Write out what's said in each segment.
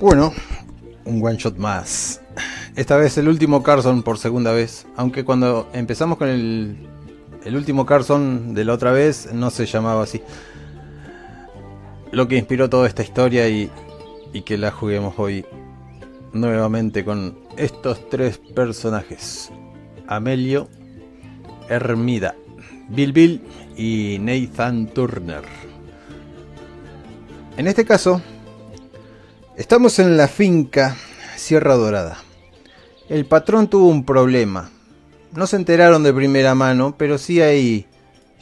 Bueno, un one shot más. Esta vez el último Carson por segunda vez. Aunque cuando empezamos con el, el último Carson de la otra vez no se llamaba así. Lo que inspiró toda esta historia y, y que la juguemos hoy nuevamente con estos tres personajes. Amelio, Hermida, Bill Bill y Nathan Turner. En este caso, estamos en la finca Sierra Dorada. El patrón tuvo un problema. No se enteraron de primera mano, pero sí hay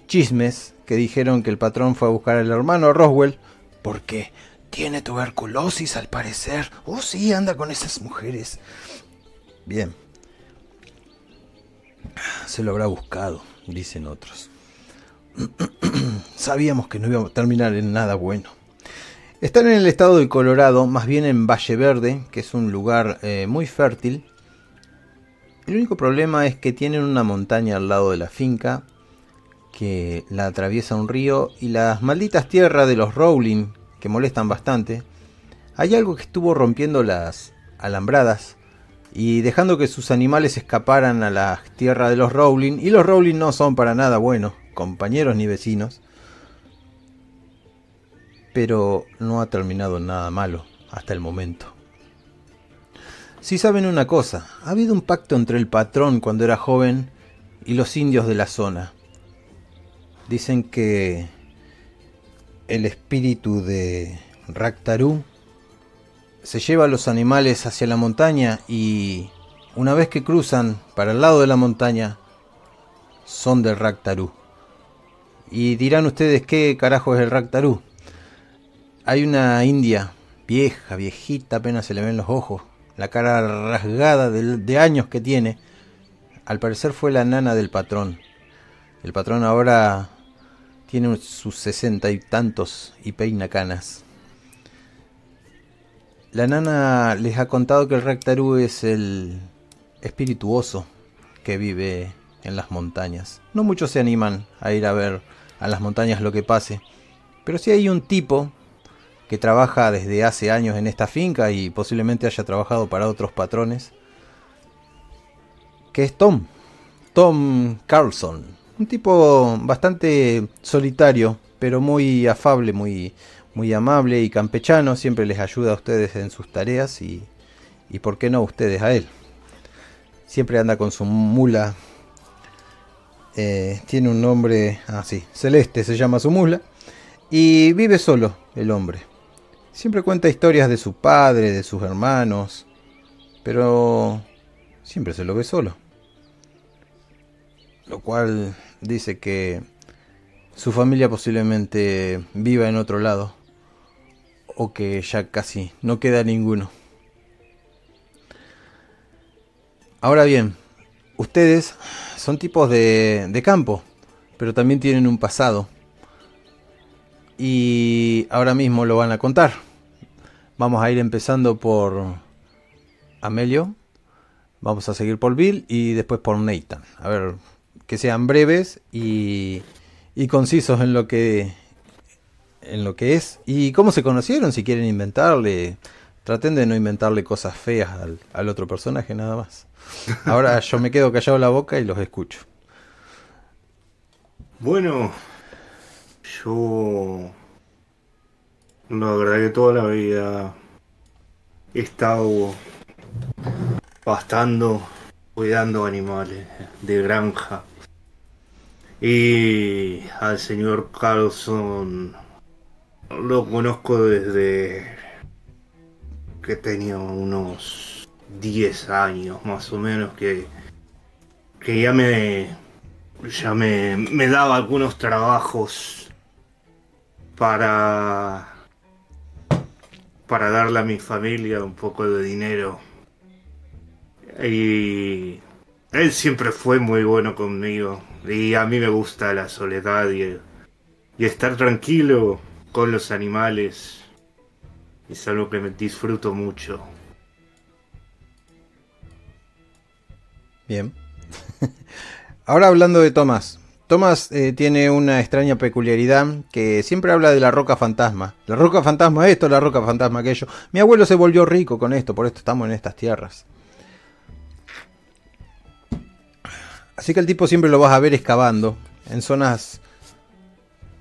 chismes que dijeron que el patrón fue a buscar al hermano Roswell porque tiene tuberculosis al parecer. Oh sí, anda con esas mujeres. Bien. Se lo habrá buscado, dicen otros. Sabíamos que no iba a terminar en nada bueno. Están en el estado de Colorado, más bien en Valle Verde, que es un lugar eh, muy fértil. El único problema es que tienen una montaña al lado de la finca, que la atraviesa un río, y las malditas tierras de los Rowling, que molestan bastante. Hay algo que estuvo rompiendo las alambradas y dejando que sus animales escaparan a la tierra de los Rowling, y los Rowling no son para nada buenos, compañeros ni vecinos. Pero no ha terminado nada malo hasta el momento. Si saben una cosa, ha habido un pacto entre el patrón cuando era joven y los indios de la zona. Dicen que el espíritu de Raktaru se lleva a los animales hacia la montaña y una vez que cruzan para el lado de la montaña son del Raktaru. Y dirán ustedes qué carajo es el Raktaru. Hay una india vieja, viejita, apenas se le ven los ojos, la cara rasgada de, años que tiene. Al parecer fue la nana del patrón. El patrón ahora tiene sus sesenta y tantos y peina canas. La nana les ha contado que el Raktaru es el espirituoso que vive en las montañas. No muchos se animan a ir a ver a las montañas lo que pase, pero si hay un tipo que trabaja desde hace años en esta finca y posiblemente haya trabajado para otros patrones, que es Tom, Tom Carlson, un tipo bastante solitario, pero muy afable, muy, muy amable y campechano, siempre les ayuda a ustedes en sus tareas y, y por qué no ustedes a él. Siempre anda con su mula, eh, tiene un nombre así, ah, Celeste se llama su mula, y vive solo el hombre. Siempre cuenta historias de su padre, de sus hermanos, pero siempre se lo ve solo. Lo cual dice que su familia posiblemente viva en otro lado o que ya casi no queda ninguno. Ahora bien, ustedes son tipos de, de campo, pero también tienen un pasado y ahora mismo lo van a contar. Vamos a ir empezando por Amelio, vamos a seguir por Bill y después por Nathan. A ver, que sean breves y, y concisos en lo que en lo que es y cómo se conocieron, si quieren inventarle, traten de no inventarle cosas feas al, al otro personaje nada más. Ahora yo me quedo callado la boca y los escucho. Bueno, yo la verdad toda la vida he estado pastando, cuidando animales de granja. Y al señor Carlson lo conozco desde que tenía unos 10 años más o menos que, que ya me ya me, me daba algunos trabajos para para darle a mi familia un poco de dinero. Y él siempre fue muy bueno conmigo. Y a mí me gusta la soledad y, y estar tranquilo con los animales. Es algo que me disfruto mucho. Bien. Ahora hablando de Tomás. Thomas eh, tiene una extraña peculiaridad que siempre habla de la roca fantasma. La roca fantasma esto, la roca fantasma aquello. Mi abuelo se volvió rico con esto, por esto estamos en estas tierras. Así que el tipo siempre lo vas a ver excavando en zonas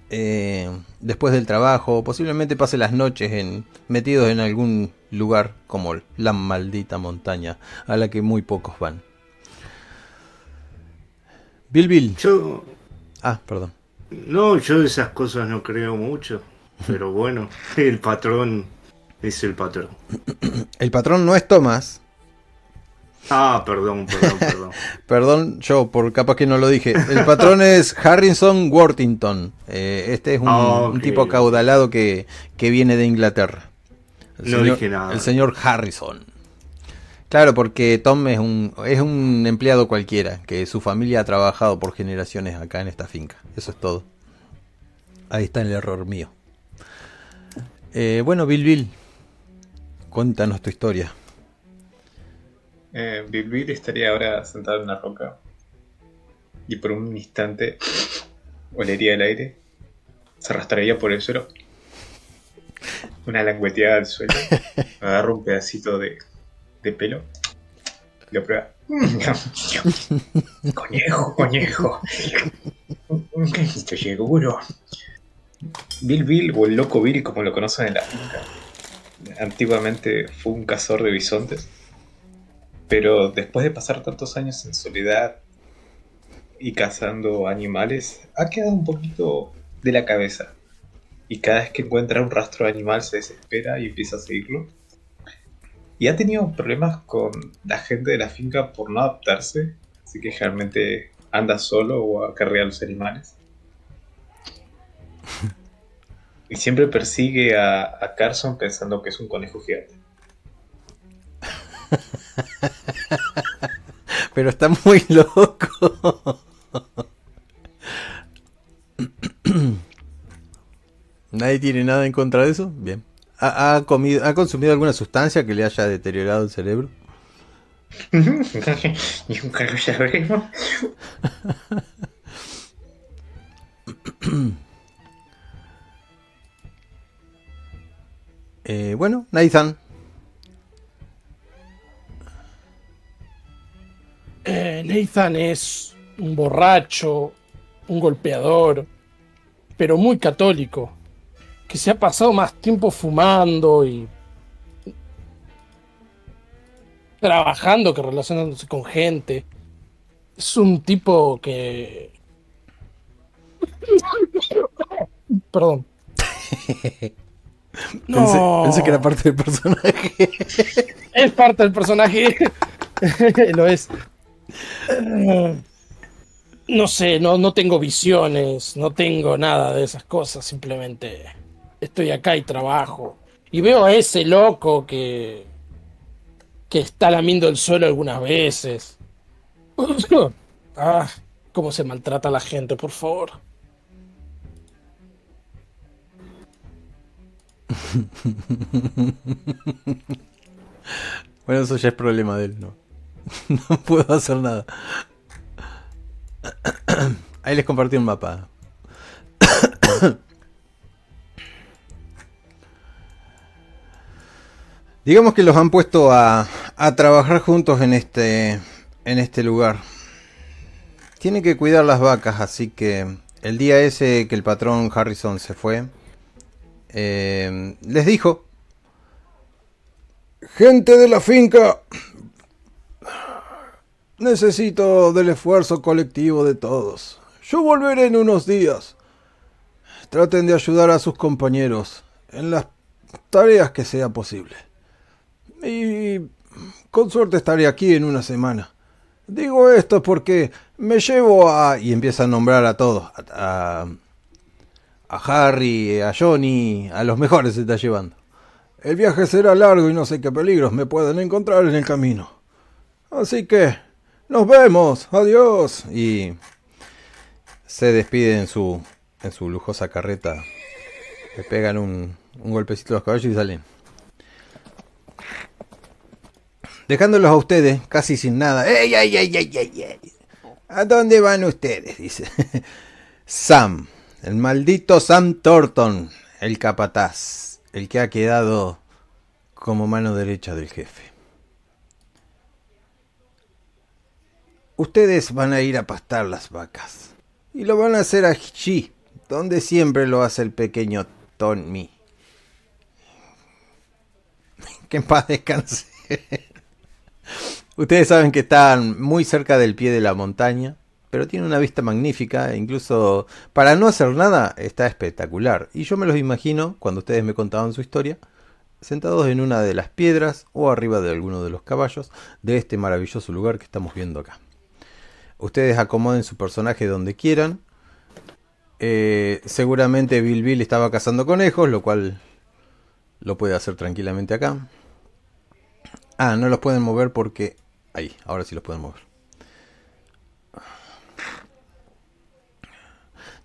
eh, después del trabajo, posiblemente pase las noches en, metidos en algún lugar como la maldita montaña a la que muy pocos van. Bill Bill. Yo. Ah, perdón. No, yo de esas cosas no creo mucho. Pero bueno, el patrón es el patrón. El patrón no es Thomas. Ah, perdón, perdón, perdón. perdón, yo por capaz que no lo dije. El patrón es Harrison Worthington. Eh, este es un, ah, tipo caudalado que, que, viene de Inglaterra. no dije nada. El señor Harrison. Claro, porque Tom es un, es un empleado cualquiera, que su familia ha trabajado por generaciones acá en esta finca. Eso es todo. Ahí está el error mío. Eh, bueno, Bill Bill, cuéntanos tu historia. Eh, Bill Bill estaría ahora sentado en una roca y por un instante olería el aire, se arrastraría por el suelo, una langueteada al suelo, agarra un pedacito de de pelo. Lo prueba. conejo, conejo. Estoy seguro. Bill Bill o el loco Bill, como lo conocen en la finca, antiguamente fue un cazador de bisontes. Pero después de pasar tantos años en soledad y cazando animales, ha quedado un poquito de la cabeza. Y cada vez que encuentra un rastro de animal se desespera y empieza a seguirlo y ha tenido problemas con la gente de la finca por no adaptarse, así que generalmente anda solo o acarrea a los animales. Y siempre persigue a, Carson pensando que es un conejo gigante. Pero está muy loco. ¿Nadie tiene nada en contra de eso? Bien. ¿Ha, comido, ¿Ha consumido alguna sustancia que le haya deteriorado el cerebro? Nunca lo sabremos. eh, bueno, Nathan. Eh, Nathan es un borracho, un golpeador, pero muy católico que se ha pasado más tiempo fumando y trabajando que relacionándose con gente. Es un tipo que... Perdón. no. pensé, que era parte del personaje. es parte del personaje. Lo es. No sé, no, no tengo visiones, no tengo nada de esas cosas, simplemente estoy acá y trabajo. Y veo a ese loco que. que está lamiendo el suelo algunas veces. ah, cómo se maltrata a la gente, por favor. bueno, eso ya es problema de él, ¿no? no puedo hacer nada. Ahí les compartí un mapa. Digamos que los han puesto a, trabajar juntos en este, en este lugar. Tiene que cuidar las vacas, así que el día ese que el patrón Harrison se fue, eh, les dijo, gente de la finca, necesito del esfuerzo colectivo de todos. Yo volveré en unos días. Traten de ayudar a sus compañeros en las tareas que sea posible. Y con suerte estaré aquí en una semana. Digo esto porque me llevo a... y empieza a nombrar a todos. A, a Harry, a Johnny, a los mejores se está llevando. El viaje será largo y no sé qué peligros me pueden encontrar en el camino. Así que... Nos vemos. Adiós. Y se despide en su, en su lujosa carreta. Le pegan un, un golpecito a los caballos y salen. Dejándolos a ustedes casi sin nada. ¡Ey, ey, ey, ey, ey! ey! ¿A dónde van ustedes? Dice. Sam, el maldito Sam Thornton, el capataz, el que ha quedado como mano derecha del jefe. Ustedes van a ir a pastar las vacas. Y lo van a hacer allí, donde siempre lo hace el pequeño Tommy. Que en paz descanse. Ustedes saben que están muy cerca del pie de la montaña, pero tiene una vista magnífica, e incluso para no hacer nada está espectacular. Y yo me los imagino, cuando ustedes me contaban su historia, sentados en una de las piedras o arriba de alguno de los caballos de este maravilloso lugar que estamos viendo acá. Ustedes acomoden su personaje donde quieran. Eh, seguramente Bill Bill estaba cazando conejos, lo cual lo puede hacer tranquilamente acá. Ah, no los pueden mover porque... Ahí, ahora sí los pueden mover.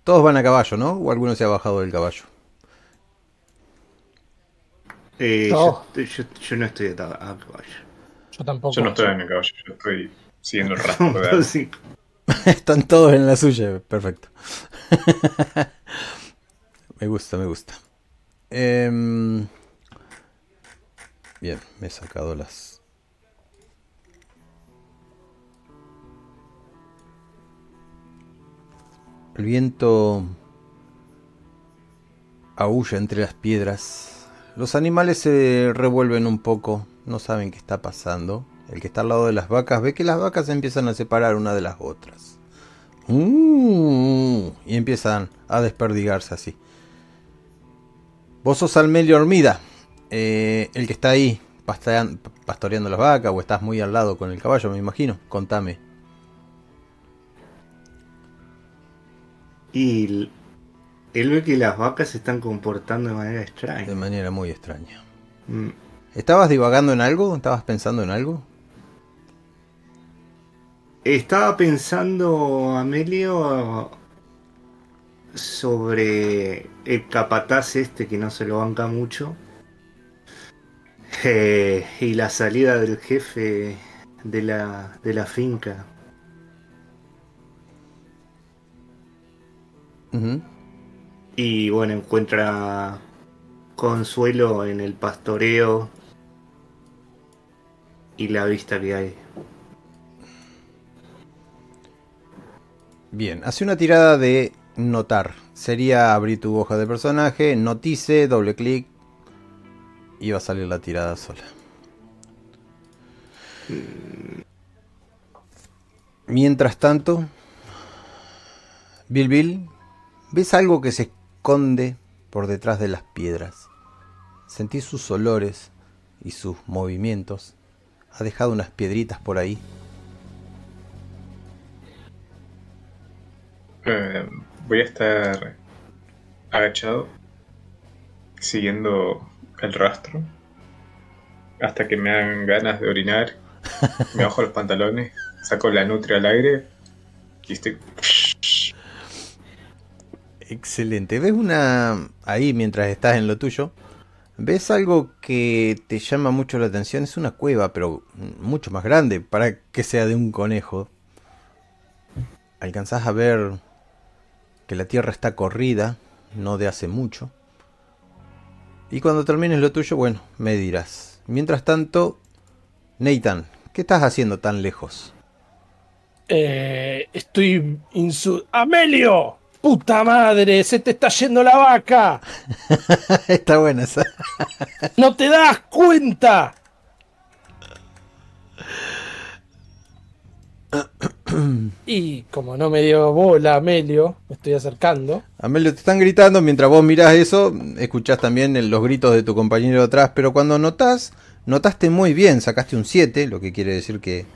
Todos van a caballo, ¿no? ¿O alguno se ha bajado del caballo? Eh, No. yo, yo- yo no estoy atado a caballo. Yo tampoco. Yo no estoy en el caballo, yo estoy siguiendo el rastro. Sí. Están todos en la suya, perfecto. me gusta, me gusta. Em, bien, me he sacado las... El viento aúlla entre las piedras. Los animales se revuelven un poco, no saben qué está pasando. El que está al lado de las vacas ve que las vacas se empiezan a separar una de las otras. Uh, y empiezan a desperdigarse así. Vos sos Almelio Hormida, eh, el que está ahí pastoreando las vacas o estás muy al lado con el caballo, me imagino. Contame. Y él ve que las vacas se están comportando de manera De extraña. manera muy extraña. Mm, ¿Estabas divagando en algo? ¿Estabas pensando en algo? Estaba pensando, Amelio, sobre el capataz este que no se lo banca mucho. Eh, y la salida del jefe de la, de la finca. Y bueno, encuentra consuelo en el pastoreo y la vista que hay. Bien, hace una tirada de notar. Sería abrir tu hoja de personaje, notice, doble clic va a salir la tirada sola. Mientras tanto, Bill Bill, ves algo que se esconde por detrás de las piedras. Sentís sus olores y sus movimientos. Ha dejado unas piedritas por ahí. Eh, voy a estar agachado, siguiendo el rastro, hasta que me hagan ganas de orinar. Me bajo los pantalones, saco la nutria al aire y estoy. Excelente. ¿Ves una... ahí mientras estás en lo tuyo? ¿Ves algo que te llama mucho la atención? Es una cueva, pero mucho más grande para que sea de un conejo. Alcanzás a ver que la tierra está corrida, no de hace mucho. Y cuando termines lo tuyo, bueno, me dirás. Mientras tanto, Nathan, ¿qué estás haciendo tan lejos? Eh, estoy insu... ¡Amelio! ¡Puta madre! ¡Se te está yendo la vaca! está buena esa. ¡No te das cuenta! Y como no me dio bola Amelio, me estoy acercando. Amelio, te están gritando mientras vos mirás eso, escuchás también los gritos de tu compañero atrás, pero cuando notás, notaste muy bien, sacaste un 7, lo que quiere decir que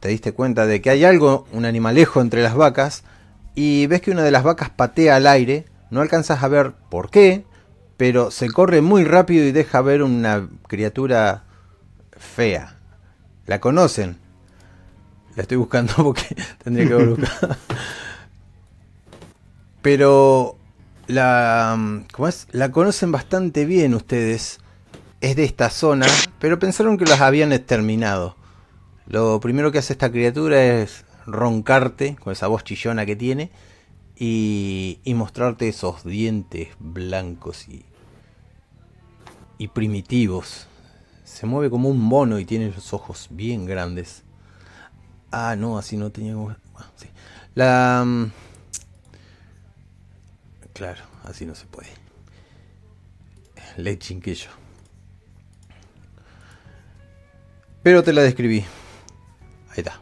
te diste cuenta de que hay algo, un animalejo entre las vacas, y ves que una de las vacas patea al aire, no alcanzas a ver por qué, pero se corre muy rápido y deja ver una criatura fea. ¿La conocen? La estoy buscando porque tendría que haber. Pero la, ¿cómo es? la conocen bastante bien ustedes. Es de esta zona, pero pensaron que las habían exterminado. Lo primero que hace esta criatura es roncarte con esa voz chillona que tiene y, y mostrarte esos dientes blancos y, y primitivos. Se mueve como un mono y tiene los ojos bien grandes. Ah, no, así no tenía... ah, sí. La... mm, Claro, así no se puede. Le chinquillo. Pero te la describí. Ahí está.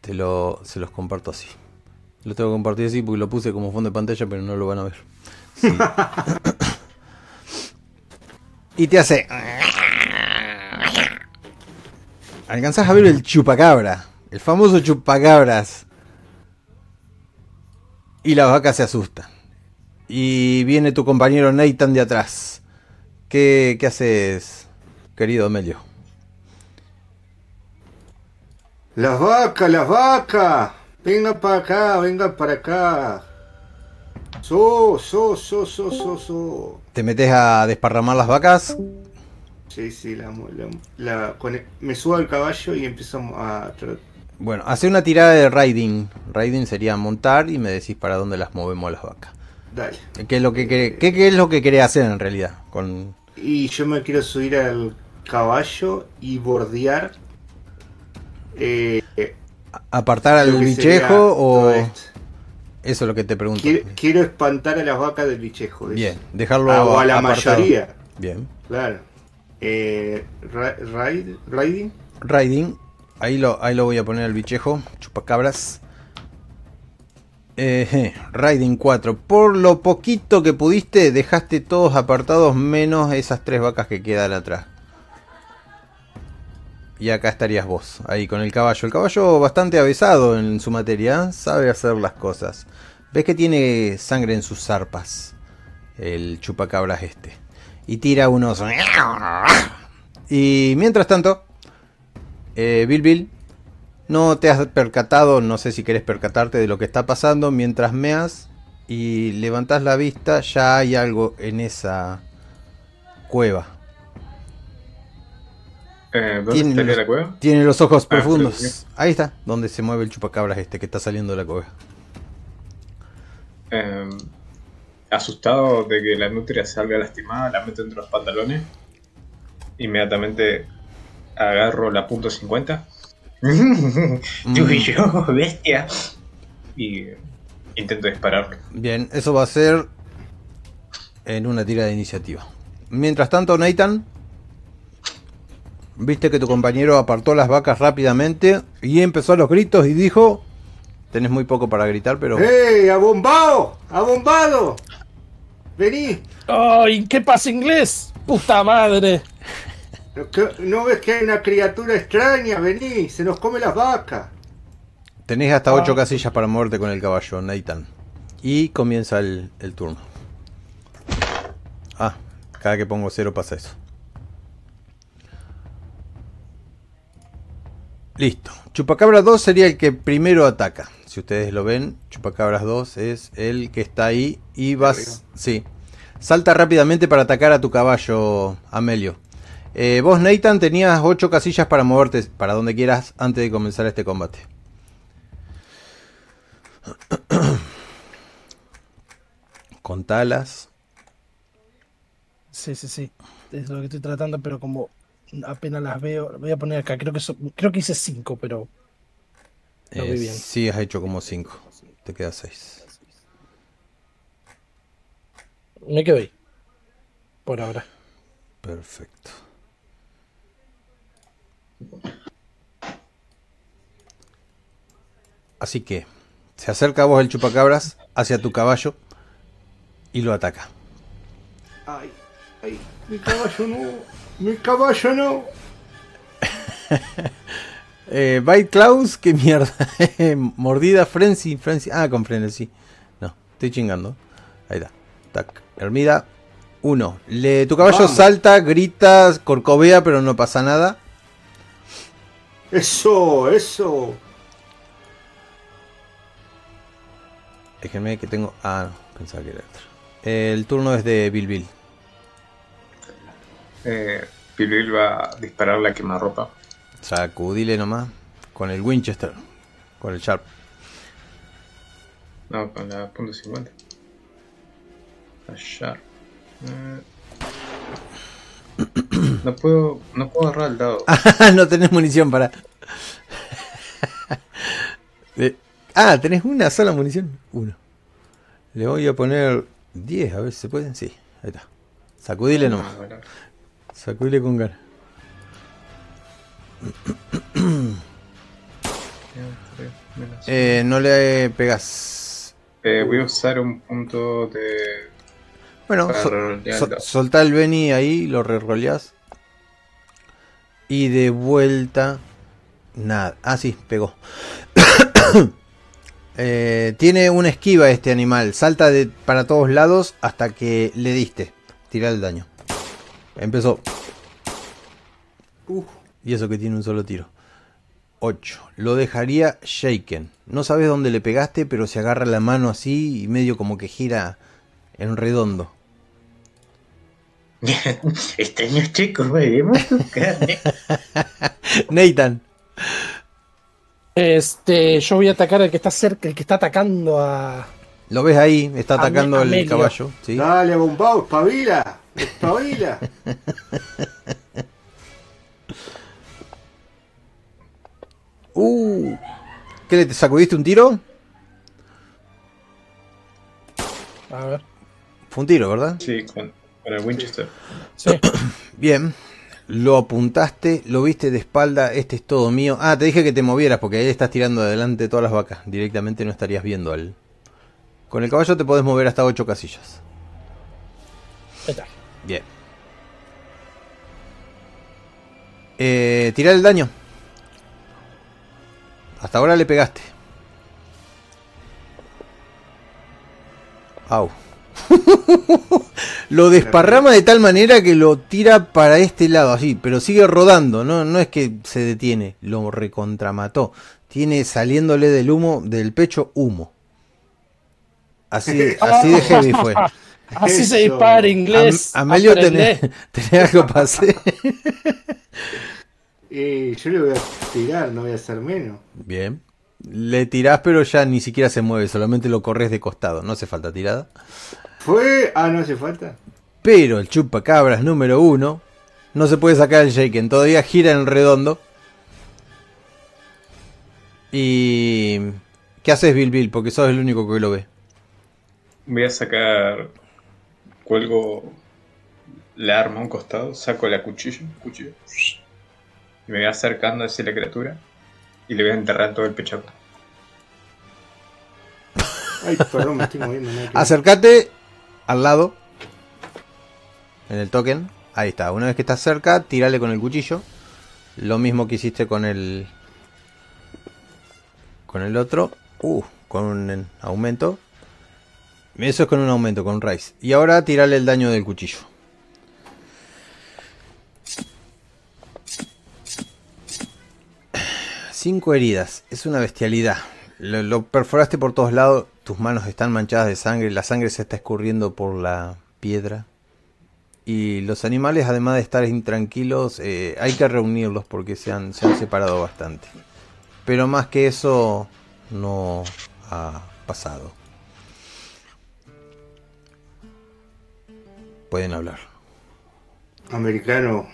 Te lo, se los comparto así. Lo tengo que compartir así porque lo puse como fondo de pantalla, pero no lo van a ver. Sí. y te hace. Alcanzás a ver el chupacabra. El famoso chupacabras. Y las vacas se asustan. Y viene tu compañero Nathan de atrás. ¿Qué, qué haces, querido Amelio? Las vacas, las vacas. Vengan para acá, vengan para acá. So, so, so, so, so, so. ¿Te metes a desparramar las vacas? Sí, sí, la, la, la- con el- me subo al caballo y empiezo a Bueno, hace una tirada de riding. Riding sería montar y me decís para dónde las movemos a las vacas. Dale. ¿Qué es lo que querés, qué, qué es lo que querés hacer en realidad? Con Y yo me quiero subir al caballo y bordear. Eh, apartar al bichejo o eso es lo que te pregunto. Quiero, quiero espantar a las vacas del bichejo. Bien, dejarlo Ah, o a la apartado. mayoría. Bien. Claro. Eh, ra-. Riding, ahí lo, ahí lo voy a poner al bichejo, chupacabras. Eh, je, Riding 4. Por lo poquito que pudiste, dejaste todos apartados menos esas tres vacas que quedan atrás. Y acá estarías vos, ahí con el caballo. El caballo bastante avesado en su materia, ¿eh? sabe hacer las cosas. Ves que tiene sangre en sus zarpas, el chupacabras este. Y tira unos... Y mientras tanto, eh, Bill Bill, no te has percatado, no sé si querés percatarte de lo que está pasando. Mientras meas y levantas la vista, ya hay algo en esa cueva. Eh, ¿Dónde Tiene los- la cueva? Tiene los ojos Ah, profundos. Ahí está, donde se mueve el chupacabras este que está saliendo de la cueva. Eh, asustado de que la nutria salga lastimada, la meto entre los pantalones. Inmediatamente agarro la punto 50. Tú y yo, bestia. Y intento dispararlo. Bien, eso va a ser en una tira de iniciativa. Mientras tanto, Nathan, viste que tu compañero apartó las vacas rápidamente y empezó a los gritos y dijo, tenés muy poco para gritar, pero ¡Ey! ¡Abombado! ¡Abombado! Vení. ¡Ay! ¿Qué pasa inglés? ¡Puta madre! ¿Qué- ¿No ves que hay una criatura extraña? Vení, se nos come las vacas. tenés hasta 8 casillas para moverte con el caballo, Nathan. Y comienza el, el turno. Ah, cada que pongo cero pasa eso. Listo. Chupacabras 2 sería el que primero ataca. Si ustedes lo ven, Chupacabras 2 es el que está ahí y vas... Sí. Salta rápidamente para atacar a tu caballo, Amelio. Eh, vos, Nathan, tenías 8 casillas para moverte para donde quieras antes de comenzar este combate. Contalas. Sí, sí, sí. Es lo que estoy tratando, pero como apenas las veo, voy a poner acá. Creo que creo que hice cinco, pero Vi Eh, sí, has hecho como 5. Te queda 6. me quedo ahí. Por ahora. Perfecto. Así que se acerca a vos el chupacabras hacia tu caballo y lo ataca. Ay, ay, mi caballo no. Mi caballo no. Eh, Bite Klaus, qué mierda. Mordida, Frenzy, Frenzy. Ah, con Frenzy. No, estoy chingando. Ahí está. Tac. Hermida, 1. Le, tu caballo Vamos. salta, grita, corcovea, pero no pasa nada. Eso, eso. Déjenme que tengo. Ah, no, pensaba que era otro. El turno es de Bill Bill. Eh, Pilbil va a disparar la quemarropa. Sacudile nomás. Con el Winchester. Con el Sharp. No, con la punto .50. Allá. Eh. No puedo, no puedo agarrar el dado. no tenés munición para. De- Ah, tenés una sola munición. Uno. Le voy a poner 10, a ver si se pueden. Sí, ahí está. Sacudile nomás. Ah, bueno. Sacudile con ganas. Eh, no le pegas. Eh, voy a usar un punto de. Bueno, Para so- rolear so- el dado. soltá el Benny ahí, lo reroleás. Y de vuelta. Nada. Ah, sí, pegó. Eh, tiene una esquiva este animal. Salta de, para todos lados hasta que le diste. Tira el daño. Empezó. Uf, Y eso que tiene un solo tiro. 8. Lo dejaría shaken. No sabes dónde le pegaste, pero se agarra la mano así y medio como que gira en redondo. Extraños chicos, carne. Nathan. Este, yo voy a atacar al que está cerca, el que está atacando a. Lo ves ahí, está atacando el Amelio. caballo. ¿sí? dale, bombao, espabila, espabila. Uh, ¿Qué le te sacudiste un tiro? A ver. Fue un tiro, ¿verdad? Sí, con, con el Winchester. Sí. Bien. Lo apuntaste, lo viste de espalda, este es todo mío. Ah, te dije que te movieras porque ahí estás tirando adelante todas las vacas. Directamente no estarías viendo al... Con el caballo te podés mover hasta 8 casillas. Ahí está. Bien. Eh, tirar el daño. Hasta ahora le pegaste. Au. lo desparrama de tal manera que lo tira para este lado, así, pero sigue rodando, no, no es que se detiene, lo recontramató. Tiene saliéndole del humo, del pecho, humo. Así, de- así de heavy fue. Así se dispara inglés. Am- Amelio, tenés, tenés algo para hacer. Eh, yo le voy a tirar, no voy a hacer menos. Bien. Le tirás, pero ya ni siquiera se mueve, solamente lo corres de costado. No hace falta tirada. Fue. Ah, no hace falta. Pero el chupacabras número uno no se puede sacar el shaken. Todavía gira en redondo. Y. ¿Qué haces, Bill Bill? Porque sos el único que lo ve. Voy a sacar. Cuelgo la arma a un costado, saco la cuchillo, cuchillo. Y me voy acercando hacia la criatura. Y le voy a enterrar todo el pecho. Ay, perdón, me estoy moviendo. Acércate al lado. En el token. Ahí está. Una vez que estás cerca, tirale con el cuchillo. Lo mismo que hiciste con el. Con el otro. Uh, con un aumento. Eso es con un aumento, con Rise. Y ahora tirale el daño del cuchillo. Cinco heridas. Es una bestialidad. Lo, lo perforaste por todos lados. Tus manos están manchadas de sangre. La sangre se está escurriendo por la piedra. Y los animales, además de estar intranquilos, eh, hay que reunirlos porque se han, se han separado bastante. Pero más que eso, no ha pasado. Pueden hablar. Americano.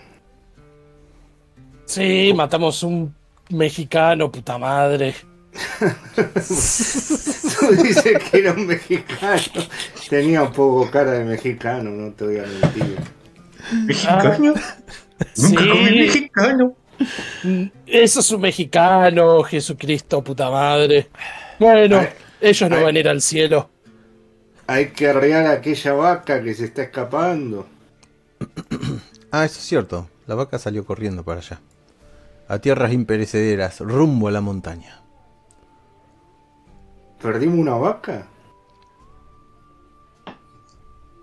Sí, matamos un mexicano, puta madre. Tú dices que era un mexicano. Tenía un poco cara de mexicano, no te voy a mentir. ¿Mexicano? Nunca Sí. comí mexicano. Eso es un mexicano, Jesucristo, puta madre. Bueno, Ay, ellos no ay. van a ir al cielo. Hay que arrear a aquella vaca que se está escapando. Ah, eso es cierto. La vaca salió corriendo para allá. A tierras imperecederas, rumbo a la montaña. ¿Perdimos una vaca?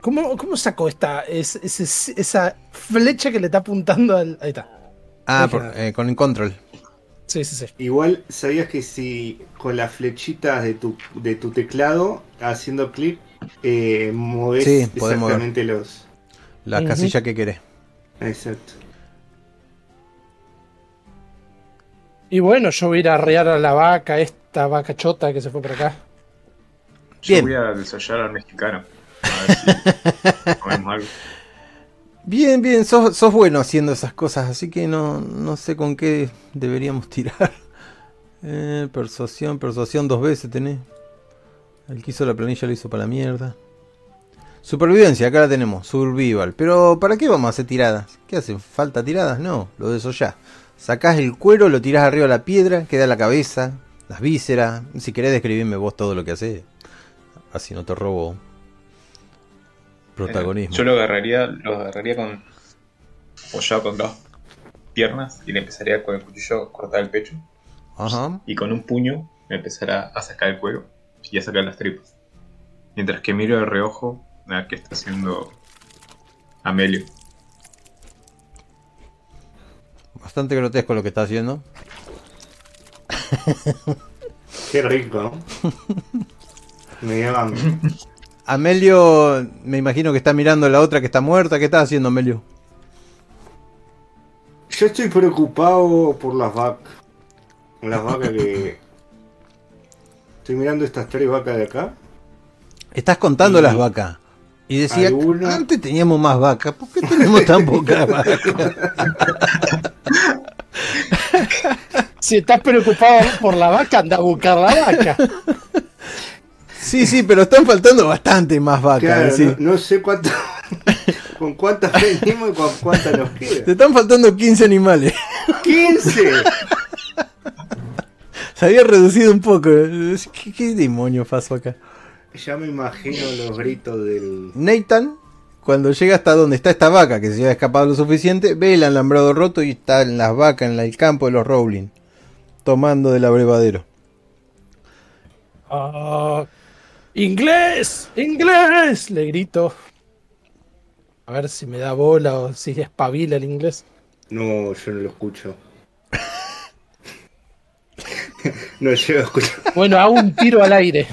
¿Cómo, cómo sacó esta, es- esa flecha que le está apuntando al... Ahí está. Ah, por- eh, con el control. Sí, sí, sí. Igual, ¿sabías que si con las flechitas de tu, de tu teclado, haciendo clic, eh, moves Sí, podés mover. exactamente los... La casilla que querés. Exacto. Y bueno, yo voy a ir a arrear a la vaca, esta vaca chota que se fue por acá. Yo Bien. voy a desollar al mexicano. A ver si comemos algo. Bien, bien, sos, sos bueno haciendo esas cosas, así que no, no sé con qué deberíamos tirar. Eh, persuasión, persuasión dos veces tenés. El que hizo la planilla lo hizo para la mierda. Supervivencia, acá la tenemos, survival. Pero ¿para qué vamos a hacer tiradas? ¿Qué hacen? ¿Falta tiradas? No, lo de eso ya. Sacás el cuero, lo tirás arriba de la piedra, queda la cabeza, las vísceras. Si querés describirme vos todo lo que haces, así no te robo protagonismo. Yo lo agarraría, lo agarraría con apoyado con dos piernas y le empezaría con el cuchillo a cortar el pecho Ajá. y con un puño le empezará a sacar el cuero y a sacar las tripas. Mientras que miro de reojo a qué está haciendo Amelio. Bastante grotesco lo que está haciendo. Qué rico. ¿no? Me llaman. Amelio, me imagino que está mirando a la otra que está muerta. ¿Qué está haciendo Amelio? Yo estoy preocupado por las vacas. Las vacas que. Estoy mirando estas tres vacas de acá. Estás contando Y- las vacas. Y decía, ¿Alguna? antes teníamos más vacas. ¿Por qué tenemos tan pocas vacas? Si estás preocupado por la vaca, anda a buscar la vaca. Sí, sí, pero están faltando bastante más vacas. Claro, sí. no, no sé cuánto. con cuántas venimos y con cuántas nos Te quedan. están faltando 15 animales. ¡15! Se había reducido un poco. ¿Qué, qué demonio pasó acá? Ya me imagino los gritos del. Nathan, cuando llega hasta donde está esta vaca, que se había escapado lo suficiente, ve el alambrado roto y están las vacas en el campo de los Rowling, tomando del abrevadero. Ah, ¡Inglés! ¡Inglés! Le grito. A ver si me da bola o si espabila el inglés. No, yo no lo escucho. no llego a escuchar. Bueno, hago un tiro al aire.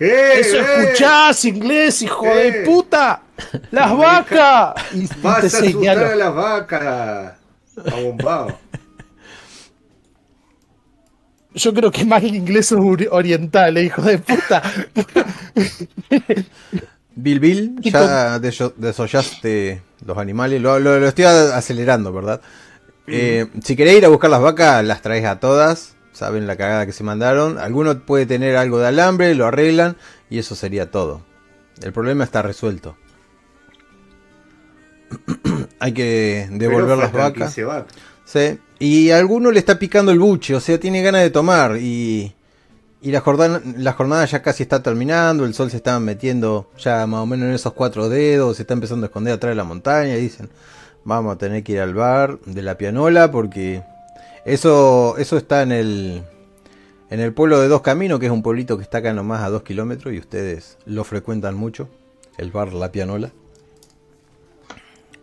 ¡Eh, ¡Eso eh! escuchás, inglés, hijo de puta! ¡Las vacas! Y, y ¡Vas te a asustar a las vacas! Abombado. Yo creo que más el inglés ori- oriental, eh, hijo de puta. Bill Bill, ya deso- desollaste los animales, lo, lo- lo estoy acelerando, ¿verdad? Eh, si querés ir a buscar las vacas, las traes a todas, saben la cagada que se mandaron. Alguno puede tener algo de alambre, lo arreglan y eso sería todo. El problema está resuelto. Hay que devolver Pero las faltan vacas. 15 vacas. Sí. Y a alguno le está picando el buche, o sea, tiene ganas de tomar. Y, y la, jornada, la jornada ya casi está terminando, el sol se está metiendo ya más o menos en esos cuatro dedos, se está empezando a esconder atrás de la montaña. Y dicen, vamos a tener que ir al bar de la pianola porque eso, eso está en el, en el pueblo de Dos Caminos, que es un pueblito que está acá nomás a dos kilómetros y ustedes lo frecuentan mucho, el bar La Pianola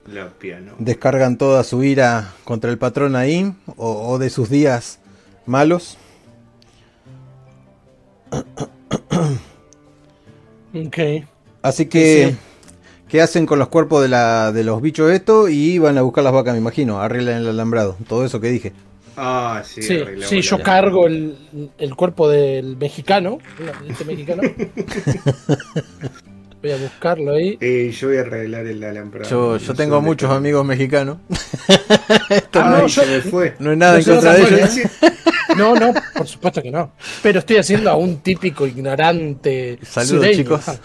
La piano. descargan toda su ira contra el patrón ahí o, o de sus días malos. Ok. Así que, Sí. ¿qué hacen con los cuerpos de, la, de los bichos estos? Y van a buscar las vacas, me imagino, arreglan el alambrado, todo eso que dije. Ah, sí. Sí, arreglamos sí, yo cargo el, el cuerpo del mexicano. ¿no? Este mexicano. Voy a buscarlo ahí. Eh, yo voy a arreglar el alambrado. Yo, tengo muchos está. amigos mexicanos. Ah, Ay, no, yo- se me fue. No es nada en contra de ellos. No, no, por supuesto que no. Pero estoy haciendo a un típico ignorante. Saludos, sureño. chicos.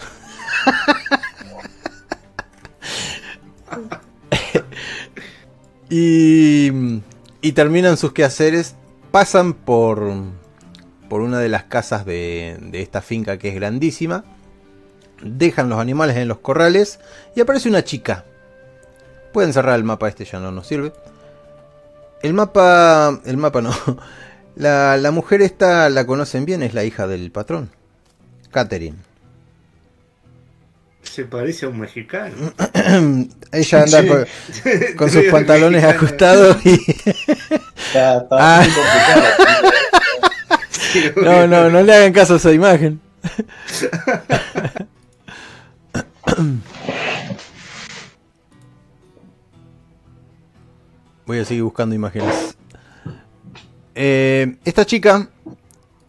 Y, y terminan sus quehaceres, pasan por, por una de las casas de, de esta finca que es grandísima, dejan los animales en los corrales y aparece una chica. Pueden cerrar el mapa, este ya no nos sirve. El mapa, el mapa no. La, la mujer esta la conocen bien, es la hija del patrón, Catherine. Se parece a un mexicano. Ella anda Sí. con, con sus pantalones mexicano. ajustados y... Está, está Ah. muy complicado. No, no, no le hagan caso a esa imagen. Voy a seguir buscando imágenes. Eh, esta chica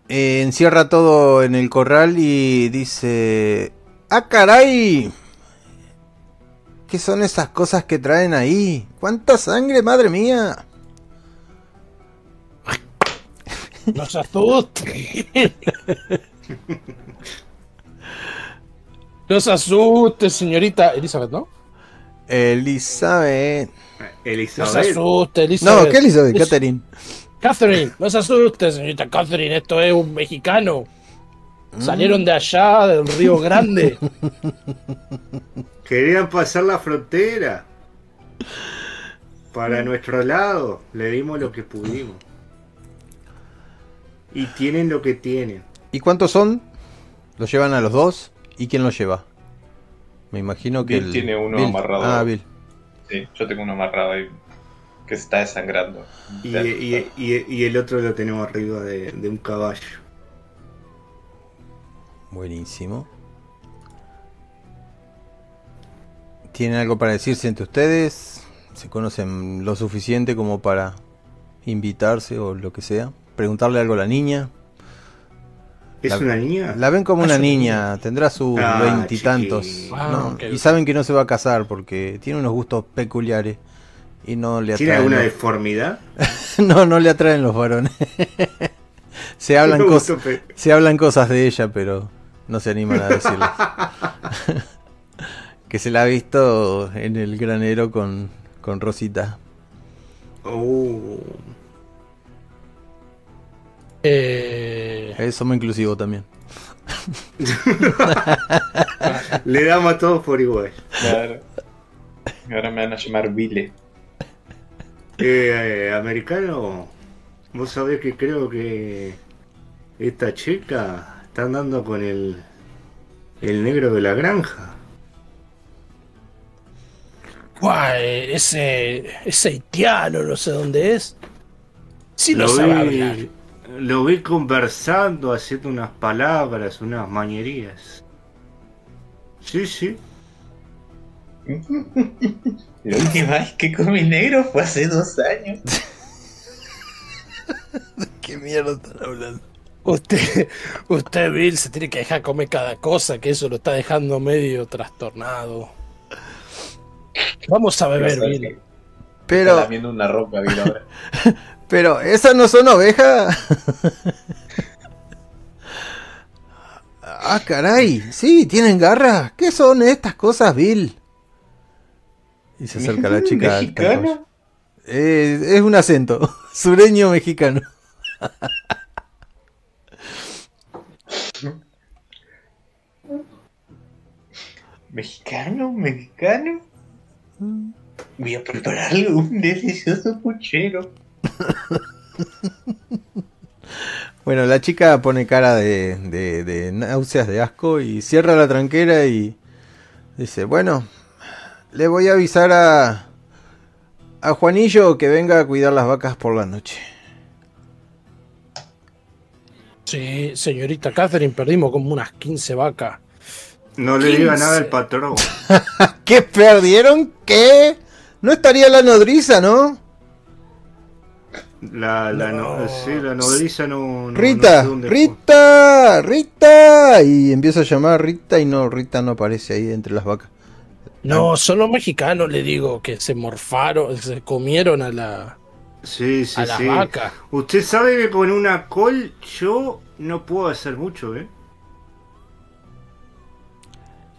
eh, encierra todo en el corral y dice... ¡Ah, caray! ¿Qué son esas cosas que traen ahí? ¡Cuánta sangre, madre mía! No se asuste. No se asuste, señorita Elizabeth, ¿no? Elizabeth... No se Elizabeth. asuste, Elizabeth. No, ¿qué Elizabeth? Catherine. Catherine, no se asuste, señorita Catherine, esto es un mexicano. Mm. Salieron de allá, del Río Grande. Querían pasar la frontera. Para nuestro lado. Le dimos lo que pudimos. Y tienen lo que tienen. ¿Y cuántos son? ¿Los llevan a los dos? ¿Y quién los lleva? Me imagino que Bill el- tiene uno Bill. amarrado. Ah, Bill. Sí, yo tengo uno amarrado ahí que está desangrando. Y, y- y- y el otro lo tenemos arriba de, de un caballo. Buenísimo. ¿Tienen algo para decirse entre ustedes? ¿Se conocen lo suficiente como para invitarse o lo que sea? ¿Preguntarle algo a la niña? ¿Es La- una niña? La ven como Ah, una niña, tendrá sus Ah, veintitantos. Ah, Y saben que no se va a casar porque tiene unos gustos peculiares y no le ¿Tiene atraen. alguna los- deformidad? no, no le atraen los varones. se hablan cosas. Se hablan cosas de ella, pero no se animan a decirlas. que se la ha visto en el granero con, con Rosita. Oh. Eh, Eh, somos inclusivos también. Le damos a todos por igual. Claro. Ahora me van a llamar Vile. Eh, eh, americano, vos sabés que creo que esta chica está andando con el, el negro de la granja. guay, ese, ese haitiano, no sé dónde es. Sí lo, lo, sabe hablar. vi, lo vi conversando, haciendo unas palabras, unas mañerías. Sí, sí. La última vez que comí negro fue hace dos años. ¿Qué mierda están hablando? Usted, usted, Bill, se tiene que dejar comer cada cosa, que eso lo está dejando medio trastornado. Vamos a beber, Bill. Está Pero, lamiendo una ropa, Bill, ahora. pero, ¿esas no son ovejas? ah, caray. Sí, tienen garras. ¿Qué son estas cosas, Bill? Y se acerca la chica. ¿Mexicano? Eh, es un acento sureño mexicano. ¿Mexicano? ¿Mexicano? Voy a prepararle un delicioso puchero. Bueno, la chica pone cara de, de, de náuseas, de asco y cierra la tranquera y dice, bueno, le voy a avisar a, a Juanillo que venga a cuidar las vacas por la noche. Sí, señorita Catherine, perdimos como unas 15 vacas. No le diga 15. nada al patrón. ¿Qué perdieron? ¿Qué? No estaría la nodriza, ¿no? La, la, no- No. sí, la nodriza no, no- Rita, no sé dónde fue. Rita, Rita. Y empieza a llamar a Rita y no, Rita no aparece ahí entre las vacas. No, son los mexicanos, le digo, que se morfaron, se comieron a la, Sí, sí, a la sí. vaca. Usted sabe que con una col yo no puedo hacer mucho, ¿eh?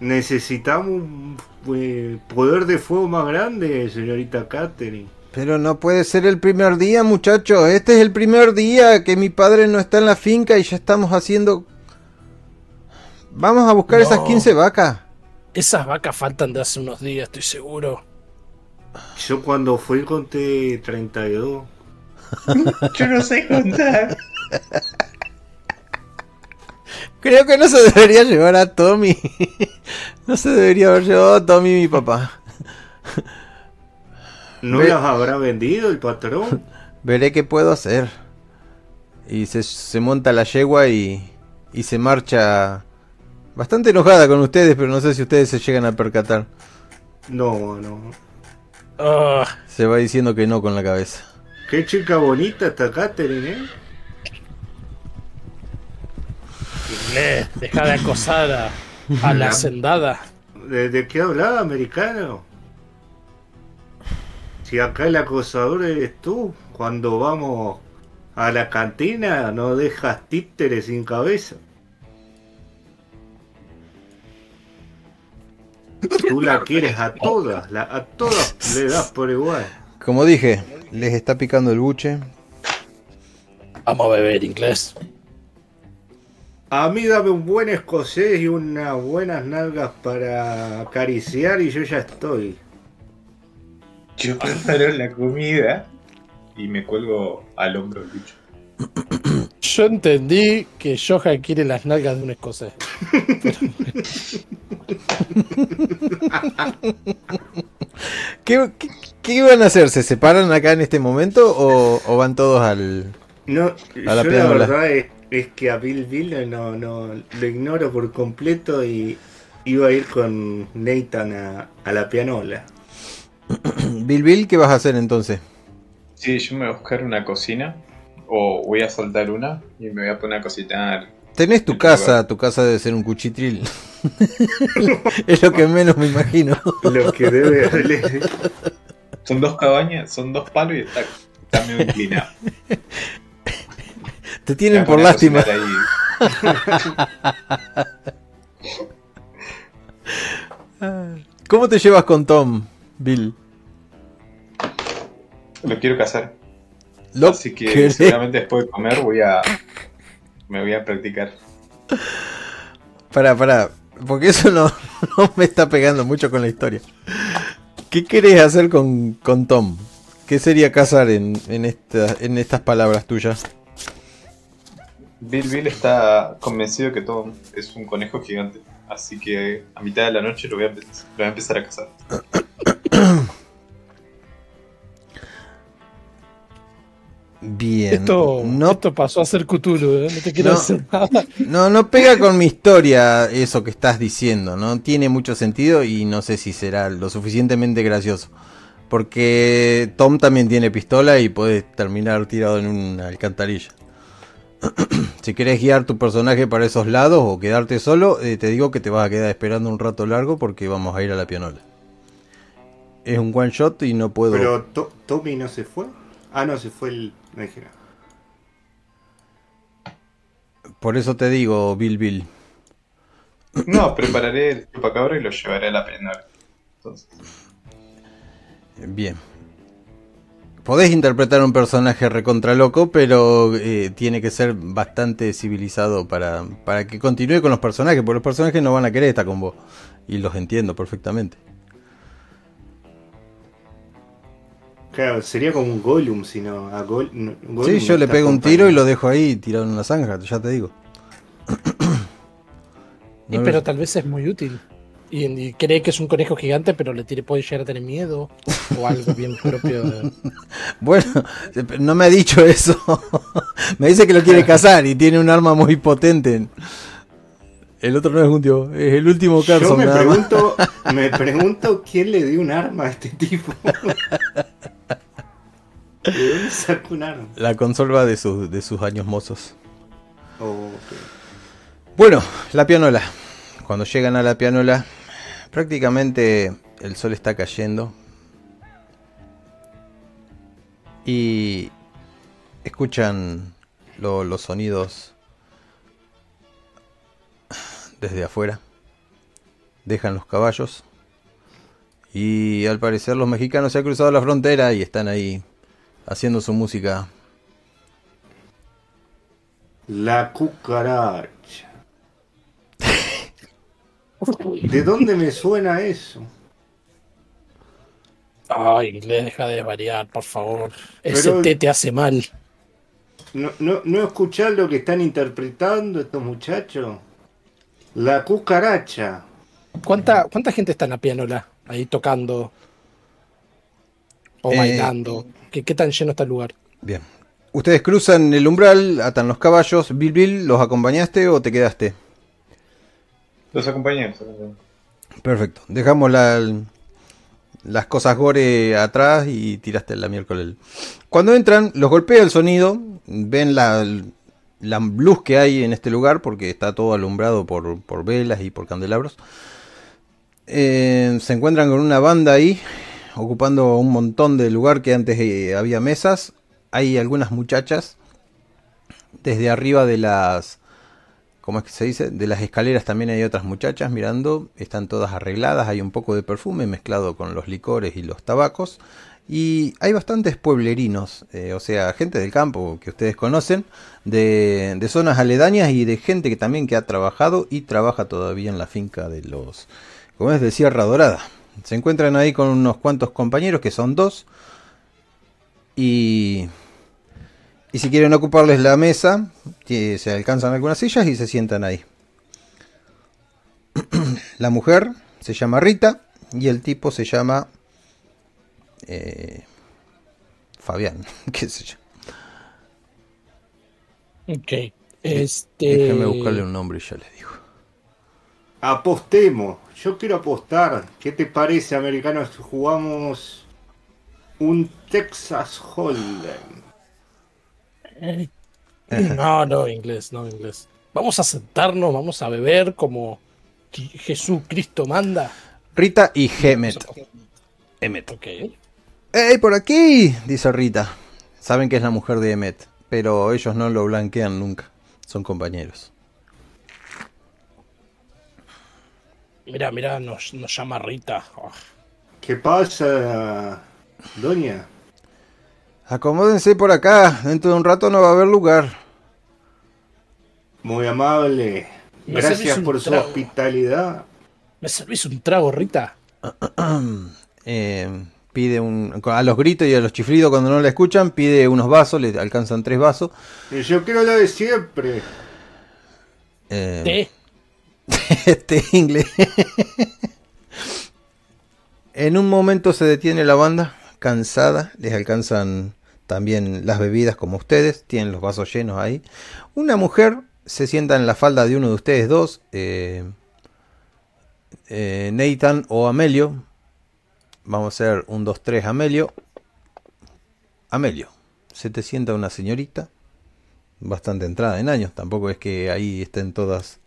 Necesitamos un eh, poder de fuego más grande, señorita Catherine. Pero no puede ser el primer día, muchachos. Este es el primer día que mi padre no está en la finca y ya estamos haciendo... Vamos a buscar No. esas 15 vacas. Esas vacas faltan de hace unos días, estoy seguro. Yo cuando fui conté 32. Yo no sé contar. Creo que no se debería llevar a Tommy. no se debería haber llevado a Tommy mi papá. ¿No Ve- las habrá vendido el patrón? Veré qué puedo hacer. Y se, se monta la yegua y, y se marcha bastante enojada con ustedes, pero no sé si ustedes se llegan a percatar. No, no. Ah, Se va diciendo que no con la cabeza. Qué chica bonita esta Catherine, ¿eh? Inglés, deja de acosar a, a la hacendada. ¿De, de qué hablaba, americano? Si acá el acosador eres tú, cuando vamos a la cantina no dejas títeres sin cabeza. Tú la quieres a todas, la- a todas le das por igual. Como dije, les está picando el buche. Vamos a beber inglés. A mí dame un buen escocés y unas buenas nalgas para acariciar y yo ya estoy. Yo preparo la comida y me cuelgo al hombro del bicho. Yo entendí que Johan quiere las nalgas de un escocés. ¿Qué, qué, qué iban a hacer? ¿Se separan acá en este momento o, o van todos al... No, A la yo la verdad es, es que a Bill Bill no, no lo ignoro por completo y iba a ir con Nathan a, a la pianola. Bill Bill, ¿qué vas a hacer entonces? Sí, yo me voy a buscar una cocina o voy a soltar una y me voy a poner a cocinar. Tenés tu casa, lugar. tu casa debe ser un cuchitril. es lo que menos me imagino. Lo que debe haberle- Son dos cabañas, son dos palos y está, está medio inclinado. Te tienen por lástima. ¿Cómo te llevas con Tom, Bill? Lo quiero casar. ¿Lo Así que querés? seguramente después de comer voy a. Me voy a practicar. Pará, pará. Porque eso no, no me está pegando mucho con la historia. ¿Qué querés hacer con, con Tom? ¿Qué sería casar en, en, esta- en estas palabras tuyas? Bill Bill está convencido que Tom es un conejo gigante. Así que a mitad de la noche lo voy a, empe- lo voy a empezar a cazar. Bien. Esto, no, esto pasó a ser Cthulhu, ¿eh? no te quiero No. decir nada. no, no pega con mi historia eso que estás diciendo. No tiene mucho sentido y no sé si será lo suficientemente gracioso. Porque Tom también tiene pistola y puede terminar tirado en una alcantarilla. si querés guiar tu personaje para esos lados o quedarte solo, eh, te digo que te vas a quedar esperando un rato largo porque vamos a ir a la pianola. Es un one shot y no puedo. Pero To- Tommy no se fue. Ah, no, se fue el. No dije nada. Por eso te digo, Bill Bill. No, prepararé el chupacabra y lo llevaré a la pena. Entonces, Bien. Podés interpretar un personaje recontra loco, pero eh, tiene que ser bastante civilizado para, para que continúe con los personajes, porque los personajes no van a querer estar con vos. Y los entiendo perfectamente. Claro, sería como un Gollum, si no. A Gol- no- Gollum Sí, yo le pego un tiro y lo dejo ahí tirado en una zanja, ya te digo. Y, pero tal vez es muy útil. Y, y cree que es un conejo gigante, pero le tiene, puede llegar a tener miedo o algo bien propio. de- Bueno, no me ha dicho eso. me dice que lo quiere cazar y tiene un arma muy potente. El otro no es un tío, es el último Yo Carson me nada más. pregunto, me pregunto quién le dio un arma a este tipo. ¿De dónde sacó un arma? La consolva de sus, de sus años mozos. Oh. Bueno, la pianola. Cuando llegan a la pianola, prácticamente el sol está cayendo. Y escuchan lo- los sonidos desde afuera. Dejan los caballos. Y al parecer los mexicanos se han cruzado la frontera y están ahí haciendo su música. La cucaracha. ¿De dónde me suena eso? Ay, le deja de variar, por favor. Pero- Ese té te hace mal. ¿No, no, no escuchás lo que están interpretando estos muchachos? La cucaracha. ¿Cuánta, ¿Cuánta gente está en la pianola? Ahí tocando. O Eh, bailando. ¿Qué, ¿Qué tan lleno está el lugar? Bien. Ustedes cruzan el umbral, atan los caballos. Bill Bill, ¿los acompañaste o te quedaste? Los acompañé. Perfecto. Dejamos la- las cosas gore atrás y tiraste la miércoles. Cuando entran, los golpea el sonido. Ven la, la luz que hay en este lugar, porque está todo alumbrado por, por velas y por candelabros. Eh, se encuentran con una banda ahí, ocupando un montón de lugar que antes eh, había mesas. Hay algunas muchachas desde arriba de las ¿cómo es que se dice? De las escaleras también hay otras muchachas mirando, están todas arregladas, hay un poco de perfume mezclado con los licores y los tabacos. Y hay bastantes pueblerinos, eh, o sea, gente del campo que ustedes conocen, de, de, zonas aledañas y de gente que también que ha trabajado y trabaja todavía en la finca de los, como es, de Sierra Dorada. Se encuentran ahí con unos cuantos compañeros que son dos. Y y si quieren ocuparles la mesa, se alcanzan algunas sillas y se sientan ahí. la mujer se llama Rita y el tipo se llama eh, Fabián, qué sé yo. Ok. Este... Déjeme buscarle un nombre y ya les digo. Apostemos. Yo quiero apostar. ¿Qué te parece, americanos? Jugamos un Texas Hold'em. No, no, inglés, no, inglés. Vamos a sentarnos, vamos a beber como Jesús Cristo manda. Rita y Gemet. Emmet. Ok. ¡Ey, por aquí! Dice Rita. Saben que es la mujer de Emmet, pero ellos no lo blanquean nunca. Son compañeros. Mira, mira, nos, nos llama Rita. Oh. ¿Qué pasa, doña? Acomódense por acá, dentro de un rato no va a haber lugar. Muy amable. Gracias por su hospitalidad. ¿Me servís un trago, Rita? eh, pide un. A los gritos y a los chiflidos cuando no la escuchan, pide unos vasos, le alcanzan tres vasos. Yo quiero lo de siempre. Eh, este inglés. en un momento se detiene la banda cansada, les alcanzan también las bebidas como ustedes, tienen los vasos llenos ahí. Una mujer se sienta en la falda de uno de ustedes dos, eh, eh, Nathan o Amelio. Vamos a hacer un 2, 3, Amelio. Amelio, se te sienta una señorita, bastante entrada en años, tampoco es que ahí estén todas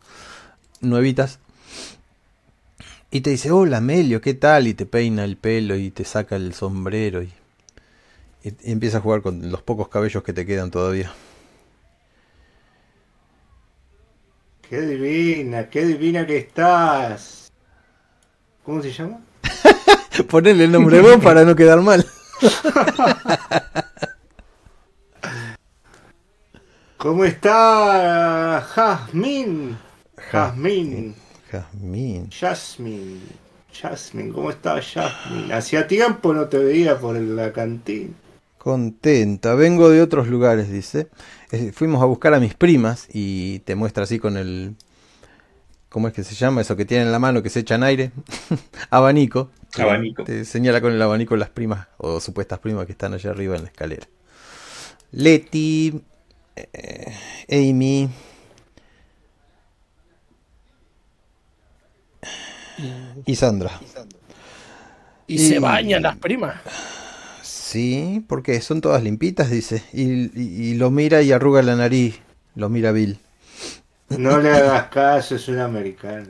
nuevitas. Y te dice, hola Melio, ¿qué tal? Y te peina el pelo y te saca el sombrero y, y, y empieza a jugar con los pocos cabellos que te quedan todavía. Qué divina, qué divina que estás. ¿Cómo se llama? Ponele el nombre vos para no quedar mal. ¿Cómo está Jasmine? Jasmine. Jazmín. Jasmine. Jasmine, ¿cómo está Jasmine? Hacía tiempo no te veía por la cantina. Contenta, vengo de otros lugares, dice. Fuimos a buscar a mis primas y te muestra así con el... ¿Cómo es que se llama? Eso que tiene en la mano que se echan aire. abanico. Abanico. Te señala con el abanico las primas o supuestas primas que están allá arriba en la escalera. Leti, eh, Amy, y Sandra. ¿Y, se bañan las primas? Sí, porque son todas limpitas, dice. Y, y, y, lo mira y arruga la nariz. Lo mira Bill. No le hagas caso, es un americano.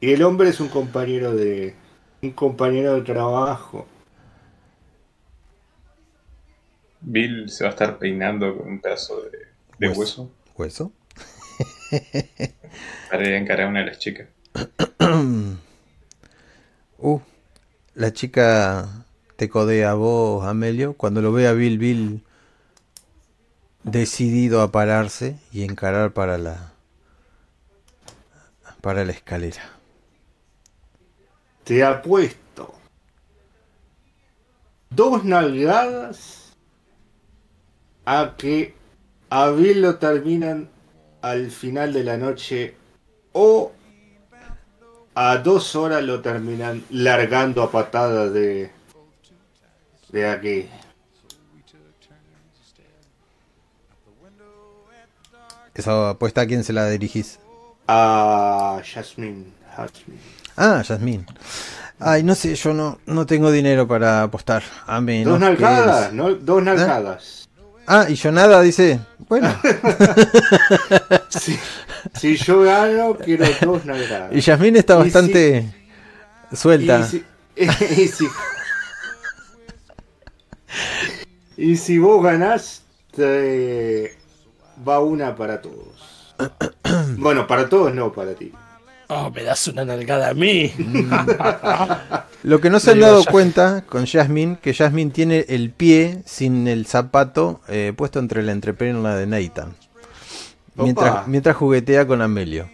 Y el hombre es un compañero de. un compañero de trabajo. Bill se va a estar peinando con un pedazo de, de hueso. ¿Hueso? Para ir a encarar a una de las chicas. uh, la chica te codea a vos, Amelio. Cuando lo ve a Bill, Bill decidido a pararse y encarar para la para la escalera. Te apuesto dos nalgadas a que a Bill lo terminan al final de la noche o a dos horas lo terminan largando a patada de de aquí. ¿Esa apuesta a quién se la dirigís? A Jasmine. Jasmine. Ah, Jasmine. Ay, no sé, yo no, no tengo dinero para apostar. A menos Dos nalgadas, que... ¿no? Dos nalgadas. Ah, y yo nada, dice. Bueno. Si, si yo gano, quiero dos nalgadas. Y Yasmín está Y bastante suelta. Y si, y si- y si vos ganás, te va una para todos. Bueno, para todos no, para ti. Oh, me das una nalgada a mí. Lo que no se han dado cuenta con Jasmine, que Jasmine tiene el pie sin el zapato eh, puesto entre la entrepierna de Nathan. Mientras, mientras juguetea con Amelio.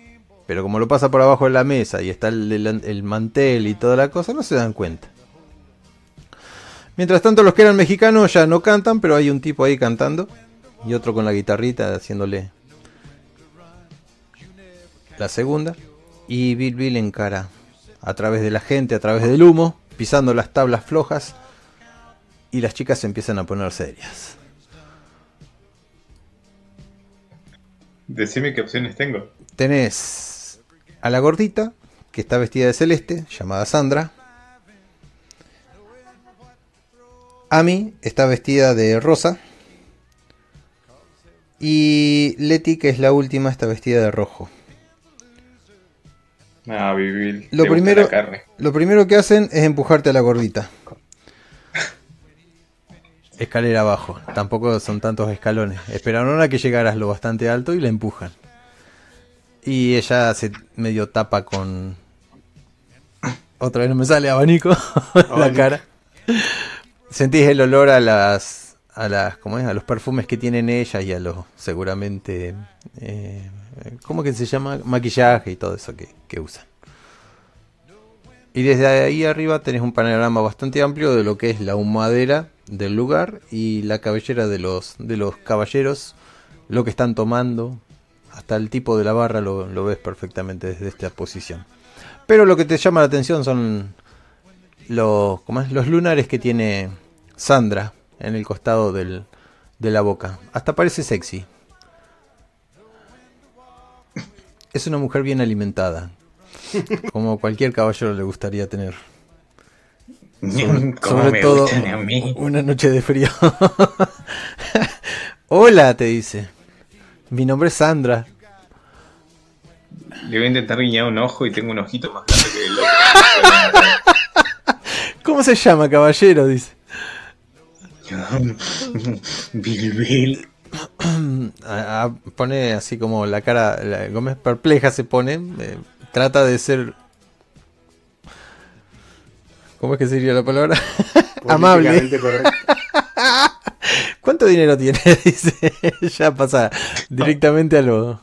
Pero como lo pasa por abajo de la mesa y está el, el- el mantel y toda la cosa, no se dan cuenta. Mientras tanto, los que eran mexicanos ya no cantan, pero hay un tipo ahí cantando y otro con la guitarrita haciéndole la segunda. Y Bill Bill encara a través de la gente, a través del humo, pisando las tablas flojas. Y las chicas se empiezan a poner serias. Decime qué opciones tengo. Tenés a la gordita, que está vestida de celeste, llamada Sandra. Amy está vestida de rosa. Y Leti, que es la última, está vestida de rojo. Ah, vivir. Lo primero, la carne. lo primero que hacen es empujarte a la gordita. Escalera abajo. Tampoco son tantos escalones. Esperaron a que llegaras lo bastante alto y la empujan. Y ella se medio tapa con... Otra vez no me sale abanico la cara. Sentís el olor a las... A las, ¿cómo es? A los perfumes que tienen ella y a los seguramente... eh, ¿Cómo que se llama? Maquillaje y todo eso que, que usan. Y desde ahí arriba tenés un panorama bastante amplio de lo que es la humadera del lugar y la cabellera de los, de los caballeros, lo que están tomando, hasta el tipo de la barra lo, lo ves perfectamente desde esta posición. Pero lo que te llama la atención son los, los lunares que tiene Sandra en el costado del, de la boca. Hasta parece sexy. Es una mujer bien alimentada, como cualquier caballero le gustaría tener. Sobre, ¿Cómo sobre todo gustan a mí? una noche de frío. Hola, te dice. Mi nombre es Sandra. Le voy a intentar guiñar un ojo y tengo un ojito más grande que el otro. ¿Cómo se llama, caballero? Dice. Bill Ah, ah, pone así como la cara, la Gómez perpleja se pone. eh, trata de ser. ¿Cómo es que sería la palabra? Amable. ¿Cuánto dinero tiene? Dice. ya pasa directamente a lo.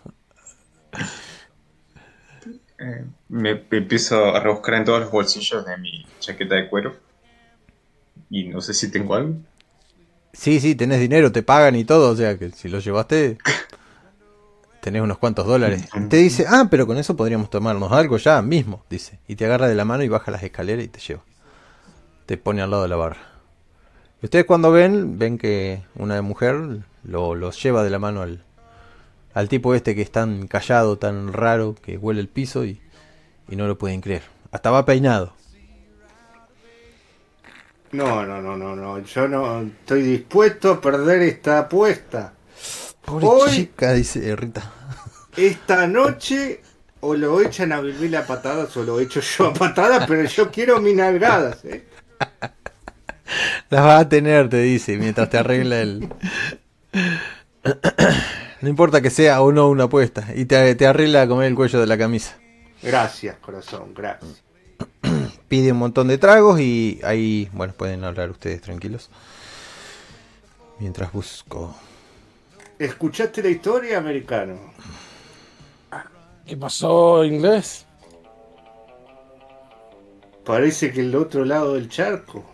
Eh, me empiezo a rebuscar en todos los bolsillos de mi chaqueta de cuero. Y no sé si tengo algo. Sí, sí, tenés dinero, te pagan y todo, o sea que si lo llevaste, tenés unos cuantos dólares. Te dice, ah, pero con eso podríamos tomarnos algo ya mismo, dice. Y te agarra de la mano y baja las escaleras y te lleva. Te pone al lado de la barra. Y ustedes cuando ven, ven que una mujer lo, los lleva de la mano al, al tipo este que es tan callado, tan raro, que huele el piso y, y no lo pueden creer. Hasta va peinado. No, no, no, no, no. Yo no estoy dispuesto a perder esta apuesta. Pobre Hoy- chica, dice Rita. Esta noche o lo echan a vivir a patadas o lo echo yo a patadas, pero yo quiero mis nalgadas, ¿eh? Las vas a tener, te dice, mientras te arregla el... No importa que sea o no una apuesta. Y te, te arregla a comer el cuello de la camisa. Gracias, corazón, gracias. Pide un montón de tragos y ahí, bueno, pueden hablar ustedes tranquilos. Mientras busco... ¿Escuchaste la historia, americano? ¿Qué pasó, inglés? Parece que el otro lado del charco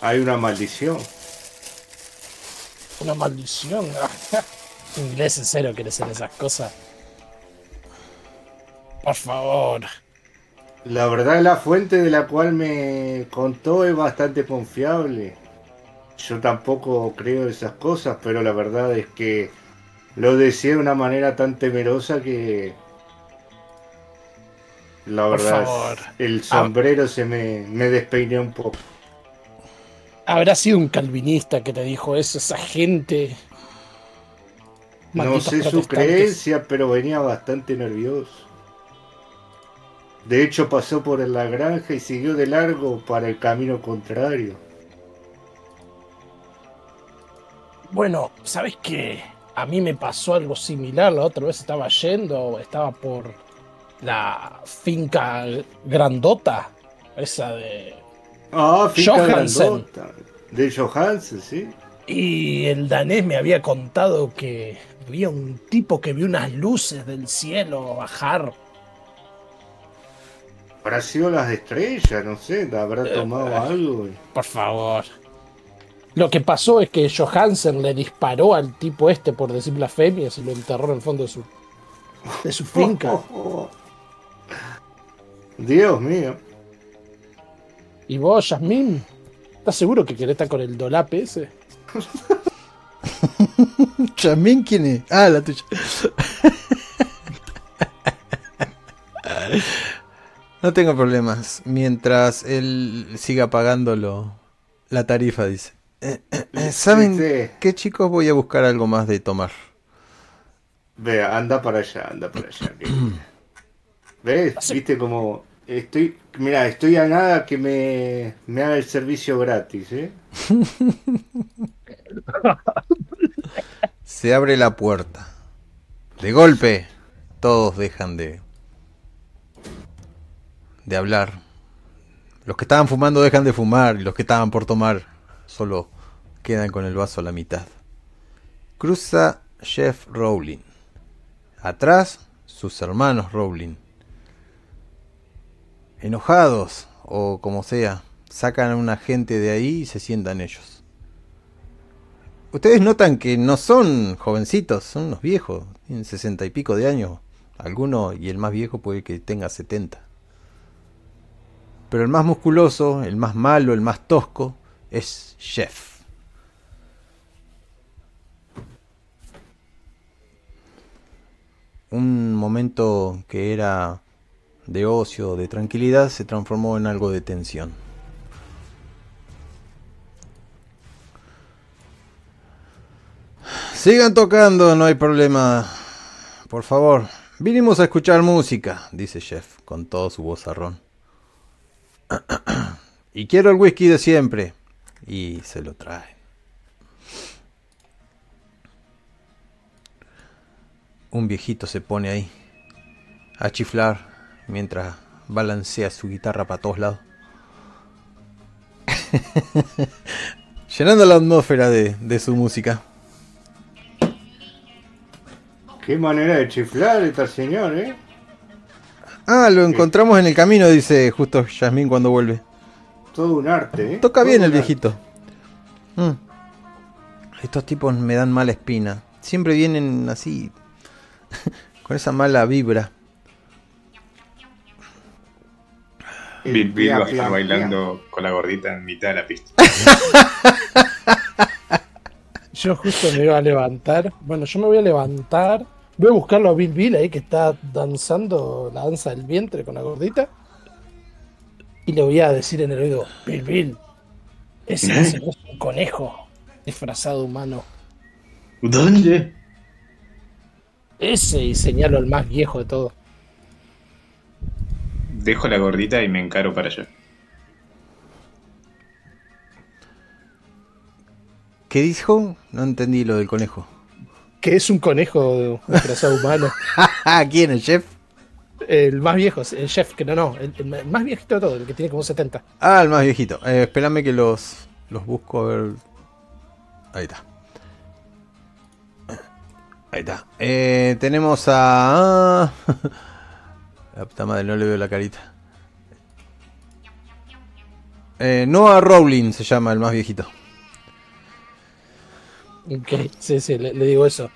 hay una maldición. Una maldición. inglés, en serio, quieres hacer esas cosas. Por favor. La verdad, la fuente de la cual me contó es bastante confiable. Yo tampoco creo esas cosas, pero la verdad es que lo decía de una manera tan temerosa que. La Por verdad, favor. el sombrero se me, me despeiné un poco. Habrá sido un calvinista que te dijo eso, esa gente. No sé su creencia, pero venía bastante nervioso. De hecho, pasó por la granja y siguió de largo para el camino contrario. Bueno, ¿sabes qué? A mí me pasó algo similar. La otra vez estaba yendo, estaba por la finca grandota, esa de. Ah, finca Johansen. grandota. De Johansen, sí. Y el danés me había contado que había un tipo que vio unas luces del cielo bajar. Habrá sido las estrellas, no sé, habrá tomado algo. y- Por favor. Lo que pasó es que Johansen le disparó al tipo este por decir blasfemias y lo enterró en el fondo de su, de su finca. Dios mío. ¿Y vos, Yasmín? ¿Estás seguro que querés estar con el dolape ese? ¿Yasmín quién es? Ah, la tuya. No tengo problemas. Mientras él siga pagándolo la tarifa, dice. Eh, eh, eh, ¿Saben Sí, sí. qué, chicos? Voy a buscar algo más de tomar. Vea, anda para allá, anda para allá. ¿Ves? Viste como estoy, mira, estoy a nada que me, me haga el servicio gratis, ¿eh? Se abre la puerta. De golpe, todos dejan de de hablar. Los que estaban fumando dejan de fumar y los que estaban por tomar solo quedan con el vaso a la mitad. Cruza Jeff Rowling. Atrás, sus hermanos Rowling. Enojados, o como sea, sacan a una gente de ahí y se sientan ellos. Ustedes notan que no son jovencitos, son unos viejos, tienen sesenta y pico de años. Alguno y el más viejo puede que tenga setenta. Pero el más musculoso, el más malo, el más tosco, es Jeff. Un momento que era de ocio, de tranquilidad, se transformó en algo de tensión. Sigan tocando, no hay problema. Por favor, vinimos a escuchar música, dice Jeff con todo su vozarrón. Y quiero el whisky de siempre. Y se lo trae. Un viejito se pone ahí a chiflar mientras balancea su guitarra para todos lados. Llenando la atmósfera de, de su música. Qué manera de chiflar esta señor, ¿eh? Ah, lo encontramos en el camino, dice justo Yasmín cuando vuelve. Todo un arte, ¿eh? Toca Todo bien el arte. viejito. Mm. Estos tipos me dan mala espina. Siempre vienen así, con esa mala vibra. El Bill va a estar pia, bailando con la gordita en mitad de la pista. Yo justo me iba a levantar. Bueno, yo me voy a levantar. Voy a buscarlo a Bill Bill ahí que está danzando la danza del vientre con la gordita. Y le voy a decir en el oído, Bill Bill, ese es un conejo disfrazado humano. ¿Dónde? Ese y señalo al más viejo de todo. Dejo la gordita y me encaro para allá. ¿Qué dijo? No entendí lo del conejo. Que es un conejo disfrazado humano. ¿Quién? ¿El chef? El más viejo, el chef, que no, no, el, el más viejito de todo, el que tiene como 70. Ah, el más viejito. Eh, espérame que los, los busco a ver. Ahí está. Ahí está. Eh, tenemos a. La puta madre, no le veo la carita. Eh, Noah Rowling se llama el más viejito. Ok, sí, sí, le, digo eso.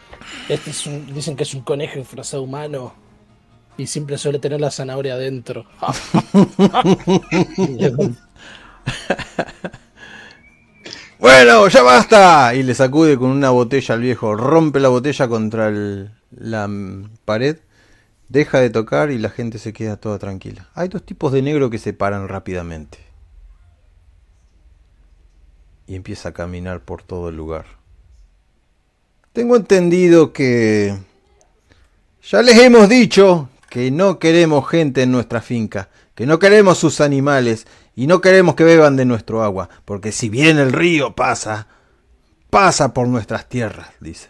Este es un, dicen que es un conejo disfrazado humano y siempre suele tener la zanahoria adentro. Bueno, ya basta. Y le sacude con una botella al viejo. Rompe la botella contra el- la pared. Deja de tocar y la gente se queda toda tranquila. Hay dos tipos de negro que se paran rápidamente. y empieza a caminar por todo el lugar. Tengo entendido que... Ya les hemos dicho que no queremos gente en nuestra finca, que no queremos sus animales y no queremos que beban de nuestro agua, porque si bien el río pasa, pasa por nuestras tierras, dice.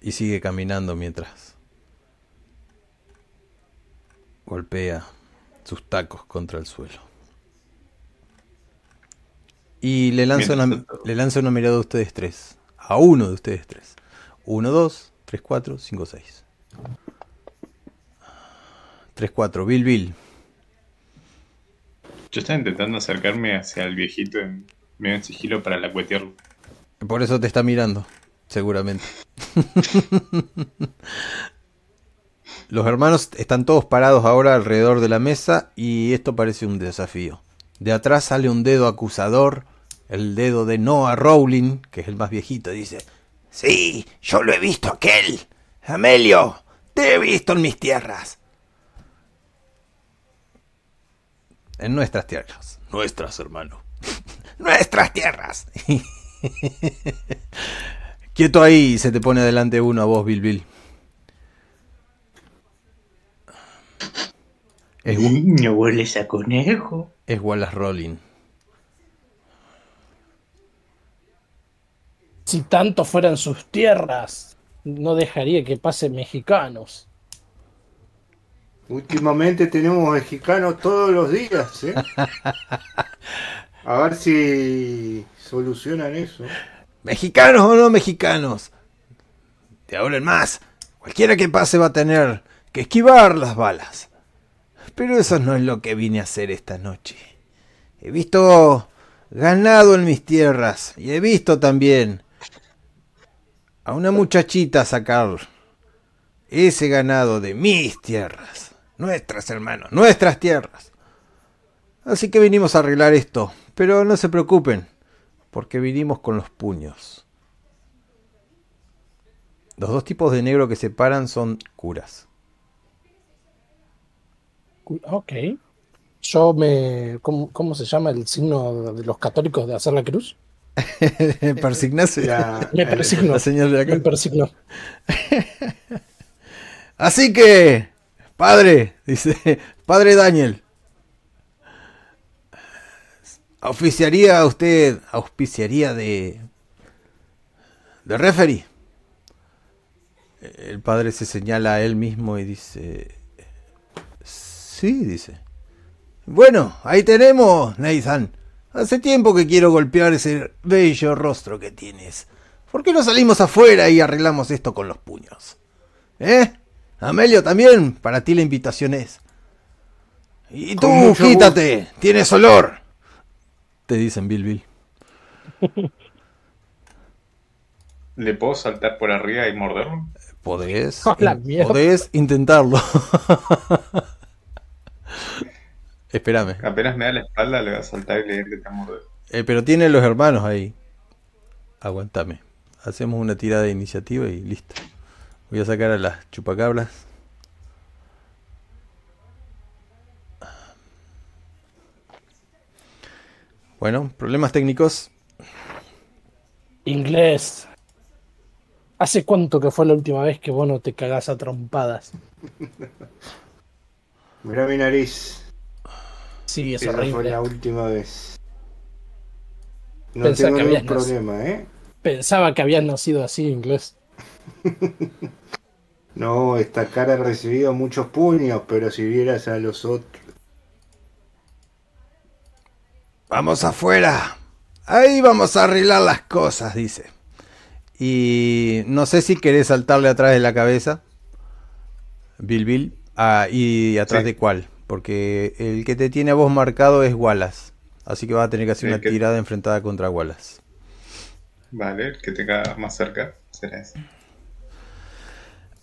Y sigue caminando mientras golpea sus tacos contra el suelo. Y le lanza, una, le lanza una mirada a ustedes tres. A uno de ustedes tres. Uno, dos, tres, cuatro, cinco, seis. Tres, cuatro. Bill, Bill. Yo estaba intentando acercarme hacia el viejito en medio en sigilo para la cuetearlo. Por eso te está mirando, seguramente. Los hermanos están todos parados ahora alrededor de la mesa y esto parece un desafío. De atrás sale un dedo acusador, el dedo de Noah Rowling, que es el más viejito, dice, Sí, yo lo he visto aquel. Amelio, te he visto en mis tierras. En nuestras tierras. Nuestras, hermano. nuestras tierras. Quieto ahí, se te pone adelante uno a vos, Bill Bill. Es, Niño, hueles a conejo. es Wallace Rowling. Si tanto fueran sus tierras, no dejaría que pasen mexicanos. Últimamente tenemos mexicanos todos los días, ¿eh? A ver si solucionan eso. ¿Mexicanos o no mexicanos? De ahora en más, cualquiera que pase va a tener que esquivar las balas. Pero eso no es lo que vine a hacer esta noche. He visto ganado en mis tierras y he visto también a una muchachita sacar ese ganado de mis tierras. Nuestras, hermanos, nuestras tierras. Así que vinimos a arreglar esto. Pero no se preocupen, porque vinimos con los puños. Los dos tipos de negro que se paran son curas. Ok. Yo me. ¿Cómo, cómo se llama el signo de los católicos de hacer la cruz? Persignarse. La- Me el- persigno. La señal de Me. Así que, padre, dice, padre Daniel, ¿auspiciaría usted, auspiciaría de, de referee? El padre se señala a él mismo y dice, sí, dice. Bueno, ahí tenemos, Nathan. Hace tiempo que quiero golpear ese bello rostro que tienes. ¿Por qué no salimos afuera y arreglamos esto con los puños? ¿Eh? Amelio también, para ti la invitación es. Y tú, quítate, tienes olor. Te dicen Bill Bill. ¿Le puedo saltar por arriba y morderlo? Podés, A la podés intentarlo. Espérame. Apenas me da la espalda, le voy a saltar y le voy a intentar morder. Eh, pero tiene los hermanos ahí. Aguantame. Hacemos una tirada de iniciativa y listo. Voy a sacar a las chupacabras. Bueno, problemas técnicos. Inglés. ¿Hace cuánto que fue la última vez que vos no te cagás a trompadas? Mirá mi nariz. Sí, es Esa fue horrible. la última vez. No tengo que ningún habías nacido. problema, ¿eh? Pensaba que habías nacido así, inglés. No, esta cara ha recibido muchos puños, pero si vieras a los otros. Vamos afuera. Ahí vamos a arreglar las cosas, dice. Y no sé si querés saltarle atrás de la cabeza. Bill Bill. Ah, y atrás Sí. de cuál. Porque el que te tiene a vos marcado es Wallace. Así que vas a tener que hacer una que- tirada enfrentada contra Wallace. Vale, el que tenga más cerca será ese.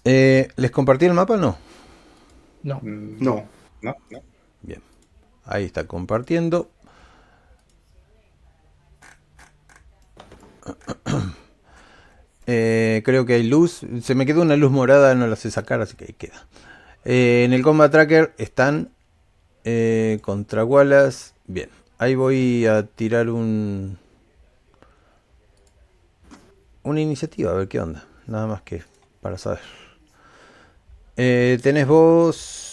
Eh, ¿Les compartí el mapa o no? No. Mm, No. No, no. Bien. Ahí está compartiendo. Eh, creo que hay luz. Se me quedó una luz morada, no la sé sacar, así que ahí queda. Eh, en el Combat Tracker están eh, contra Wallace. Bien. Ahí voy a tirar un. Una iniciativa, a ver qué onda. Nada más que para saber. Eh, tenés vos.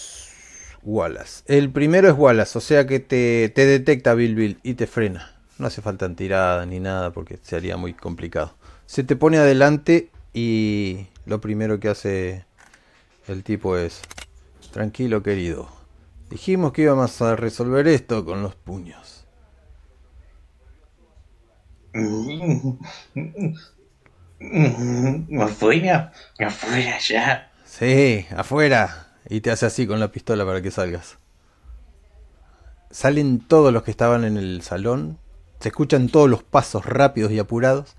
Wallace. El primero es Wallace, o sea que te, te detecta Bill Bill y te frena. No hace falta en ni nada porque sería muy complicado. Se te pone adelante y lo primero que hace el tipo es. Tranquilo, querido. Dijimos que íbamos a resolver esto con los puños. Afuera, afuera ya. Sí, afuera. Y te hace así con la pistola para que salgas. Salen todos los que estaban en el salón. Se escuchan todos los pasos rápidos y apurados.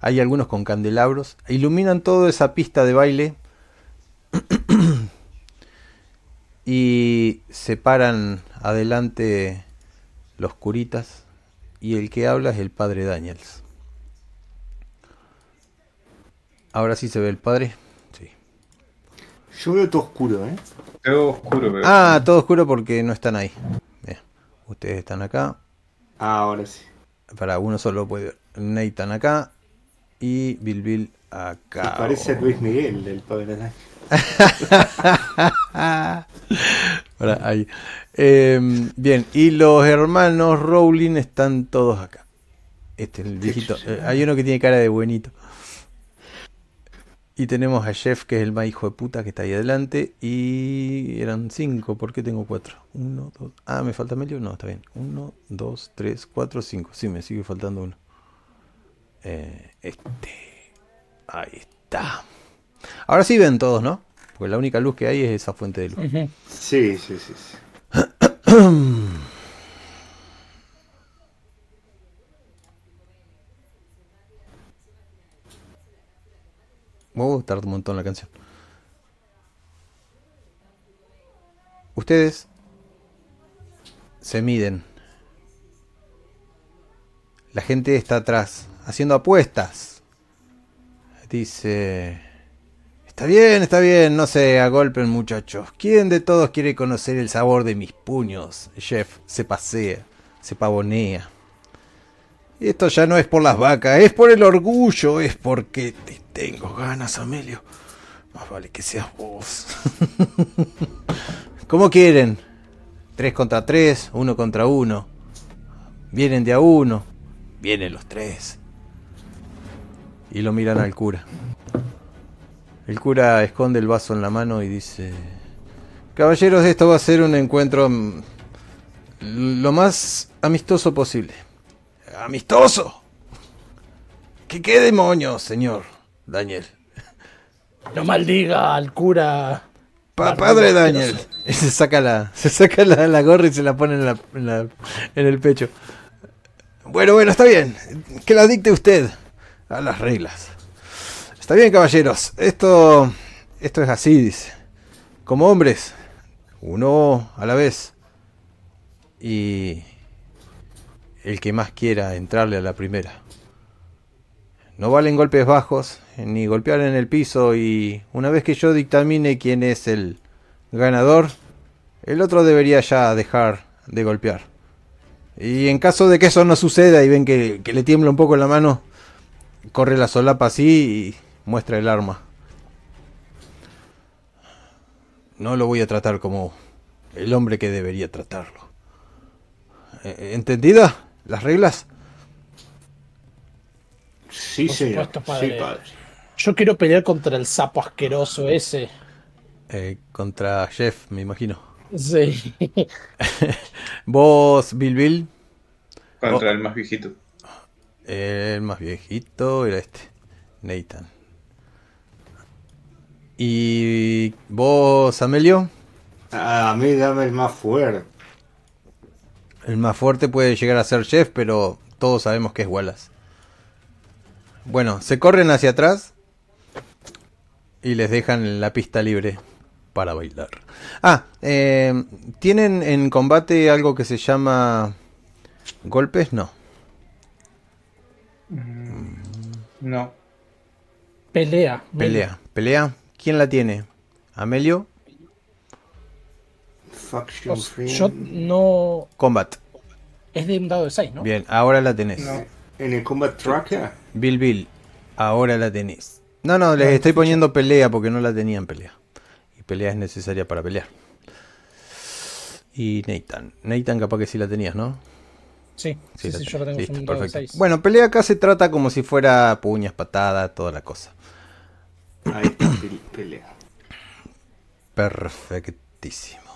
Hay algunos con candelabros. Iluminan toda esa pista de baile. Y se paran adelante los curitas. Y el que habla es el padre Daniels. Ahora sí se ve el padre. Sí. Yo veo todo oscuro, ¿eh? Todo oscuro, pero. Ah, todo oscuro porque no están ahí. Bien. Ustedes están acá. Ah, ahora sí. Para uno solo puede ver. Nathan acá. Y Bill Bill acá. parece Luis Miguel del Padre Daniel. Para, ahí. Eh, bien, y los hermanos Rowling están todos acá. Este es el viejito. Eh, hay uno que tiene cara de buenito. Y tenemos a Jeff, que es el más hijo de puta que está ahí adelante. Y eran cinco, ¿por qué tengo cuatro? Uno, dos. Ah, ¿me falta medio? No, está bien. Uno, dos, tres, cuatro, cinco. Sí, me sigue faltando uno. Eh, este. Ahí está. Ahora sí ven todos, ¿no? Porque la única luz que hay es esa fuente de luz. Sí, sí, sí. sí. Oh, tarda un montón la canción. Ustedes se miden. La gente está atrás, haciendo apuestas. Dice... Está bien, está bien, no se agolpen muchachos. ¿Quién de todos quiere conocer el sabor de mis puños? Jeff se pasea, se pavonea. Esto ya no es por las vacas, es por el orgullo, es porque te tengo ganas, Amelio. Más vale que seas vos. ¿Cómo quieren? Tres contra tres, uno contra uno. Vienen de a uno, vienen los tres. Y lo miran al cura. El cura esconde el vaso en la mano y dice... Caballeros, esto va a ser un encuentro mm, lo más amistoso posible. ¿Amistoso? ¿Qué, qué demonios, señor Daniel? No maldiga al cura. Pa- padre. Daniel. Y se saca la, se saca la, la gorra y se la pone en, la- en la- en el pecho. Bueno, bueno, está bien. Que la dicte usted a las reglas. Está bien, caballeros. Esto, esto es así, dice. Como hombres, uno a la vez. Y el que más quiera entrarle a la primera. No valen golpes bajos, ni golpear en el piso y una vez que yo dictamine quién es el ganador, el otro debería ya dejar de golpear. Y en caso de que eso no suceda y ven que, que le tiembla un poco la mano, corre la solapa así muestra el arma. No lo voy a tratar como el hombre que debería tratarlo. Eh, ¿Entendida? ¿Las reglas? Sí, Por señor. supuesto, Sí, padre. padre. Yo quiero pelear contra el sapo asqueroso ese. Eh, contra Jeff, me imagino. Sí. Vos, Bill Bill, Contra Oh. el más viejito. el más viejito era este, Nathan. Y vos, Amelio, Ah, A mí dame el más fuerte. el más fuerte puede llegar a ser Jeff, pero todos sabemos que es Wallace. Bueno, se corren hacia atrás y les dejan la pista libre para bailar. Ah, eh, ¿tienen en combate algo que se llama golpes? No. No. Pelea. Pelea. ¿Pelea? ¿Quién la tiene? ¿Amelio? Faction. Yo no. Combat. Es de un dado de 6, ¿no? Bien, ahora la tenés. No, en el Combat Tracker. Bill Bill, ahora la tenés. No, no, les estoy poniendo pelea porque no la tenía en pelea. Y pelea es necesaria para pelear. Y Nathan. Nathan capaz que sí la tenías, ¿no? Sí, sí, la sí, tenés. yo lo tengo Listo, perfecto. 6. Bueno, pelea acá se trata como si fuera puñas, patadas, toda la cosa. Ahí está, pe- pelea. Perfectísimo.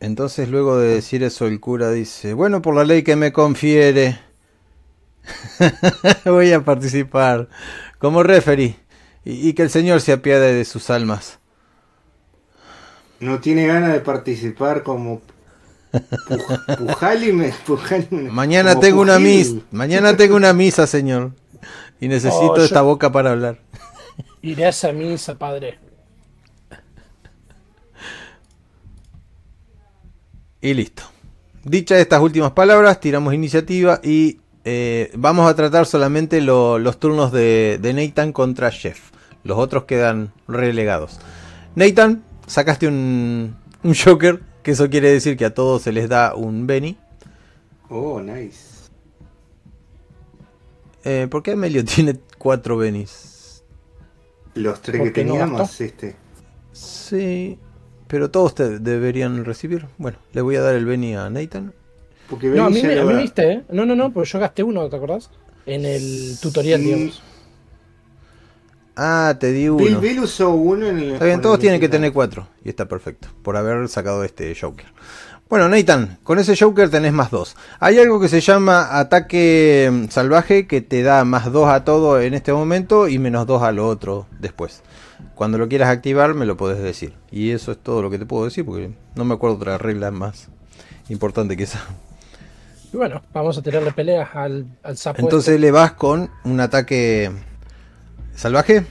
Entonces luego de decir eso el cura dice, bueno, por la ley que me confiere, voy a participar como referee y, y que el Señor se apiade de sus almas. No tiene ganas de participar como Pujálime. Pujálime- Mañana como tengo una misa, mañana tengo una misa, Señor, y necesito Oh, esta boca para hablar. Iré a esa misa, padre. Y listo. Dichas estas últimas palabras, tiramos iniciativa y eh, vamos a tratar solamente lo- los turnos de, de Nathan contra Jeff. Los otros quedan relegados. Nathan, sacaste un, un Joker, que eso quiere decir que a todos se les da un Benny. Oh, nice. Eh, ¿Por qué Amelio tiene cuatro Bennies? Los tres ¿Por que no teníamos, este. Sí, pero todos te deberían recibir. Bueno, le voy a dar el Benny a Nathan. Porque No, a mí, me, a mí viste, ¿eh? No, no, no, porque yo gasté uno, ¿te acordás? En el tutorial, Sí. digamos. Ah, te di Bill uno. Bill usó uno en el. Está bien, todos tienen que tener cuatro. Y está perfecto. Por haber sacado este Joker. Bueno, Nathan, con ese Joker tenés más dos. Hay algo que se llama ataque mm, salvaje que te da más dos a todo en este momento y menos dos a lo otro después. Cuando lo quieras activar me lo podés decir. Y eso es todo lo que te puedo decir porque no me acuerdo otra regla más importante que esa. Y bueno, vamos a tirarle peleas al, al sapo. Entonces le vas con un ataque salvaje.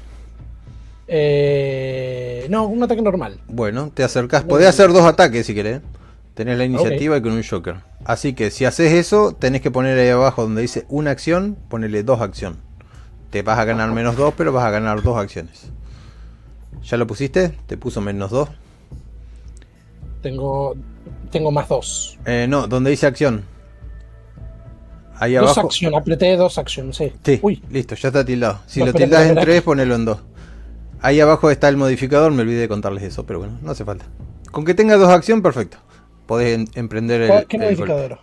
Eh, no, un ataque normal. Bueno, te acercás. Podés hacer dos ataques si querés. Tenés la iniciativa y con un Joker. Así que si haces eso, tenés que poner ahí abajo donde dice una acción, ponerle dos acción. Te vas a ganar menos dos, pero vas a ganar dos acciones. ¿Ya lo pusiste? ¿Te puso menos dos? Tengo, tengo más dos. Eh, no, donde dice acción. Ahí Dos abajo. acción, apreté dos acción, sí. Sí, Uy, listo, ya está tildado. Si No, lo espera, espera, en espera. tres, ponelo en dos. Ahí abajo está el modificador, me olvidé de contarles eso, pero bueno, no hace falta. Con que tenga dos acción, perfecto. Podés en- emprender el, ¿cuál- ¿qué el modificador?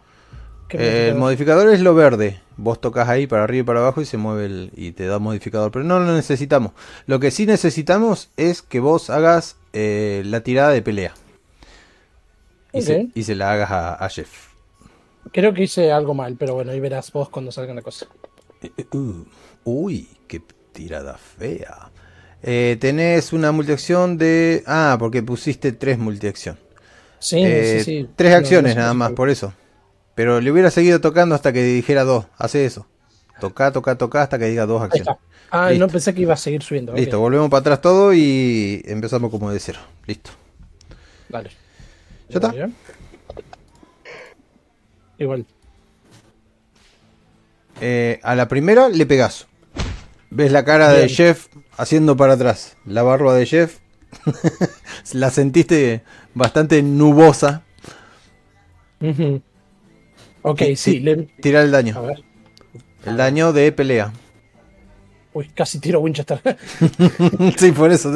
¿Qué el modificador? modificador es lo verde. Vos tocas ahí para arriba y para abajo y se mueve el, y te da modificador. Pero no lo necesitamos. Lo que sí necesitamos es que vos hagas eh, la tirada de pelea. Y, Ok. se, y se la hagas a, a Jeff. Creo que hice algo mal, pero bueno, ahí verás vos cuando salga la cosa. Uh, uy, qué tirada fea. Eh, tenés una multiacción de... Ah, porque pusiste tres multiacción. Sí, Eh, sí, sí. Tres acciones no nada más, por eso. Pero le hubiera seguido tocando hasta que dijera dos. Hace eso. Toca, toca, toca hasta que diga dos acciones. está. Ah, Listo. no pensé que iba a seguir subiendo. Listo, volvemos para atrás todo y empezamos como de cero. Listo. Dale. ¿Ya está? bien? Igual. Eh, a la primera le pegás. Ves la cara de. Jeff haciendo para atrás. La barba de Jeff. la sentiste bastante nubosa. Ujú. Ok, sí. le- Tira el A daño. ver. El daño de pelea. Uy, casi tiro Winchester. sí, por eso.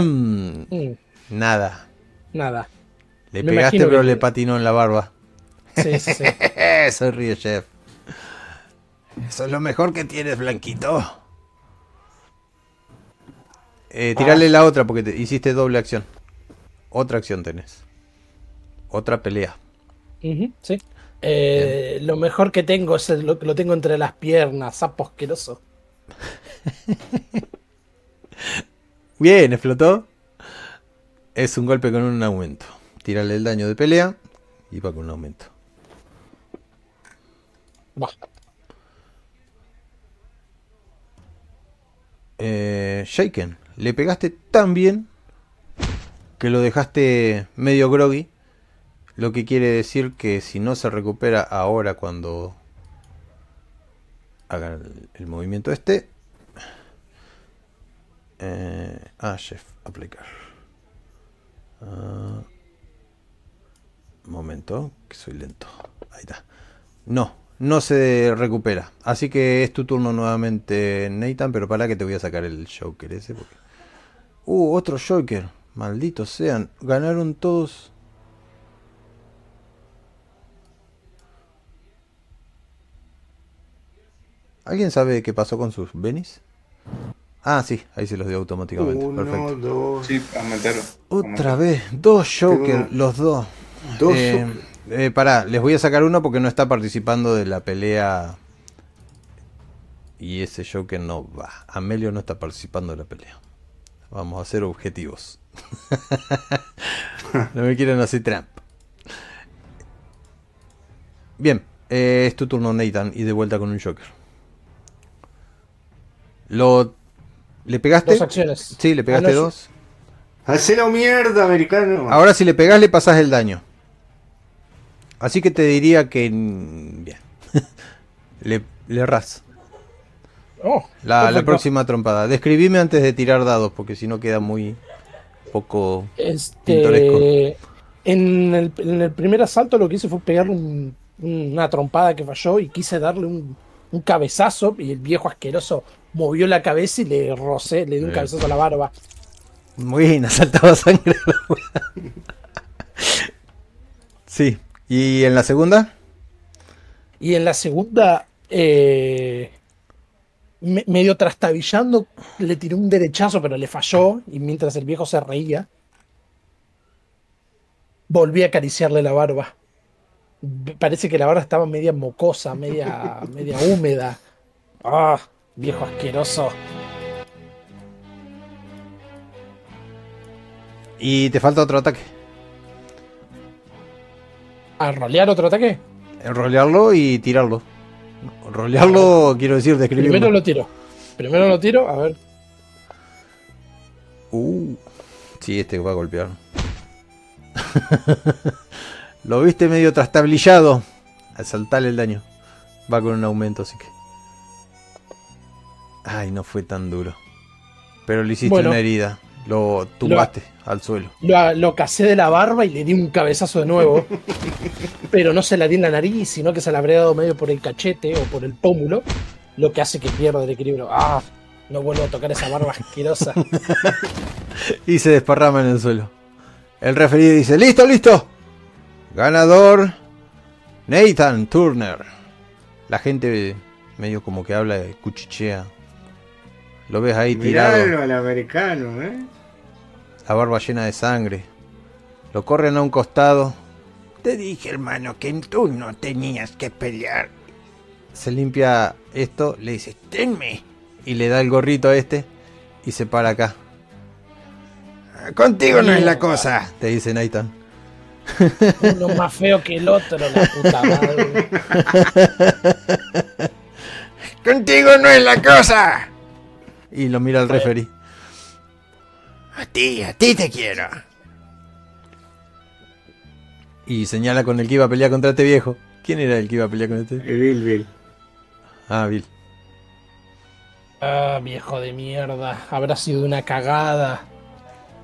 Mm, Nada. Nada. Le Me pegaste pero que- le patinó en la barba. Sí, sí, sí. Se ríe Jeff. Eso es lo mejor que tienes, Blanquito. Eh, tirale la otra porque te hiciste doble acción. Otra acción tenés. Otra pelea. Sí. Eh, lo mejor que tengo es el- lo, lo tengo entre las piernas, sapo asqueroso. Bien, explotó. Es un golpe con un aumento. Tírale el daño de pelea y va con un aumento. Eh, Shaken, le pegaste tan bien que lo dejaste medio groggy. Lo que quiere decir que si no se recupera ahora cuando haga el, el movimiento este. Eh, ah, chef, aplicar. Ah, momento, que soy lento. Ahí está. No, no se recupera. Así que es tu turno nuevamente, Nathan, pero para que te voy a sacar el Joker ese. Porque... Uh, otro Joker. Malditos sean. Ganaron todos. ¿Alguien sabe qué pasó con sus Benis? Ah, sí, ahí se los dio automáticamente. Uno, Perfecto. dos, Sí, aumentaron. Otra vez, dos Joker, los dos. Dos. Eh, eh, pará, les voy a sacar uno porque no está participando de la pelea. Y ese Joker no va. Amelio no está participando de la pelea. Vamos a hacer objetivos. no me quieren hacer tramp. Bien, eh, es tu turno, Nathan, y de vuelta con un Joker. Lo. ¿Le pegaste? Dos acciones. Sí, le pegaste Ah, no, dos. Hacelo mierda, americano. Ahora si le pegas le pasas el daño. Así que te diría que... mm, Bien. le, le ras. Oh, La, la próxima trompada. Describime antes de tirar dados, porque si no queda muy poco... pintoresco. Este, en el, en el primer asalto lo que hice fue pegarle un- una trompada que falló y quise darle un, un cabezazo y el viejo asqueroso movió la cabeza y le rocé, le di un cabezazo a la barba. Muy bien, ha saltado sangre. sí. ¿Y en la segunda? Y en la segunda, eh, me- medio trastabillando, le tiré un derechazo, pero le falló. Y mientras el viejo se reía, volví a acariciarle la barba. Parece que la barba estaba media mocosa, media, media húmeda. ¡Ah! Viejo asqueroso. Y te falta otro ataque. ¿A rolear otro ataque? Enrolearlo y tirarlo. Rolearlo, quiero decir, describirlo. Primero lo tiro. Primero lo tiro, a ver. Uh, sí, este va a golpear. Lo viste medio trastablillado. Al saltarle el daño. Va con un aumento, así que. Ay, no fue tan duro. Pero le hiciste Bueno. una herida. Lo tumbaste al suelo. Lo, lo casé de la barba y le di un cabezazo de nuevo. pero no se la di en la nariz, sino que se la habría dado medio por el cachete o por el pómulo. Lo que hace que pierda el equilibrio. ¡Ah! No vuelvo a tocar esa barba asquerosa. Y se desparrama en el suelo. El referido dice: ¡Listo, listo! Ganador Nathan Turner. La gente medio como que habla de cuchichea. Lo ves ahí tirado. Miralo al americano, ¿eh? La barba llena de sangre. Lo corren a un costado. Te dije, hermano, que tú no tenías que pelear. Se limpia esto, le dice, tenme. Y le da el gorrito a este y se para acá. Contigo no es la cosa, te dice Nathan. Uno más feo que el otro, la puta madre. Contigo no es la cosa. Y lo mira al referee. A ti, a ti te quiero. Y señala con el que iba a pelear contra este viejo. ¿Quién era el que iba a pelear con este? Bill, Bill. Ah, Bill. Ah, viejo de mierda. Habrá sido una cagada.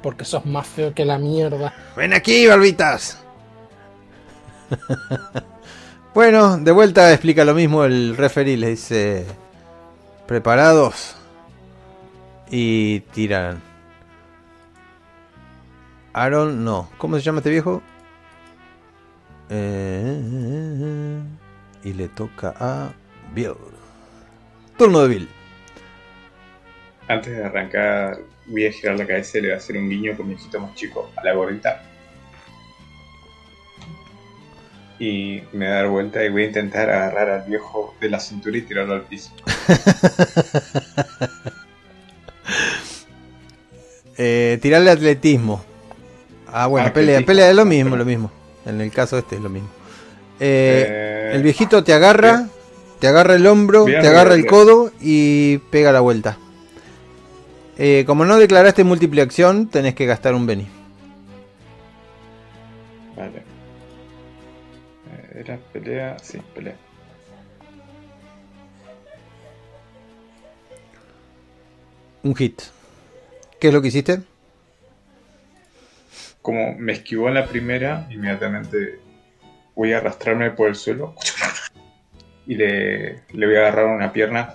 Porque sos más feo que la mierda. Ven aquí, barbitas. bueno, de vuelta explica lo mismo el referee. Le dice: Preparados. Y tiran. Aaron, no. ¿Cómo se llama este viejo? Eh, y le toca a Bill. Turno de Bill. Antes de arrancar, voy a girar la cabeza y le voy a hacer un guiño con mi hijito más chico a la gorrita. Y me voy a dar vuelta y voy a intentar agarrar al viejo de la cintura y tirarlo al piso. Eh, tirarle atletismo. Ah, bueno, pelea, Atletismo. pelea es lo mismo, lo mismo. En el caso este es lo mismo. Eh, Eh, el viejito te agarra, te agarra el hombro, Bien, te agarra bien, el codo y pega la vuelta. Eh, como no declaraste múltiple acción, tenés que gastar un Beni. Vale. Era pelea. Sí, pelea. Un hit. ¿Qué es lo que hiciste? Como me esquivó en la primera, inmediatamente voy a arrastrarme por el suelo y le, le voy a agarrar una pierna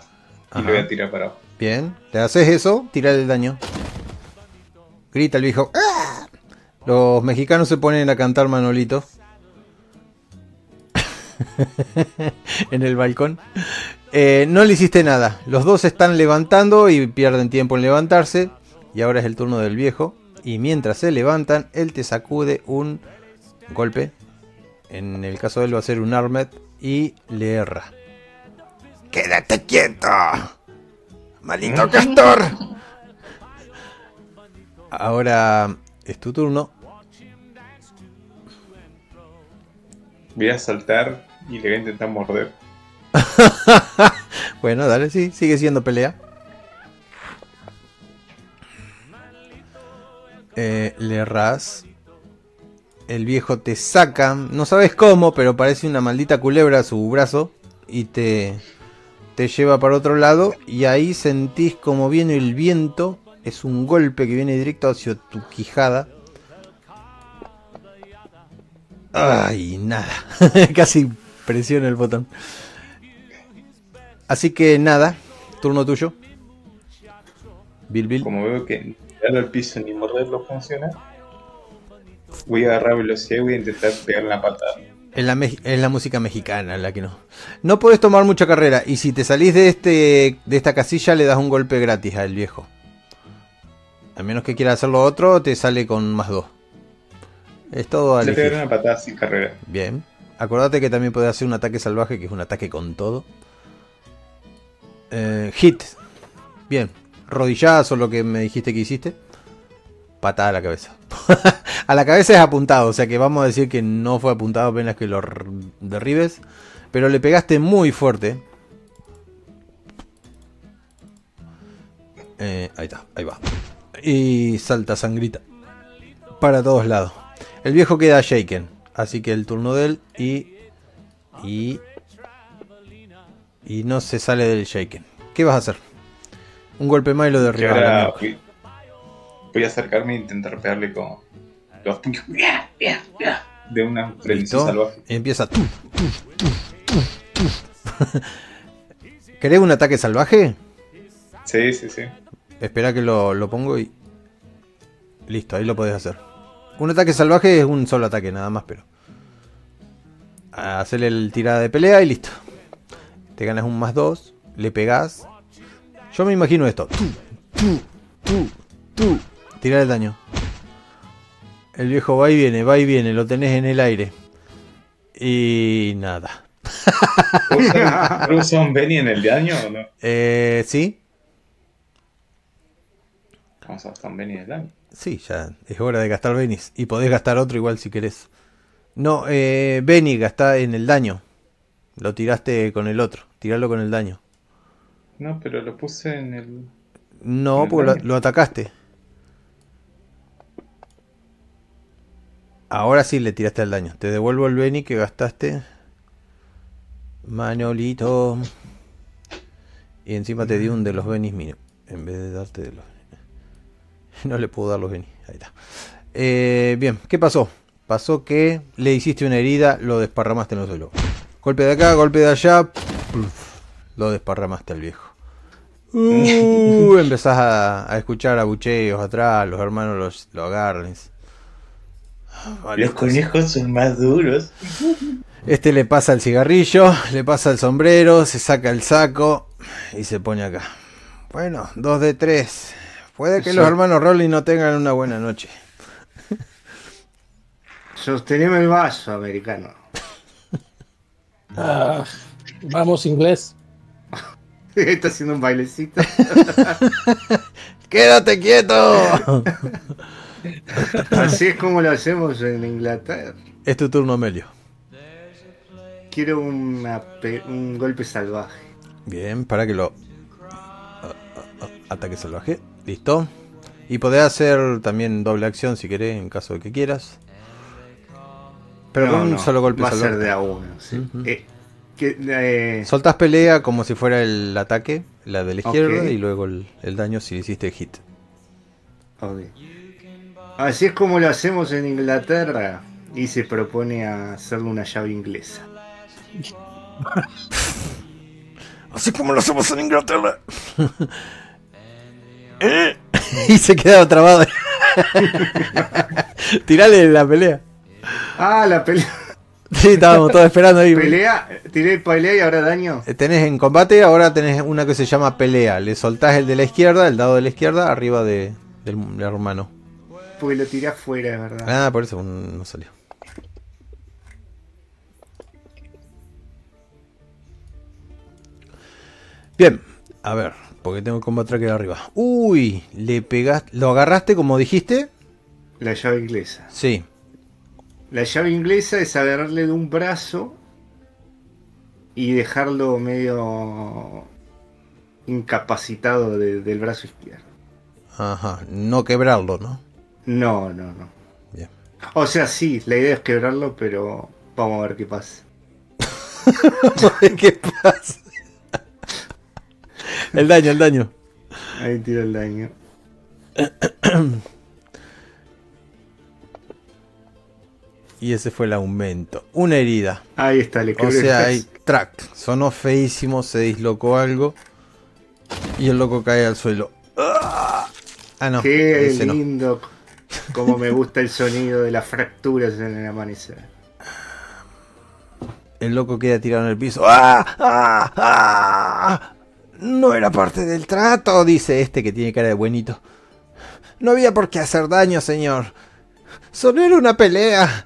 y Ajá. le voy a tirar para abajo. Bien, te haces eso, tira el daño. Grita el viejo. ¡Ah! Los mexicanos se ponen a cantar Manolito. en el balcón. Eh, no le hiciste nada. Los dos se están levantando y pierden tiempo en levantarse. Y ahora es el turno del viejo. Y mientras se levantan, él te sacude un golpe. En el caso de él va a ser un armet. Y le erra. ¡Quédate quieto! ¡Maldito castor! Ahora es tu turno. Voy a saltar y le voy a intentar morder. Bueno, dale, sí, sigue siendo pelea. Eh, le erras. El viejo te saca, no sabes cómo, pero parece una maldita culebra su brazo y te, te lleva para otro lado y ahí sentís como viene el viento. Es un golpe que viene directo hacia tu quijada. Ay, nada. Casi presiona el botón. Así que nada, turno tuyo. Bill Bill. Como veo que tirarlo al piso ni morderlo funciona, voy a agarrar velocidad y voy a intentar pegarle una patada. Es la, es la música mexicana la que no. No puedes tomar mucha carrera. Y si te salís de este de esta casilla, le das un golpe gratis al viejo. A menos que quieras hacerlo otro, te sale con más dos. Es todo a Le pegaré elegir. una patada sin carrera. Bien. Acordate que también puedes hacer un ataque salvaje, que es un ataque con todo. Eh, hit. Bien. Rodillazo, lo que me dijiste que hiciste. Patada a la cabeza. a la cabeza es apuntado, o sea que vamos a decir que no fue apuntado apenas que lo derribes. Pero le pegaste muy fuerte. Eh, ahí está, ahí va. Y salta sangrita. Para todos lados. El viejo queda shaken. Así que el turno de él y. Y. Y no se sale del shaken. ¿Qué vas a hacer? Un golpe más y lo Y derriba. ahora voy, voy a acercarme e intentar pegarle con los puños de una Listo. salvaje. Empieza. tu, tu, tu, tu, tu. ¿Querés un ataque salvaje? Sí, sí, sí. Espera que lo, lo pongo y. Listo, ahí lo podés hacer. Un ataque salvaje es un solo ataque, nada más, pero. Hacerle el tirada de pelea y listo. Te ganas un más dos, le pegás. Yo me imagino esto. Tu. Tirar el daño. El viejo va y viene, va y viene, lo tenés en el aire. Y nada. ¿Puedo usar, ¿puedo usar un Benny en el daño o no? Eh, ¿Sí? Vamos a usar un Benny en el daño. Sí, ya es hora de gastar Benis. Y podés gastar otro igual si querés. No, eh, Beni gastá en el daño. Lo tiraste con el otro. Tiralo con el daño. No, pero lo puse en el. No, ¿En el porque lo, atacaste. Ahora sí le tiraste el daño. Te devuelvo el Beni que gastaste. Manolito. Y encima te di un de los Benis mío. En vez de darte de los. No le puedo dar los Benis. Ahí está. Eh, bien, ¿qué pasó? Pasó que le hiciste una herida, lo desparramaste en el suelo. Golpe de acá, golpe de allá. Lo desparramaste al viejo. Uh, empezás a, a escuchar abucheos atrás, los hermanos los, lo agarran. Vale, Los conejos son más duros. Este le pasa el cigarrillo, le pasa el sombrero, se saca el saco y se pone acá. Bueno, dos de tres. Puede que los hermanos Rolling no tengan una buena noche. Sosteneme el vaso, americano. Ah, vamos, inglés. Está haciendo un bailecito. ¡Quédate quieto! Así es como lo hacemos en Inglaterra. es tu turno, Melio. Quiero una un golpe salvaje. Bien, para que lo. Ataque salvaje. Listo. Y podés hacer también doble acción si querés, en caso de que quieras. Pero No, con un no, solo golpe Va a ser salvaje. de a uno. sí. Eh, que, eh, Soltás pelea como si fuera el ataque, la de la izquierda, y luego el, el daño si hiciste hit. Así es como lo hacemos en Inglaterra. Y se propone a hacerle una llave inglesa. Así como lo hacemos en Inglaterra. ¿Eh? y se quedaba trabado. Tirale la pelea. Ah, la pelea. Sí, estábamos todos esperando ahí. Pelea, tiré pelea y ahora daño. Eh, Tenés en combate, ahora tenés una que se llama pelea. Le soltás el de la izquierda, el dado de la izquierda, arriba de, del hermano. Porque lo tiré afuera, es verdad. Ah, por eso no salió. Bien, a ver, porque tengo el combate tracker arriba. Uy, le pegaste. ¿Lo agarraste como dijiste? La llave inglesa. Sí. La llave inglesa es agarrarle de un brazo y dejarlo medio incapacitado de- del brazo izquierdo. Ajá, no quebrarlo, ¿no? No, no, no. Bien. O sea, sí, la idea es quebrarlo, pero vamos a ver qué pasa. ¿Qué pasa? El daño, el daño. Ahí tiro el daño. Y ese fue el aumento. Una herida. Ahí está, le O sea, hay track. Sonó feísimo, se dislocó algo. Y el loco cae al suelo. ¡Ah! Ah, no. Qué ese no. lindo. Como me gusta el sonido de las fracturas en el amanecer. El loco queda tirado en el piso. ¡Ah! ¡Ah! ¡Ah! No era parte del trato, dice este que tiene cara de buenito. No había por qué hacer daño, señor. Solo era una pelea.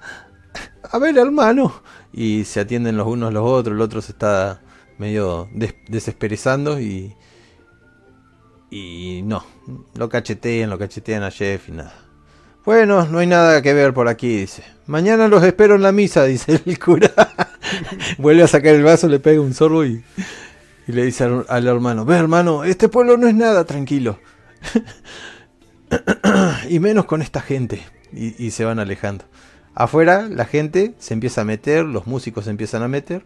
A ver, hermano. Y se atienden los unos a los otros. El otro se está medio des- desesperezando y. Y no. Lo cachetean, lo cachetean a Jeff y nada. Bueno, no hay nada que ver por aquí, dice. Mañana los espero en la misa, dice el cura. Vuelve a sacar el vaso, le pega un sorbo y, y le dice al, hermano, ve hermano, este pueblo no es nada tranquilo. y menos con esta gente. Y se van alejando. Afuera la gente se empieza a meter, los músicos se empiezan a meter.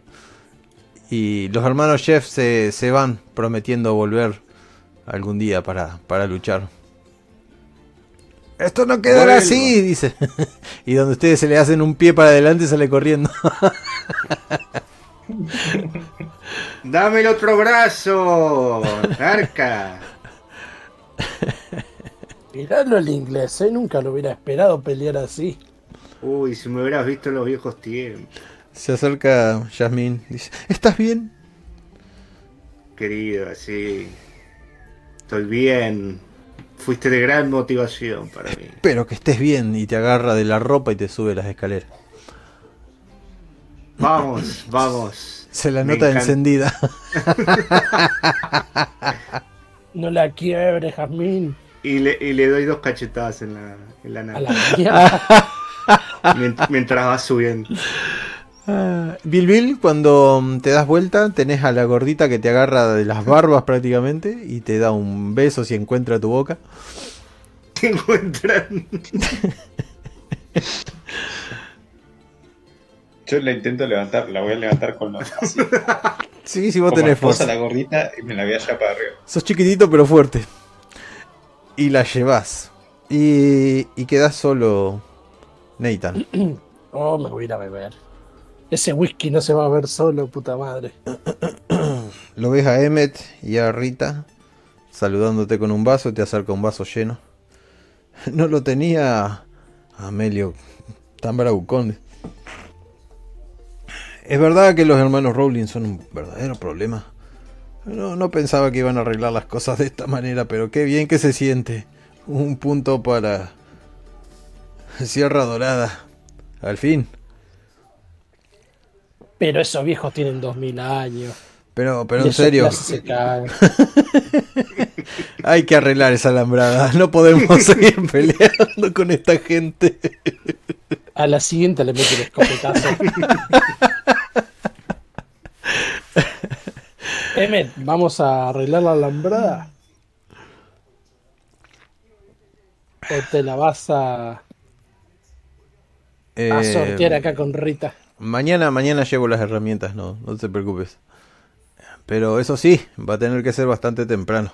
Y los hermanos Jeff se, se van prometiendo volver algún día para, para luchar. Esto no quedará Vuelvo. así, dice. y donde ustedes se le hacen un pie para adelante sale corriendo. ¡Dame el otro brazo! ¡Arca! Mirarlo el inglés, ¿eh? Nunca lo hubiera esperado pelear así. Uy, si me hubieras visto en los viejos tiempos. Se acerca Jasmine, dice, ¿estás bien? Querido, sí. Estoy bien. Fuiste de gran motivación para mí. Pero que estés bien y te agarra de la ropa y te sube las escaleras. Vamos, vamos. Se la nota encendida. No la quiebre, Jazmín. Y le, y le doy dos cachetadas en la, en la A nariz. Mientras va subiendo. Ah, Bill Bill, cuando mm, te das vuelta, tenés a la gordita que te agarra de las barbas prácticamente y te da un beso si encuentra tu boca. Te encuentran. Yo la intento levantar, la voy a levantar con los. Así, Sí, si vos como tenés fuerza. la gordita y me la voy allá para arriba. Sos chiquitito pero fuerte. Y la llevas. Y, y quedás solo Nathan. Oh, me voy a ir a beber. Ese whisky no se va a ver solo, puta madre. Lo ves a Emmet y a Rita saludándote con un vaso, te acerca un vaso lleno. No lo tenía Amelio tan bravucón. Es verdad que los hermanos Rowling son un verdadero problema. No, no pensaba que iban a arreglar las cosas de esta manera, pero qué bien que se siente. Un punto para Sierra Dorada. Al fin. Pero esos viejos tienen 2000 años. Pero, pero en serio. se. Hay que arreglar esa alambrada. No podemos seguir peleando con esta gente. A la siguiente le mete el escopetazo. Emmet, vamos a arreglar la alambrada. O te la vas a, a Eh, sortear acá con Rita. Mañana, mañana llevo las herramientas, no, no te preocupes. Pero eso sí, va a tener que ser bastante temprano.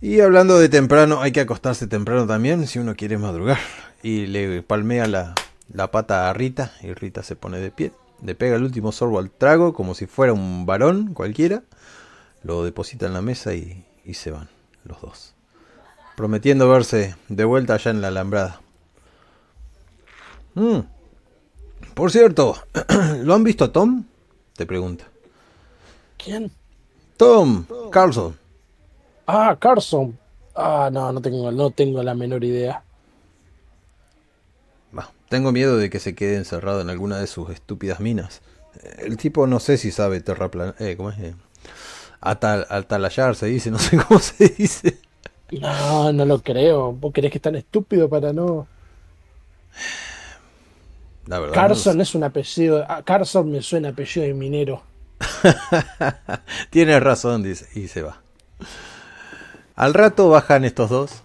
Y hablando de temprano, hay que acostarse temprano también si uno quiere madrugar. Y le palmea la, la pata a Rita y Rita se pone de pie. Le pega el último sorbo al trago como si fuera un varón cualquiera. Lo deposita en la mesa y, y se van los dos. Prometiendo verse de vuelta allá en la alambrada. Mm. Por cierto, ¿lo han visto a Tom? Te pregunta. ¿Quién? Tom, Carlson. Ah, Carson. Ah, no, no tengo, no tengo la menor idea. Bah, tengo miedo de que se quede encerrado en alguna de sus estúpidas minas. El tipo no sé si sabe terraplanar. Eh, ¿Cómo es? Eh, atal- atalayar se dice, no sé cómo se dice. No, no lo creo. ¿Vos creés que es tan estúpido para no? La verdad. Carson es un apellido. ah, Carson me suena apellido de minero. Tienes razón, dice, y se va. Al rato bajan estos dos.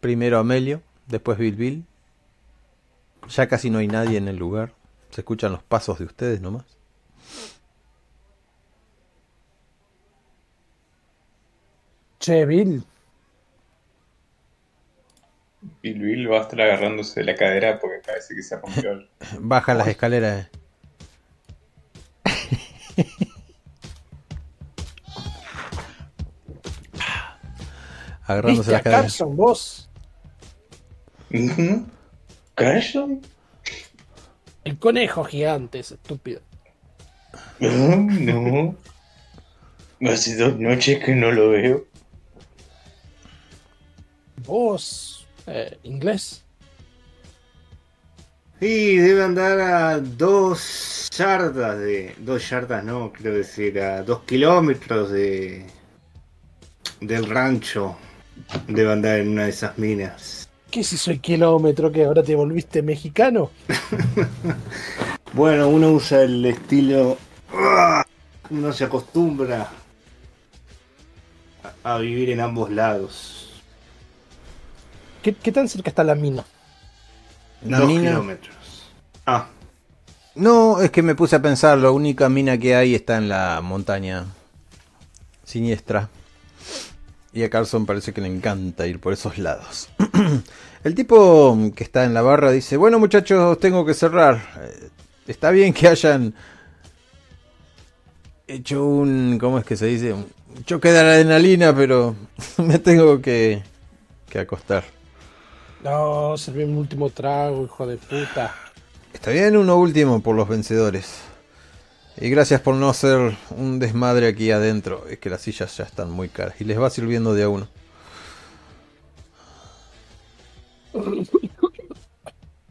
Primero Amelio, después Bill Bill. Ya casi no hay nadie en el lugar. Se escuchan los pasos de ustedes nomás. Che, Bill. Bill Bill va a estar agarrándose de la cadera porque parece que se rompió. el- Bajan las escaleras. Agarrándose ¿Viste a las caderas. Carson vos? ¿Carson? El conejo gigante, ese estúpido. No, no. Hace dos noches que no lo veo. ¿Vos? Eh, ¿Inglés? Y debe andar a dos yardas de. Dos yardas no, quiero decir, a dos kilómetros de. del rancho. Debe andar en una de esas minas. ¿Qué si soy kilómetro que ahora te volviste mexicano? Bueno, uno usa el estilo. ¡Ah! Uno se acostumbra a vivir en ambos lados. ¿Qué, qué tan cerca está la mina? La dos mina. kilómetros. Ah, No, es que me puse a pensar, la única mina que hay está en la montaña siniestra. Y a Carlson parece que le encanta ir por esos lados. El tipo que está en la barra dice, bueno muchachos, tengo que cerrar. Eh, Está bien que hayan hecho un, ¿cómo es que se dice? Un choque de adrenalina, pero me tengo que, que acostar. No, serví un último trago, hijo de puta. Está bien uno último por los vencedores. Y gracias por no hacer un desmadre aquí adentro. Es que las sillas ya están muy caras. Y les va sirviendo de a uno.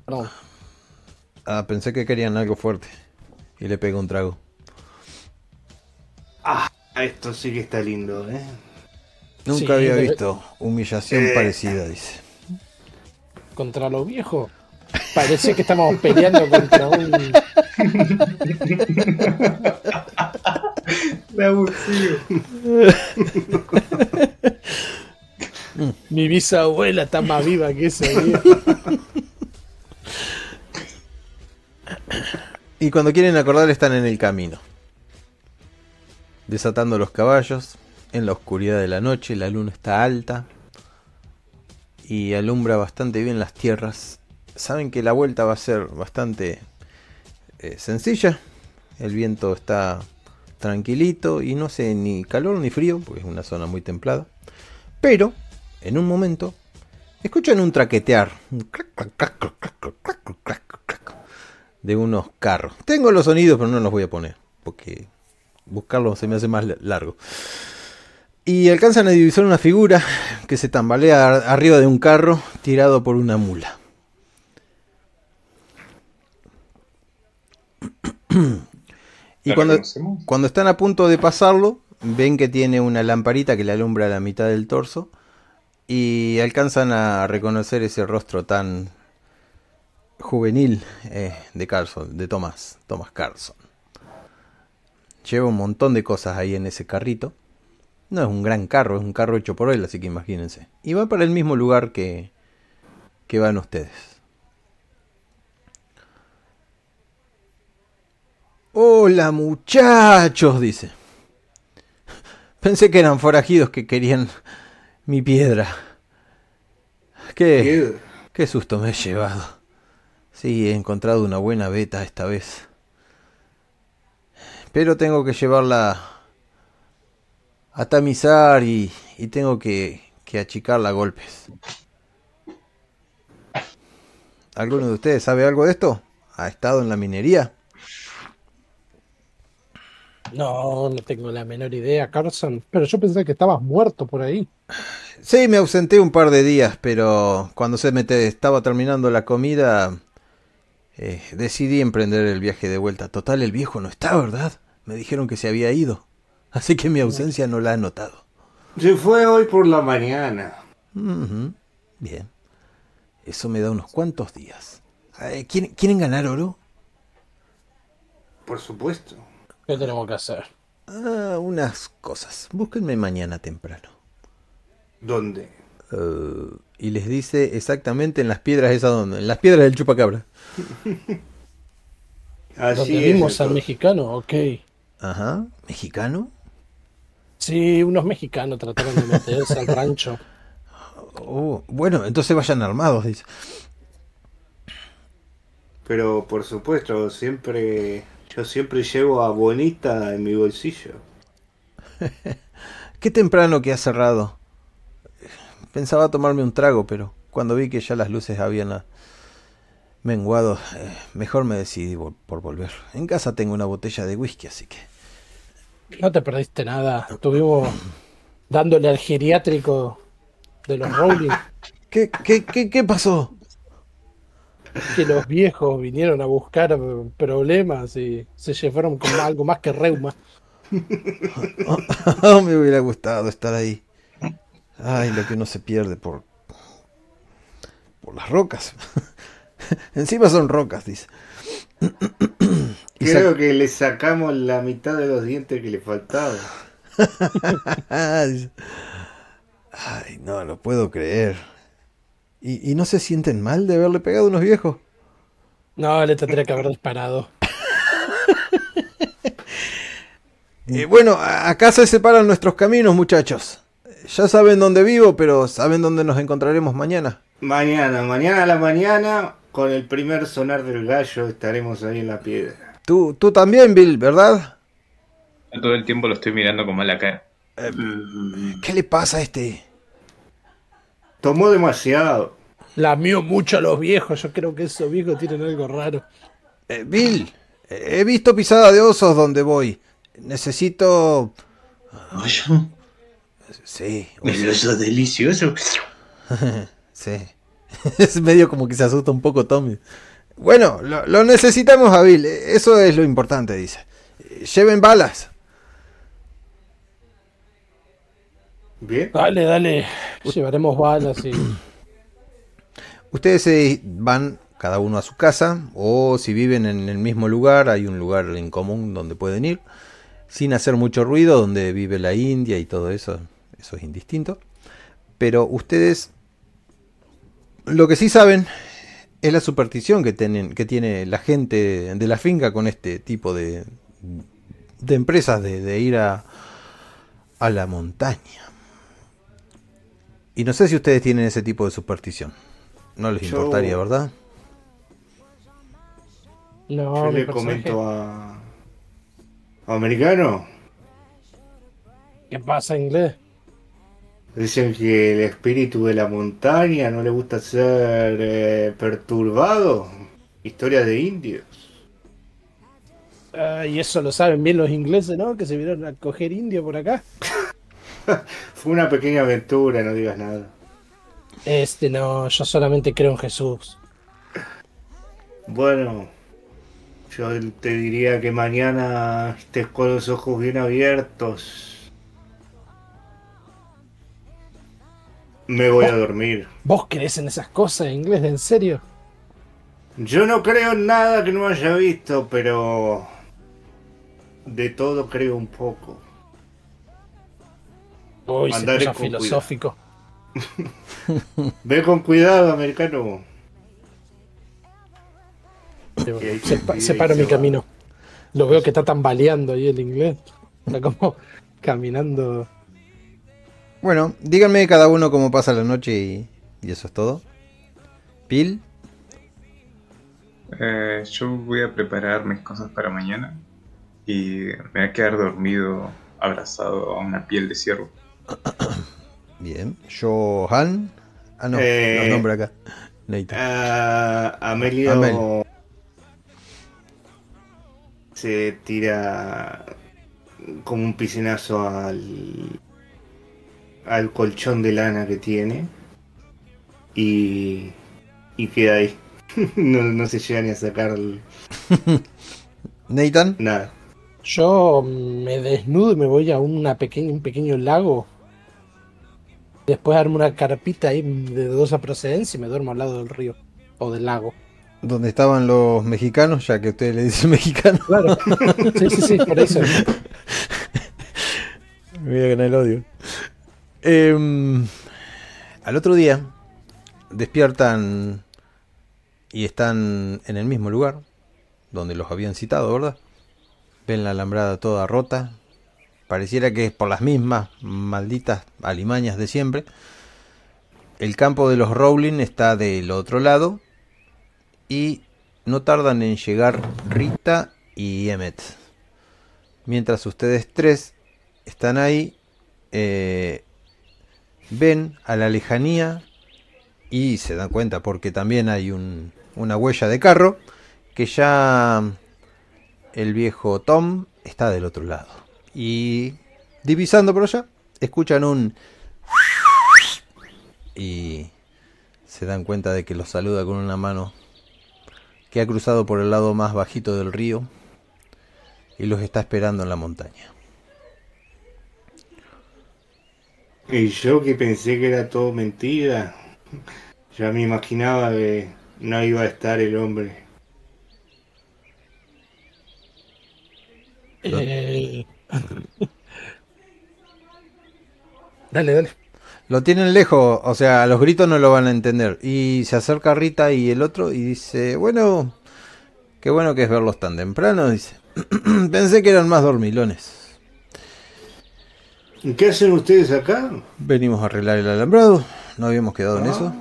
Perdón. Ah, pensé que querían algo fuerte. Y le pego un trago. ah, esto sí que está lindo, ¿eh? Nunca Sí, había visto humillación Eh. parecida, dice. Contra los viejos. Parecía que estábamos peleando contra un. Mi bisabuela está más viva que ese viejo. Y cuando quieren acordar están en el camino. Desatando los caballos. En la oscuridad de la noche. La luna está alta y alumbra bastante bien las tierras. Saben que la vuelta va a ser bastante sencilla. El viento está tranquilito y no hace ni calor ni frío, porque es una zona muy templada. Pero, en un momento, escuchan un traquetear. De unos carros. Tengo los sonidos, pero no los voy a poner, porque buscarlos se me hace más largo. Y alcanzan a divisar una figura que se tambalea ar- arriba de un carro tirado por una mula. y ¿La cuando, cuando están a punto de pasarlo, ven que tiene una lamparita que le alumbra la mitad del torso y alcanzan a reconocer ese rostro tan juvenil eh, de Carlson, de Thomas, Thomas Carlson. Lleva un montón de cosas ahí en ese carrito. No es un gran carro, es un carro hecho por él, así que imagínense. Y va para el mismo lugar que, que van ustedes. Hola muchachos, dice. Pensé que eran forajidos que querían Mi piedra. ¿Qué? Qué susto me he llevado. Sí, he encontrado una buena beta esta vez. Pero tengo que llevarla a tamizar y, y tengo que, que achicarla a golpes. ¿Alguno de ustedes sabe algo de esto? ¿Ha estado en la minería? No, no tengo la menor idea, Carson. Pero yo pensé que estabas muerto por ahí. Sí, me ausenté un par de días, pero cuando se me estaba terminando la comida, eh, decidí emprender el viaje de vuelta. Total, el viejo no está, ¿verdad? Me dijeron que se había ido. Así que mi ausencia no la he notado. Se fue hoy por la mañana. Ujú, Bien. Eso me da unos cuantos días. Eh, ¿quieren, ¿Quieren ganar oro? Por supuesto. ¿Qué tenemos que hacer? Ah, unas cosas. Búsquenme mañana temprano. ¿Dónde? Eh, y les dice exactamente en las piedras esas donde. En las piedras del chupacabra. Así ¿Dónde es. vimos al mexicano? Ok. Ajá. ¿Mexicano? Sí, unos mexicanos trataron de meterse al rancho. Oh, bueno, entonces vayan armados, dice. Pero por supuesto, siempre. Yo siempre llevo a Bonita en mi bolsillo. Qué temprano que ha cerrado. Pensaba tomarme un trago, pero cuando vi que ya las luces habían ah, menguado, eh, mejor me decidí por volver. En casa tengo una botella de whisky, así que... No te perdiste nada. Estuvimos dándole al geriátrico de los Rowling ¿Qué, qué, qué, qué pasó? que los viejos vinieron a buscar problemas y se llevaron con algo más que reuma. Oh, me hubiera gustado estar ahí. Ay, lo que uno se pierde por... por las rocas. Encima son rocas, dice. Creo que le sacamos la mitad de los dientes que le faltaban. Ay, no lo puedo creer. ¿Y, y no se sienten mal de haberle pegado a unos viejos? No, le tendría que haber disparado. Eh, bueno, a- acá se separan nuestros caminos, muchachos. Ya saben dónde vivo, pero ¿saben dónde nos encontraremos mañana? Mañana, mañana a la mañana, con el primer sonar del gallo, estaremos ahí en la piedra. Tú, tú también, Bill, ¿verdad? Todo el tiempo lo estoy mirando con mala cara. ¿Qué le pasa a este? Tomó demasiado. Lamió mucho a los viejos. Yo creo que esos viejos tienen algo raro. Eh, Bill, eh, he visto pisada de osos donde voy. Necesito... Oye, Sí, el oso delicioso. Sí. es medio como que se asusta un poco Tommy. Bueno, lo, lo necesitamos a Bill. Eso es lo importante, dice. Eh, Lleven balas. Bien. Dale, dale. Llevaremos balas y. Ustedes se van cada uno a su casa o si viven en el mismo lugar, hay un lugar en común donde pueden ir sin hacer mucho ruido, donde vive la India y todo eso, eso es indistinto. Pero ustedes lo que sí saben es la superstición que tienen que tiene la gente de la finca con este tipo de de empresas de, de ir a a la montaña. Y no sé si ustedes tienen ese tipo de superstición. No les Yo- importaría, ¿verdad? No, Yo le comento a... a Americano. ¿Qué pasa, inglés? Dicen que el espíritu de la montaña no le gusta ser eh, perturbado. Historia de indios. Ah, y eso lo saben bien los ingleses, ¿no? Que se vieron a coger indio por acá. Fue una pequeña aventura, no digas nada. Este no, yo solamente creo en Jesús. Bueno, yo te diría que mañana estés con los ojos bien abiertos. Me voy a dormir. ¿Vos crees en esas cosas, inglés? ¿En serio? Yo no creo en nada que no haya visto, pero de todo creo un poco. Uy, se filosófico. Ve con cuidado, americano. Sí, bueno, Y ahí se, se pa- pide se y para se mi camino. Lo veo que está tambaleando ahí el inglés. Está como caminando. Bueno, díganme cada uno cómo pasa la noche y, y eso es todo. Pil, Eh, yo voy a preparar mis cosas para mañana y me voy a quedar dormido abrazado a una piel de ciervo. bien. Johan. Ah, no, Eh, los nombres acá. Nathan. Ah, Amelio Amel. se tira como un piscinazo al, al colchón de lana que tiene y, y queda ahí. no, no se llega ni a sacar el- Nathan. nada. Yo me desnudo y me voy a una pequeña, un pequeño lago. Después armo una carpita ahí de dudosa procedencia y me duermo al lado del río o del lago. Donde estaban los mexicanos, ya que usted le dice mexicano. Claro. Sí, sí, sí, por eso. Me voy a ganar el odio. Em, al otro día, despiertan y están en el mismo lugar donde los habían citado, ¿verdad? Ven la alambrada toda rota. Pareciera que es por las mismas malditas alimañas de siempre. El campo de los Rowling está del otro lado. Y no tardan en llegar Rita y Emmet. Mientras ustedes tres están ahí, eh, ven a la lejanía y se dan cuenta porque también hay un- una huella de carro que ya el viejo Tom está del otro lado. Y divisando por allá, escuchan un... Y se dan cuenta de que los saluda con una mano que ha cruzado por el lado más bajito del río y los está esperando en la montaña. Y yo que pensé que era todo mentira, ya me imaginaba que no iba a estar el hombre. Eh, Dale, dale. Lo tienen lejos, o sea, a los gritos no lo van a entender. Y se acerca Rita y el otro y dice, bueno, qué bueno que es verlos tan temprano, dice. Pensé que eran más dormilones. ¿Y qué hacen ustedes acá? Venimos a arreglar el alambrado, no habíamos quedado en eso.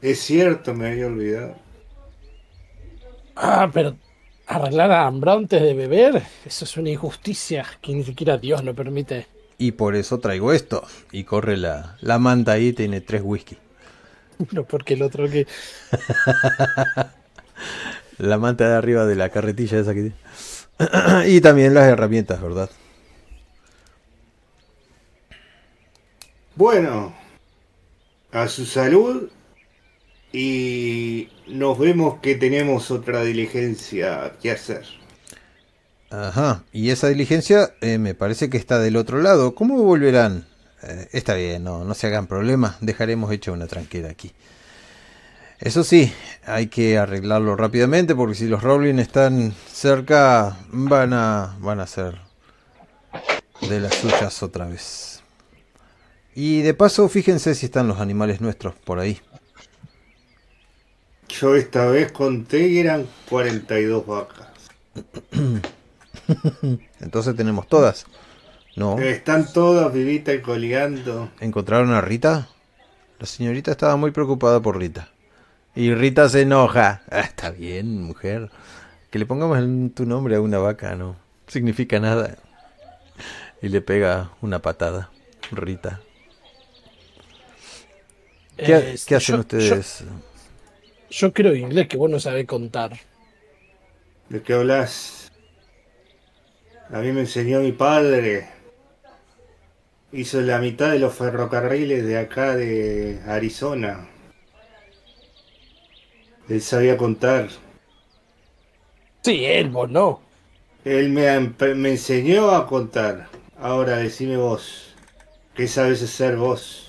Es cierto, me había olvidado. Ah, pero arreglar a hambre antes de beber, eso es una injusticia que ni siquiera Dios lo permite. Y por eso traigo esto. Y corre la, la manta ahí, tiene tres whisky. No porque el otro que. La manta de arriba de la carretilla esa que tiene. y también las herramientas, ¿verdad? Bueno, a su salud y nos vemos que tenemos otra diligencia que hacer. Ajá, y esa diligencia eh, me parece que está del otro lado. ¿Cómo volverán? Eh, está bien, no, no se hagan problemas, dejaremos hecha una tranquera aquí. Eso sí, hay que arreglarlo rápidamente porque si los Rowling están cerca van a van a ser de las suyas otra vez. Y de paso, fíjense si están los animales nuestros por ahí. Yo esta vez conté que eran 42 vacas. Entonces tenemos todas. No. Están todas vivitas y coleando. ¿Encontraron a Rita? La señorita estaba muy preocupada por Rita. Y Rita se enoja. Ah, está bien, mujer. Que le pongamos tu nombre a una vaca no significa nada. Y le pega una patada. Rita. ¿Qué, Eh, qué hacen yo- ustedes? Yo, yo creo inglés que vos no sabés contar. ¿De qué hablas? A mí me enseñó mi padre. Hizo la mitad de los ferrocarriles de acá de Arizona. Él sabía contar. Sí, él, vos no. Él me, me enseñó a contar. Ahora decime vos. ¿Qué sabes hacer vos?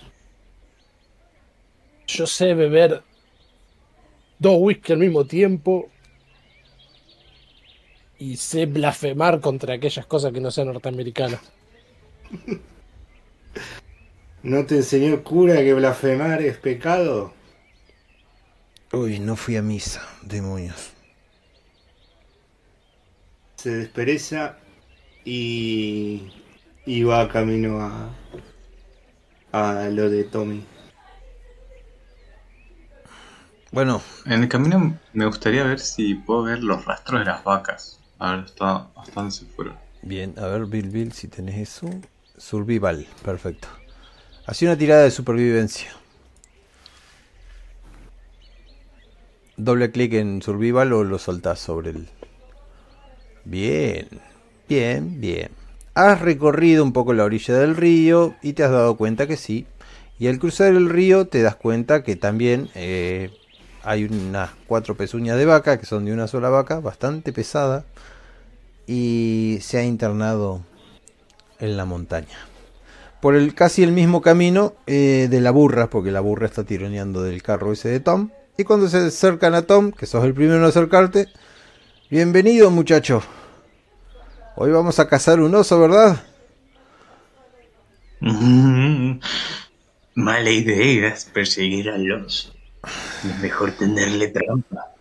Yo sé beber dos whisky al mismo tiempo. Y sé blasfemar contra aquellas cosas que no sean norteamericanas. ¿No te enseñó el cura que blasfemar es pecado? Uy, no fui a misa, demonios. Se despereza y, y va camino a, a lo de Tommy. Bueno, En el camino me gustaría ver si puedo ver los rastros de las vacas. A ver hasta, hasta dónde se fueron. bien, a ver, Bill Bill, si tenés eso. Survival, perfecto. Hacía una tirada de supervivencia. Doble clic en Survival o lo soltás sobre el. Bien, bien, bien. Has recorrido un poco la orilla del río y te has dado cuenta que sí. Y al cruzar el río te das cuenta que también eh, hay unas cuatro pezuñas de vaca que son de una sola vaca, bastante pesada. Y se ha internado en la montaña. Por el casi el mismo camino eh, de la burra, porque la burra está tironeando del carro ese de Tom. Y cuando se acercan a Tom, que sos el primero en acercarte, bienvenido muchacho. Hoy vamos a cazar un oso, ¿verdad? Mm, mala idea es perseguir al oso. Es mejor tenerle trampa.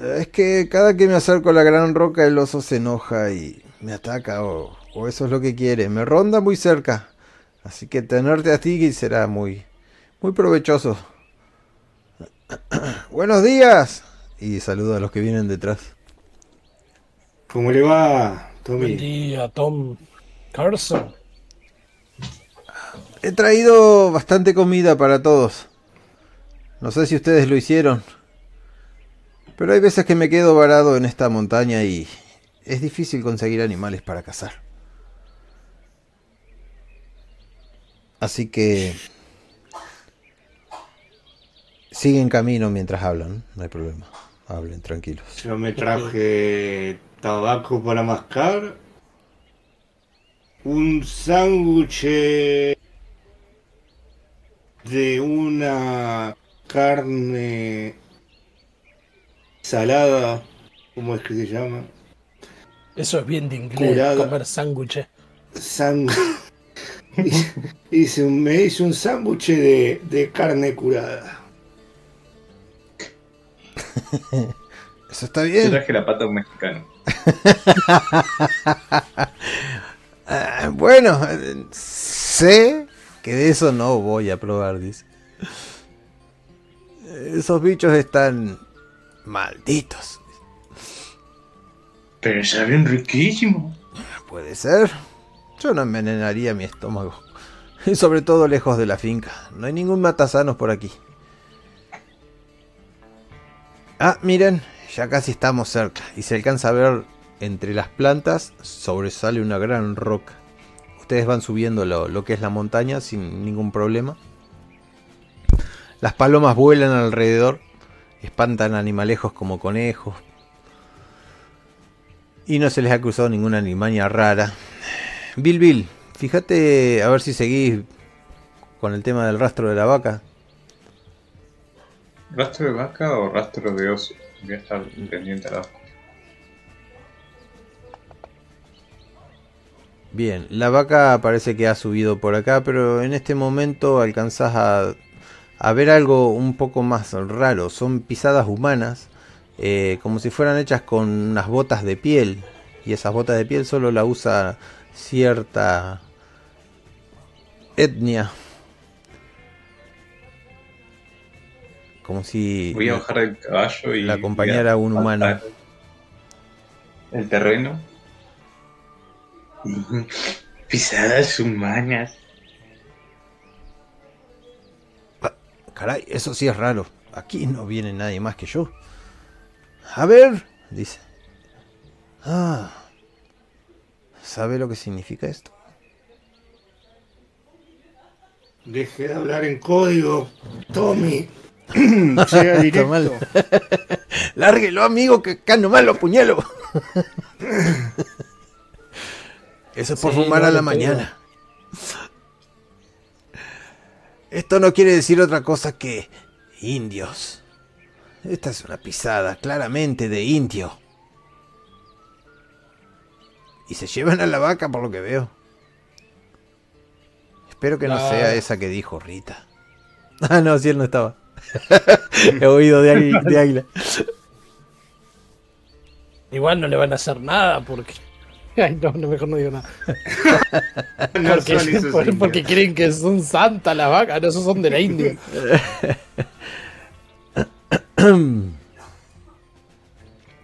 Es que cada que me acerco a la gran roca el oso se enoja y me ataca o, o eso es lo que quiere. Me ronda muy cerca. Así que tenerte a ti será muy, muy provechoso. Buenos días. Y saludo a los que vienen detrás. ¿Cómo le va, Buen Tommy? día, Tom Carson. He traído bastante comida para todos. No sé si ustedes lo hicieron. Pero hay veces que me quedo varado en esta montaña y es difícil conseguir animales para cazar. Así que siguen camino mientras hablan, no hay problema. Hablen tranquilos. Yo me traje tabaco para mascar, un sándwich de una carne salada, ¿cómo es que se llama? Eso es bien de inglés, Curada. comer sándwiches. Sang hice, un, me hice un sándwich de, de carne curada. Eso está Yo bien. traje la pata de un mexicano. Ah, bueno, eh, sé que de eso no voy a probar, dice. Esos bichos están malditos. Pero saben riquísimo. Puede ser. Yo no envenenaría mi estómago. Y sobre todo lejos de la finca. No hay ningún matasanos por aquí. Ah, miren, ya casi estamos cerca. Y se alcanza a ver entre las plantas sobresale una gran roca. Ustedes van subiendo lo, lo que es la montaña sin ningún problema. Las palomas vuelan alrededor. Espantan animalejos como conejos. Y no se les ha cruzado ninguna animaña rara. Bill Bill, fíjate a ver si seguís con el tema del rastro de la vaca. ¿Rastro de vaca o rastro de oso? Voy a estar pendiente a las dos. Bien, la vaca parece que ha subido por acá, pero en este momento alcanzás a, a ver algo un poco más raro. Son pisadas humanas, eh, como si fueran hechas con unas botas de piel. Y esas botas de piel solo la usa cierta etnia. Como si... Voy a bajar del caballo y. la acompañara a un humano. El terreno. Pisadas humanas. Caray, eso sí es raro. Aquí no viene nadie más que yo. A ver, dice. Ah. ¿Sabe lo que significa esto? Deje de hablar en código, Tommy. Directo. mal. Lárguelo, amigo, que acá nomás lo puñalo. Eso es por Sí, fumar no a la pega. Esto no quiere decir otra cosa que indios. Esta es una pisada claramente de indio. Y se llevan a la vaca por lo que veo. Espero que no Claro. sea esa que dijo Rita. Ah, no, si él no estaba. He oído de águila. Igual no le van a hacer nada porque Ay, no, no, mejor no digo nada. No Porque, por- porque creen que son santas las vacas, no, esos son de la India.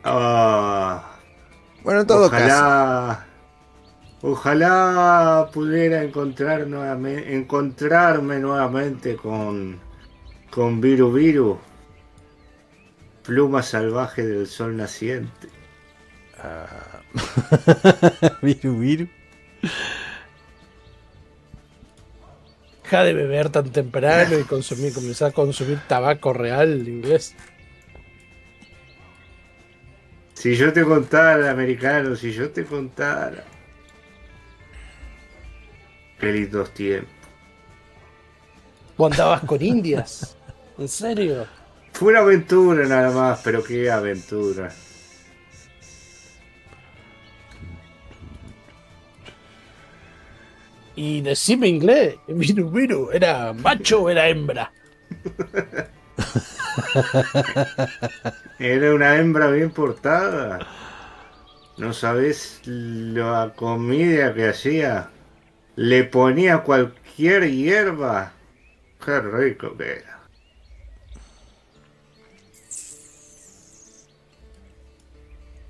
Ah, Bueno, en todo caso. ojalá, ojalá pudiera encontrar nuevamente, encontrarme nuevamente con, con Viru Viru, pluma salvaje del sol naciente. Viru, viru. Deja de beber tan temprano y consumir, comenzar a consumir tabaco real inglés. Si yo te contara, americano, si yo te contara. Qué lindos tiempos. ¿Vos andabas con indias? ¿En serio? Fue una aventura nada más, pero qué aventura. Y decime inglés, viru viru, ¿era macho o era hembra? Era una hembra bien portada. No sabes la comida que hacía. Le ponía cualquier hierba. Qué rico que era.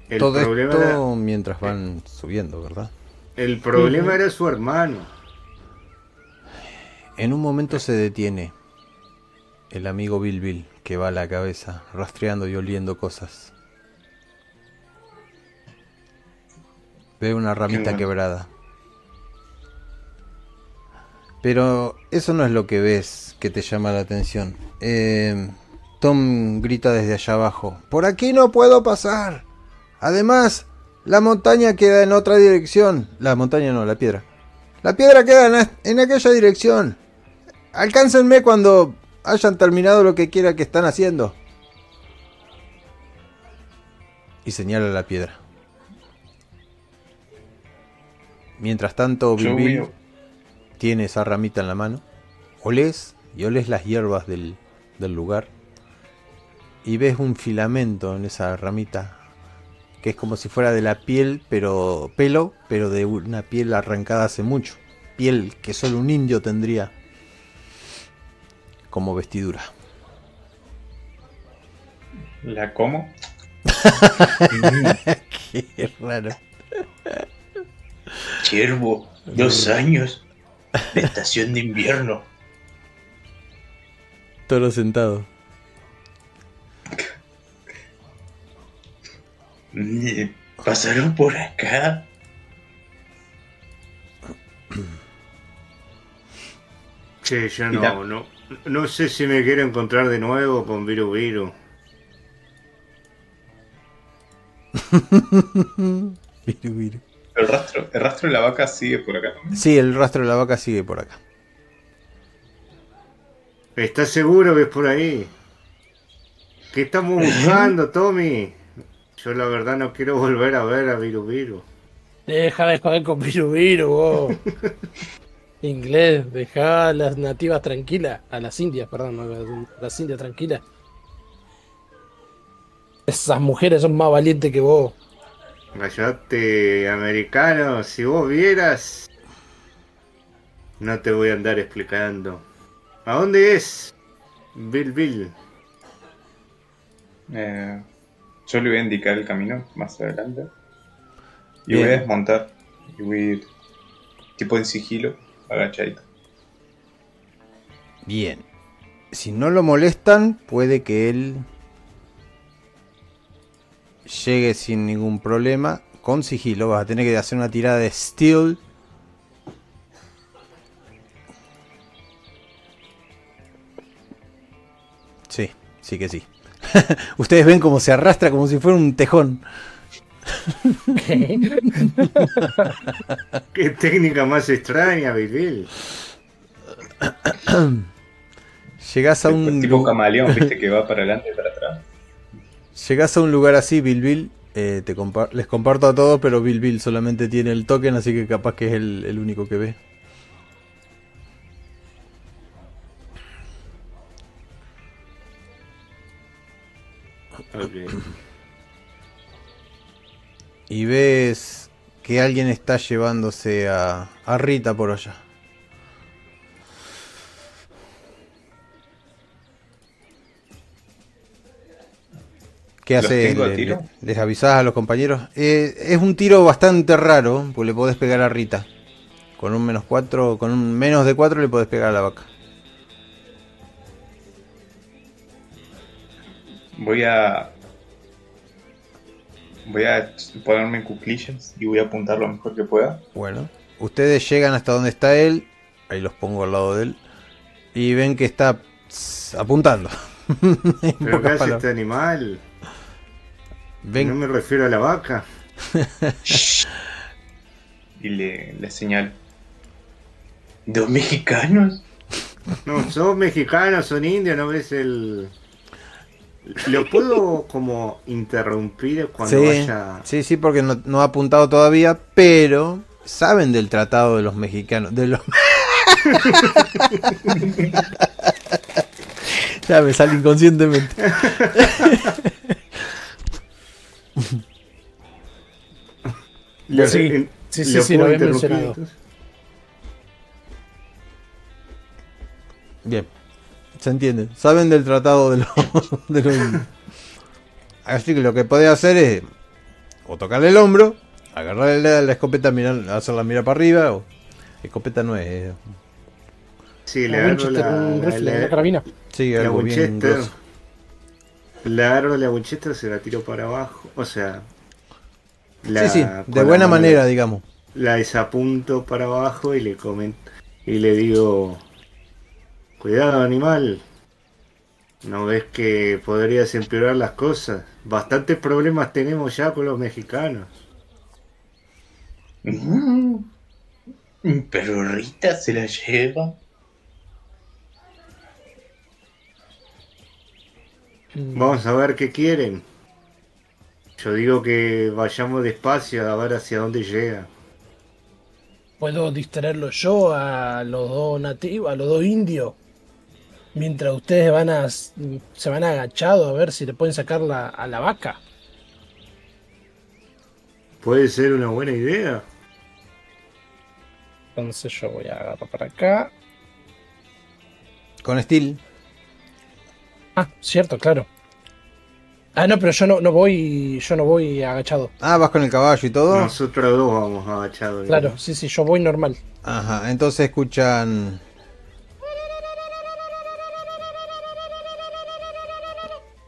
El Todo problema, esto era, mientras van subiendo, ¿verdad? el problema era su hermano. En un momento se detiene el amigo Bill Bill, que va a la cabeza, rastreando y oliendo cosas. Ve una ramita bueno. quebrada. Pero eso no es lo que ves que te llama la atención. Eh, Tom grita desde allá abajo. Por aquí no puedo pasar. Además, la montaña queda en otra dirección. La montaña no, la piedra. La piedra queda en, en aquella dirección. Alcáncenme cuando hayan terminado lo que quiera que están haciendo. Y señala la piedra. Mientras tanto, Bill tiene esa ramita en la mano. Olés y olés las hierbas del, del lugar. Y ves un filamento en esa ramita. Que es como si fuera de la piel, pero pelo, pero de una piel arrancada hace mucho. Piel que solo un indio tendría como vestidura. ¿La como? Qué raro. Ciervo, dos años de estación de invierno. Toro sentado. Mm, ¿Pasaron por acá? Che, yo Y la- no, no, no sé si me quiero encontrar de nuevo con Viru Viru. Viru, viru. El rastro, el rastro de la vaca sigue por acá también. Sí, el rastro de la vaca sigue por acá. ¿Estás seguro que es por ahí? ¿Qué estamos buscando, Tommy? Yo la verdad no quiero volver a ver a Viru Viru. Deja de joder con viru viru, vos. Inglés, deja a las nativas tranquilas, a las indias, perdón, a las indias tranquilas. Esas mujeres son más valientes que vos. Callate, americano, si vos vieras... No te voy a andar explicando. ¿A dónde es? Bill Bill. Eh, yo le voy a indicar el camino más adelante. Y Bien. voy a desmontar. Y voy a ir tipo en sigilo, agachadito. Bien. Si no lo molestan, puede que él llegue sin ningún problema. Con sigilo vas a tener que hacer una tirada de steel. Sí, sí que sí. Ustedes ven cómo se arrastra como si fuera un tejón. Qué técnica más extraña, Bill. Llegás a un tipo camaleón, viste, que va para adelante y para atrás. Llegás a un lugar así, Bill Bill. eh, te compa- les comparto a todos, pero Bill Bill solamente tiene el token, así que capaz que es el, el único que ve. Ok. Y ves que alguien está llevándose a, a Rita por allá. ¿Qué ¿Los hace? ¿Le- ¿Les avisás a los compañeros? Eh, es un tiro bastante raro, porque le podés pegar a Rita. Con un menos 4, con un menos de 4 le podés pegar a la vaca. Voy a. Voy a ponerme en cuclillas y voy a apuntar lo mejor que pueda. Bueno, ustedes llegan hasta donde está él. Ahí los pongo al lado de él. Y ven que está apuntando. ¿Pero qué hace este animal? Ven, No me refiero a la vaca. Y le, le señalo. ¿Dos mexicanos? No, son mexicanos, son indios, ¿no ves el...? ¿Lo puedo como interrumpir cuando sí, vaya...? sí, sí, porque no, no ha apuntado todavía, pero saben del tratado de los mexicanos. De los... ya me sale inconscientemente. Lo- Sí, en- sí, sí, ¿lo sí, lo había mencionado. Bien, se entiende. Saben del tratado de los... de los- Así que lo que podés hacer es o tocarle el hombro, agarrarle la, la escopeta, mirar, hacerla mirar para arriba, o... Escopeta no es... eh, Sí, le agarro Winchester, la, la, la, carabina. Sí, la algo bien Winchester. grosso. Le agarro la Winchester, se la tiro para abajo. O sea... la- Sí, sí, de buena manera, digamos. La desapunto para abajo y le comento... Y le digo... Cuidado, animal. ¿No ves que podrías empeorar las cosas? Bastantes problemas tenemos ya con los mexicanos. Mm. Pero Rita se la lleva. Vamos a ver qué quieren. Yo digo que vayamos despacio a ver hacia dónde llega. Puedo distraerlo yo a los dos nativos, a los dos indios. Mientras ustedes van a se van agachados a ver si le pueden sacar la, a la vaca. Puede ser una buena idea. Entonces yo voy a agarrar para acá. Con Steel. Ah, cierto, claro. Ah, no, pero yo no, no voy, yo no voy agachado. Ah, vas con el caballo y todo. Nosotros dos vamos agachados. Claro, sí, sí, yo voy normal. Ajá, entonces escuchan.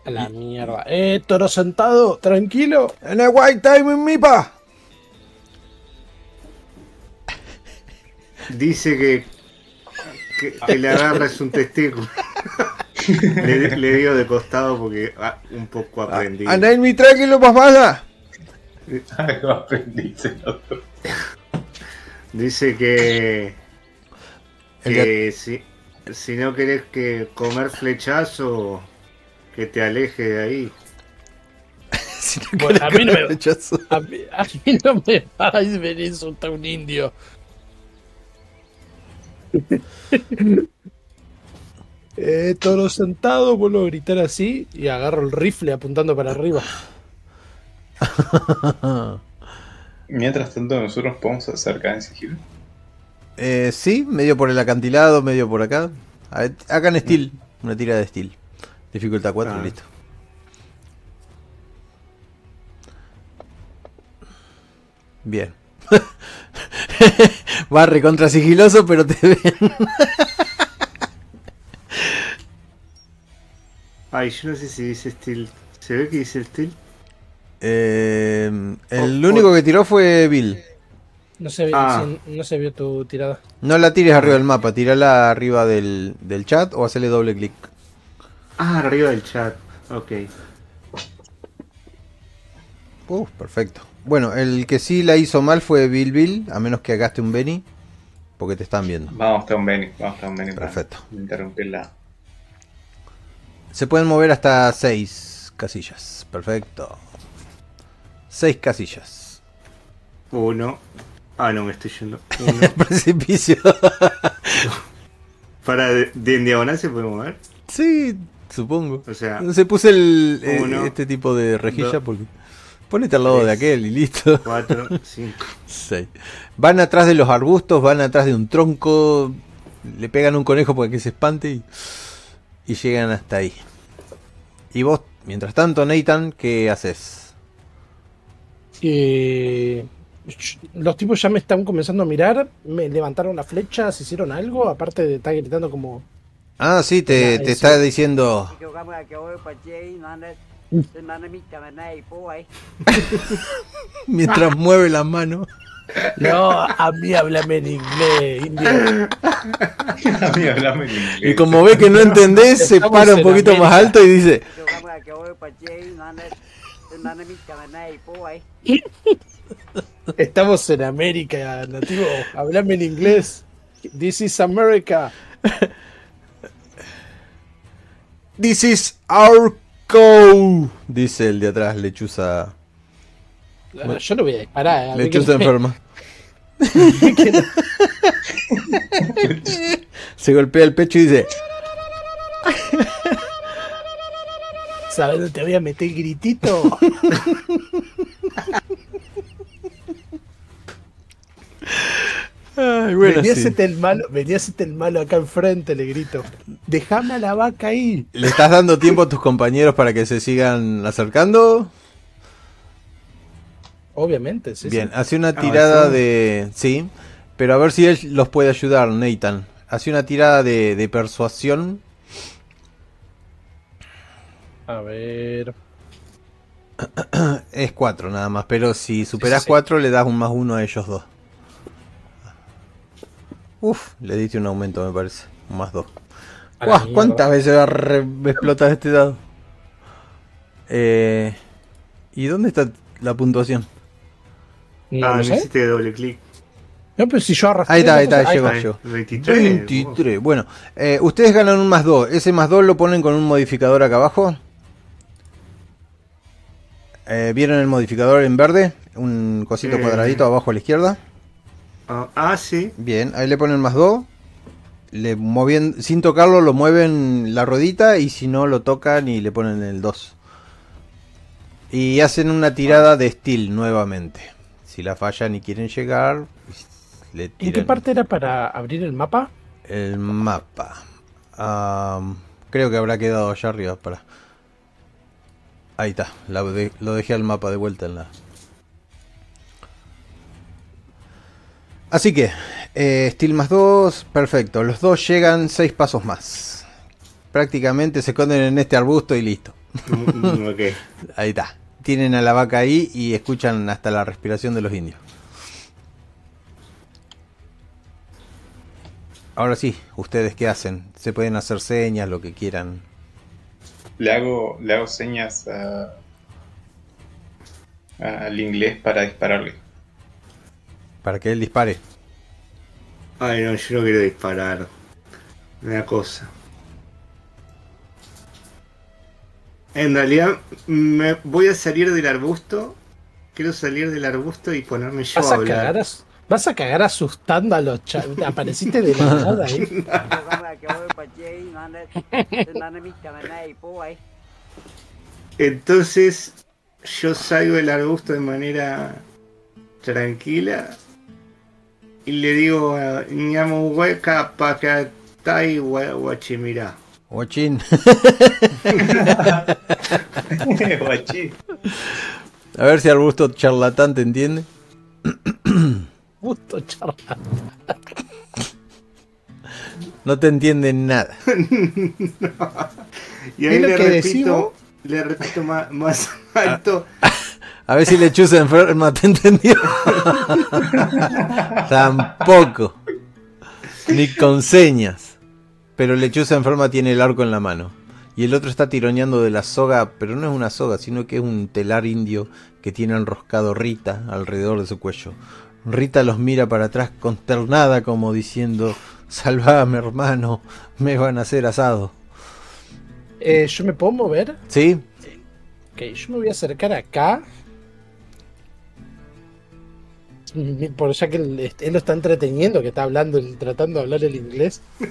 A la mierda. Eh, toro sentado, tranquilo. En el white time in mi pa. Dice que, que, que le agarras un testículo. le, le digo de costado porque ah, un poco aprendí. Anda en mi tranquilo, papá. Algo aprendí. Dice que, que si, si no querés que comer flechazo, que te aleje de ahí. Si no Bueno, a mí no me-. A mí, a mí no me va a venir insultar un indio. eh, toro sentado, vuelvo a gritar así y agarro el rifle apuntando para arriba. Mientras tanto, nosotros podemos acercar en sigilo. Eh, sí, medio por el acantilado, medio por acá. A ver, Acá en Steel, una tira de Steel. Dificultad 4, Ah. listo. Bien. Va recontra sigiloso, pero te ven. Ay, yo no sé si dice Steel. ¿Se ve que dice Steel? Eh, el Oh, único oh. que tiró fue Bill. No se, Ah. no se vio tu tirada. No la tires arriba del mapa, tirala arriba del, del chat o hacele doble clic. Ah, arriba del chat. Ok. Uh, perfecto. Bueno, el que sí la hizo mal fue Bill Bill, a menos que hagaste un Benny, porque te están viendo. Vamos hasta un Benny, vamos hasta un Benny. para Perfecto. Interrumpirla. Se pueden mover hasta 6 casillas. Perfecto. 6 casillas. Uno. Ah, no, me estoy yendo. Uno. Precipicio. Para de, de en diagonal se puede mover. sí, supongo. O sea, Se puse el, eh, Uno, este tipo de rejilla dos. porque Ponete al lado de aquel y listo. 4, 5. Seis. Van atrás de los arbustos, van atrás de un tronco, le pegan un conejo para que se espante y, y llegan hasta ahí. Y vos, mientras tanto, Nathan, ¿qué haces? Eh, los tipos ya me están comenzando a mirar, me levantaron las flechas, hicieron algo, aparte de estar gritando como... Ah, sí, te, te está diciendo. ấy Mientras mueve la mano. No, a mí háblame en inglés, indio. A mí hablame en inglés. Y como ve que no entendés, se Estamos para un en poquito más alto y dice. Estamos en América, nativo. Háblame en inglés. This is America. This is our cow. Dice el de atrás, lechuza. Ah, Yo no voy a disparar. que Lechuza no enferma. no- Se golpea el pecho y dice. ¿Sabes dónde te voy a meter el gritito? Ay, bueno, venía, sí. el malo, venía el malo acá enfrente, le grito. Dejame a la vaca ahí. ¿Le estás dando tiempo a tus compañeros para que se sigan acercando? Obviamente, sí. Bien, sí. hace una tirada eso. de... Sí, pero a ver si él los puede ayudar, Nathan. Hace una tirada de, de persuasión. A ver. Es 4 nada más, pero si superas sí, sí. 4 le das un más uno a ellos dos. Uf, le diste un aumento me parece. Un más 2. A la mierda. ¿Cuántas veces va a re- explotar este dado? Eh, ¿Y dónde está la puntuación? No ah, sé. hiciste doble clic. No, pero si yo arrastré. Ahí está, ahí está, llegó, Ahí, llegó. 23. 23. Bueno, eh, ustedes ganan un más 2. Ese más 2 lo ponen con un modificador acá abajo. Eh, ¿Vieron el modificador en verde? Un cosito Eh. cuadradito abajo a la izquierda. Ah, ah, sí. Bien, ahí le ponen más 2. Le movien- sin tocarlo lo mueven la ruedita y si no lo tocan y le ponen el 2. Y hacen una tirada de steel nuevamente. Si la fallan y quieren llegar, le ¿En qué tiran parte era para abrir el mapa? el mapa. Creo que habrá quedado allá arriba para. Ahí está, la de- lo dejé al mapa de vuelta en la. Así que, eh, Steel más 2, perfecto. Los dos llegan 6 pasos más. Prácticamente se esconden en este arbusto y listo. Mm. Ahí está. Tienen a la vaca ahí y escuchan hasta la respiración de los indios. Ahora sí, ustedes qué hacen? Se pueden hacer señas, lo que quieran. Le hago, le hago señas a- al inglés para dispararle. Para que él dispare. Ay, no, yo no quiero disparar. Una cosa. En realidad, me voy a salir del arbusto. Quiero salir del arbusto y ponerme yo ¿Vas a a, cagar hablar. as- ¿Vas a cagar asustando a los chavos? Apareciste de la nada ấy Entonces, yo salgo del arbusto de manera tranquila y le digo a Ñamu hueca pacatai guachimira. Ochín. Guachí. A ver si arbusto charlatán te entiende. Justo charla. No te entiende nada. Y ahí ¿Es lo le que repito, decimos? le repito más, más alto. A ver si lechuza enferma te entendió. Tampoco. Ni con señas. Pero lechuza enferma tiene el arco en la mano. Y el otro está tironeando de la soga, pero no es una soga, sino que es un telar indio que tiene enroscado Rita alrededor de su cuello. Rita los mira para atrás consternada como diciendo, salvame hermano, me van a hacer asado. Eh, ¿Yo me puedo mover? ¿Sí? Ok, yo me voy a acercar acá. Por ya que él, él lo está entreteniendo, que está hablando, el- tratando de hablar el inglés.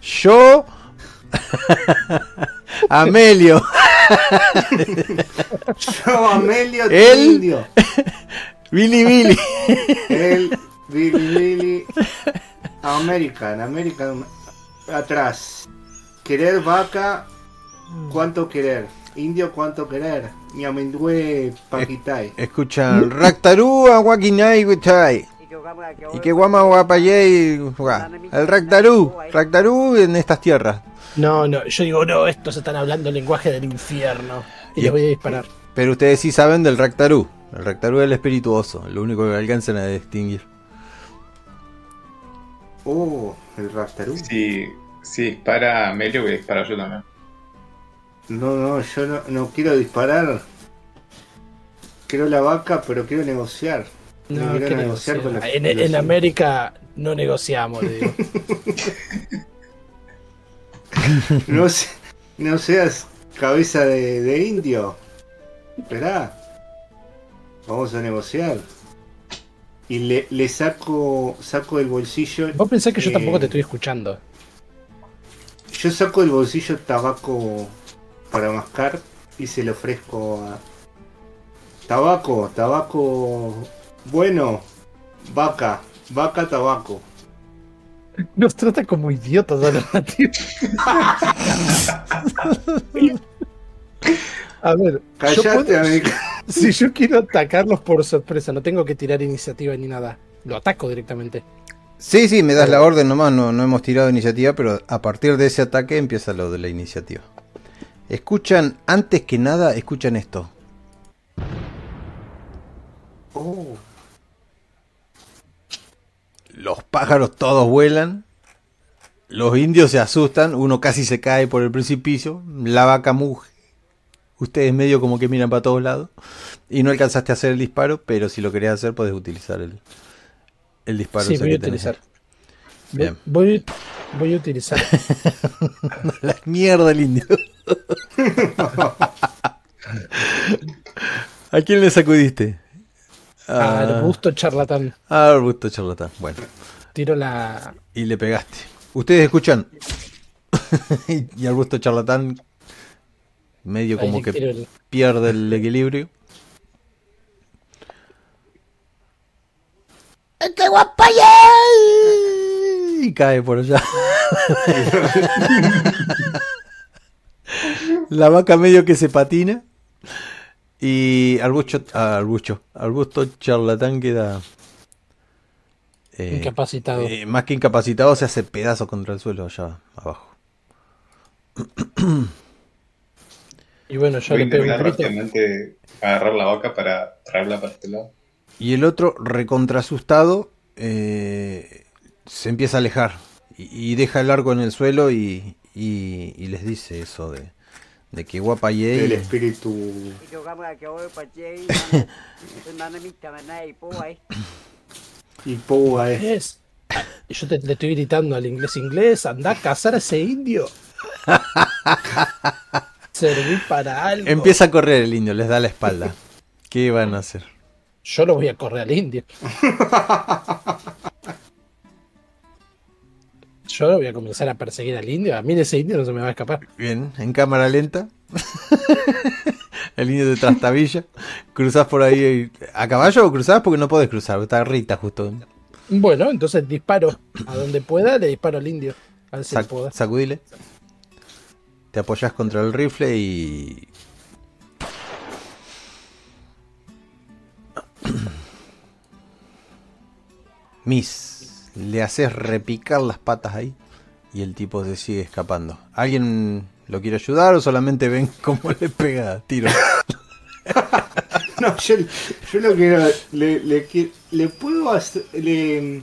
Yo... Amelio. Yo, Amelio, indio. Billy Billy. Él, Billy, Billy. American, American. Atrás. Querer vaca. ¿Cuánto querer? Indio, ¿cuánto querer? Mi amendue paquitai. Escuchan Raktaru Awakinai Witai. Y que guama guapayei. gua. El Raktaru. Raktaru en estas tierras. No, no, yo digo, no, estos están hablando el lenguaje del infierno. Y Y- les voy a disparar. Pero ustedes sí saben del Raktaru. El Raktaru es el espirituoso. Lo único que alcanzan a distinguir. Oh, el Raptarú. Si, si dispara Amelio, voy a disparar yo también. No, no, yo no, no quiero disparar. Quiero la vaca, pero quiero negociar. No, No quiero ¿qué negociar con la- en, con en América no negociamos, le digo. No, se- no seas cabeza de, de indio. Esperá. Vamos a negociar. Y le, le saco saco del bolsillo. Vos pensás que yo eh, tampoco te estoy escuchando. Yo saco del bolsillo tabaco para mascar y se lo ofrezco a. Tabaco, tabaco. Bueno, vaca, vaca, tabaco. Nos trata como idiotas a los nativos. A ver, yo Callate, puedo- amigo. si yo quiero atacarlos por sorpresa, no tengo que tirar iniciativa ni nada. Lo ataco directamente. Sí, sí, me das la orden nomás. No, no hemos tirado iniciativa, pero a partir de ese ataque empieza lo de la iniciativa. Escuchan, antes que nada, escuchan esto. Oh, Los pájaros todos vuelan. Los indios se asustan. Uno casi se cae por el precipicio. La vaca muge. Ustedes medio como que miran para todos lados. Y no alcanzaste a hacer el disparo, pero si lo querías hacer, puedes utilizar el, el disparo. sí, voy a tenés utilizar. ahí. Bien. Voy, voy a utilizar. La mierda el indio. ¿A quién le sacudiste? Al Ah, busto charlatán. ah, Arbusto charlatán. Bueno, Tiro la. y le pegaste. Ustedes escuchan. y Arbusto charlatán medio como ahí que el- pierde el equilibrio. ¡Qué guapaya! Y cae por allá. La vaca medio que se patina. Y Arbusto, ah, Arbusto, Arbusto charlatán queda eh, Incapacitado. eh, más que incapacitado, se hace pedazo contra el suelo allá abajo. Y bueno, yo Voy le pego rápidamente agarrar la vaca para traerla para este lado. Y el otro, recontra asustado, eh, se empieza a alejar y, y deja el arco en el suelo y, y- y les dice eso de, de que guapa y el espíritu. Y Poua es. Es. Ah, Yo te, le estoy gritando al inglés inglés, anda a cazar a ese indio. Serví para algo. Empieza a correr el indio, les da la espalda. ¿Qué van a hacer? Yo lo voy a correr al indio. Yo voy a comenzar a perseguir al indio. A mí ese indio no se me va a escapar. Bien, en cámara lenta. el indio de trastabilla. Cruzás por ahí. ¿A caballo o cruzás? Porque no podés cruzar, está Rita justo. Bueno, entonces disparo a donde pueda, le disparo al indio. A ver si le Sac- puedo. sacudile. Te apoyas contra el rifle y. Miss, le haces repicar las patas ahí y el tipo se sigue escapando. ¿Alguien lo quiere ayudar o solamente ven cómo le pega tiro? No, yo, yo lo quiero. Le, le, qui- le puedo hacer. Le,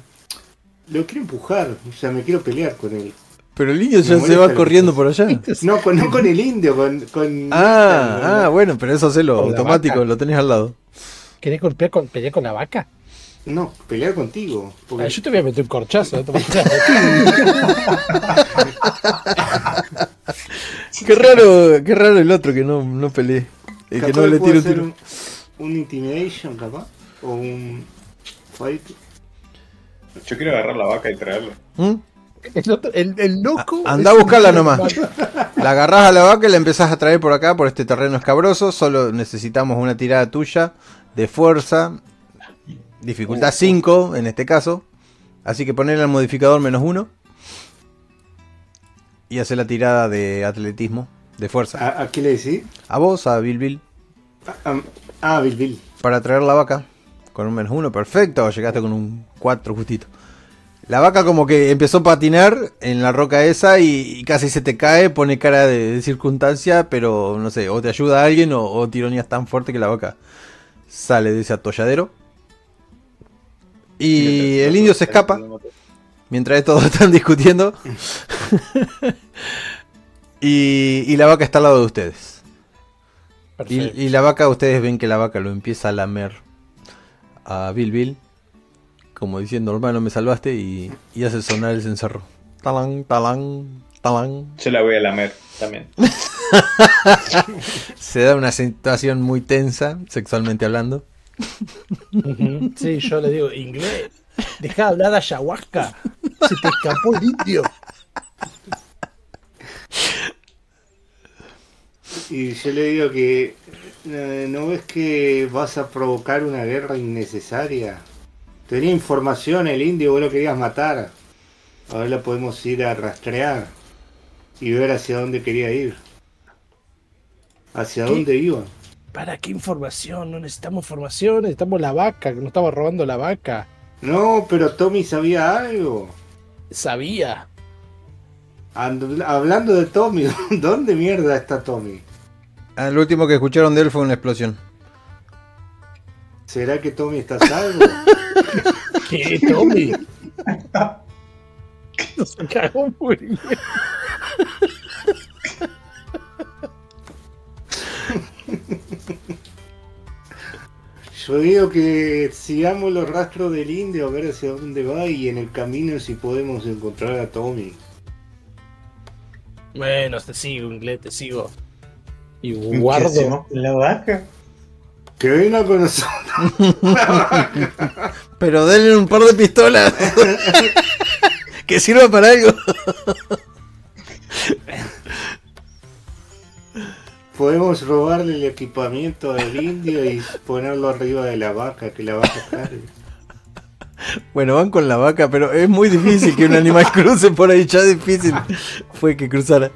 lo quiero empujar. O sea, me quiero pelear con él. Pero el niño ya se va corriendo por allá. No, con, no con el indio, con. con Ah, ah, bueno, pero eso hacelo automático, lo tenés al lado. ¿Querés golpear con, pelear con la vaca? No, pelear contigo. Porque Ah, yo te voy a meter un corchazo. ¿eh? Qué raro, qué raro el otro que no, no pelee. El que capaz no le tire un tiro. Un, un intimidation, capaz. O un fight. Yo quiero agarrar la vaca y traerla. ¿Mm? El, otro- el- el loco. Anda a buscarla nomás. La agarrás a la vaca y la empezás a traer por acá, por este terreno escabroso. Solo necesitamos una tirada tuya de fuerza. Dificultad 5 en este caso. Así que ponerle al modificador menos 1. Y hacer la tirada de atletismo, de fuerza. ¿A, a qué le decís? A vos, a Bill Bill. Ah, Ah, Bill Bill. Para traer la vaca. Con un menos 1, perfecto. Llegaste con un 4 justito. La vaca como que empezó a patinar en la roca esa y, y casi se te cae, pone cara de, de circunstancia, pero no sé, o te ayuda a alguien o, o tironías tan fuerte que la vaca sale de ese atolladero. Y el indio se escapa mientras todos están discutiendo. y, y la vaca está al lado de ustedes. Y la vaca, ustedes ven que la vaca lo empieza a lamer a Bill Bill, como diciendo, hermano, me salvaste, y, y hace sonar el cencerro. Talán, talán, talán. Yo la voy a lamer también. Se da una situación muy tensa, sexualmente hablando. Ujú. Sí, yo le digo, inglés, deja de hablar ayahuasca. Se te escapó el indio. Y yo le digo que eh, no ves que vas a provocar una guerra innecesaria. Tenía información el indio, vos lo querías matar. Ahora la podemos ir a rastrear y ver hacia dónde quería ir. Hacia ¿Qué? dónde iba. ¿Para qué información? No necesitamos información, necesitamos la vaca, que nos estaba robando la vaca. No, pero Tommy sabía algo. Sabía. And- hablando de Tommy, ¿dónde mierda está Tommy? Lo último que escucharon de él fue una explosión. ¿Será que Tommy está salvo? ¿Qué, Tommy? Nos cagó muy bien. Yo digo que sigamos los rastros del indio a ver hacia dónde va y en el camino si podemos encontrar a Tommy. Bueno, te sigo, inglés, te sigo. Y ¿Qué guardo. la vaca? Que venga con nosotros. Pero denle un par de pistolas. que sirva para algo. Podemos robarle el equipamiento al indio y ponerlo arriba de la vaca, que la vaca cargue. Bueno, van con la vaca, pero es muy difícil que un animal cruce por ahí. Ya difícil fue que cruzara.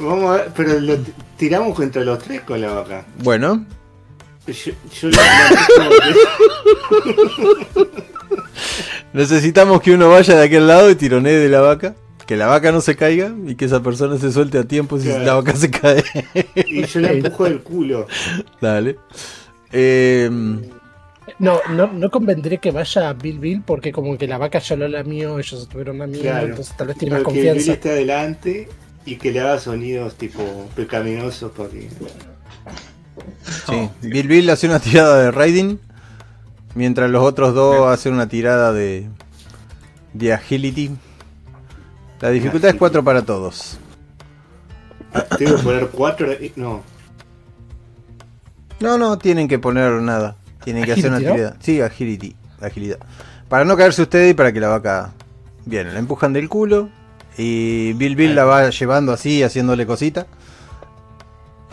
Vamos a ver, pero lo tiramos entre los tres con la vaca. Bueno, Yo, yo la- necesitamos que uno vaya de aquel lado y tironee de la vaca. Que la vaca no se caiga y que esa persona se suelte a tiempo si Claro. la vaca se cae. y yo la empujo del culo. Dale. Eh, No, no, no convendré que vaya a Bill Bill porque como que la vaca ya lo lamió, ellos estuvieron lamiendo, Claro. entonces tal vez tiene más Pero que confianza. esté adelante y que le haga sonidos tipo pecaminosos para que... sí. Bill Bill hace una tirada de raiding. Mientras los otros dos hacen una tirada de, de agility. La dificultad es 4 para todos. Tengo que poner cuatro... y- No, No, no tienen que poner nada. Tienen que hacer una tirada. Sí, agility. Agilidad. Para no caerse ustedes y para que la vaca. Bien, la empujan del culo. Y Bill Bill la va llevando así, haciéndole cosita.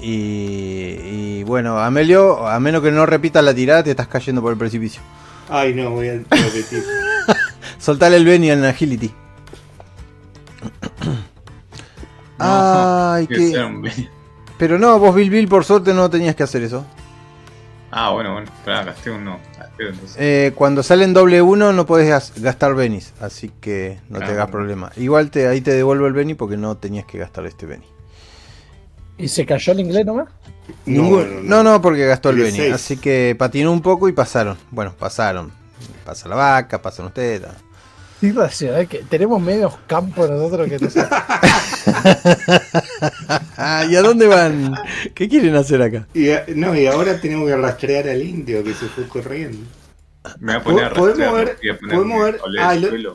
Y, y bueno, Amelio, a menos que no repitas la tirada, te estás cayendo por el precipicio. ay no, voy a repetir. Soltale el Benny en agility. Ay, que be- Pero no, vos Bill Bill por suerte no tenías que hacer eso. Ah, bueno, bueno. Espera, gasté uno. Eh, cuando salen doble uno no podés gas- gastar Benis, así que no te Ah, hagas problema. Igual te, ahí te devuelvo el Beni porque no tenías que gastar este Beni. ¿Y se cayó el inglés nomás? Ningún- no, no, porque gastó el Beni. Así que patinó un poco y pasaron. Bueno, pasaron. Pasa la vaca, pasan ustedes. ¿Eh? que tenemos medios campos nosotros que no sé. Ah, ¿y a dónde van? ¿Qué quieren hacer acá? Y, a- no, y ahora tenemos que rastrear al indio que se fue corriendo. Me voy a poner a ¿Podemos rastrear, ver- voy a poner podemos ver- ah, el.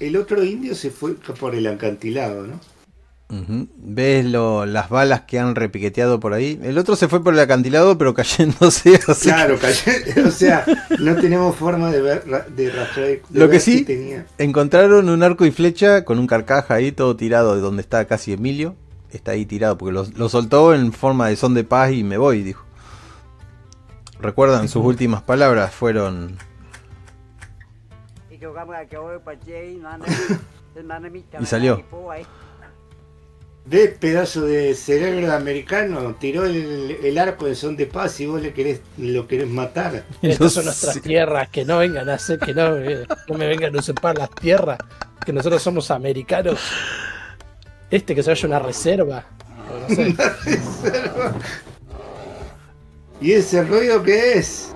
El otro indio se fue por el acantilado, ¿no? ¿Ves lo- las balas que han repiqueteado por ahí? El otro se fue por el acantilado, pero cayéndose. así Claro, cayó- o sea, no tenemos forma de ver, de rastrear. de Lo que sí- tenía. Encontraron un arco y flecha con un carcaja ahí todo tirado de donde está casi Emilio. Está ahí tirado porque lo, lo soltó en forma de son de paz y me voy, dijo. Recuerdan sus últimas palabras fueron Y salió. ¿Ves pedazo de cerebro americano? Tiró el, el arco en son de paz y vos le querés, lo querés matar. Estas son nuestras tierras, que no vengan a hacer, que no, eh, no me vengan a usurpar las tierras, que nosotros somos americanos. Este que se vaya una reserva. no sé. ¿Y ese ruido qué es?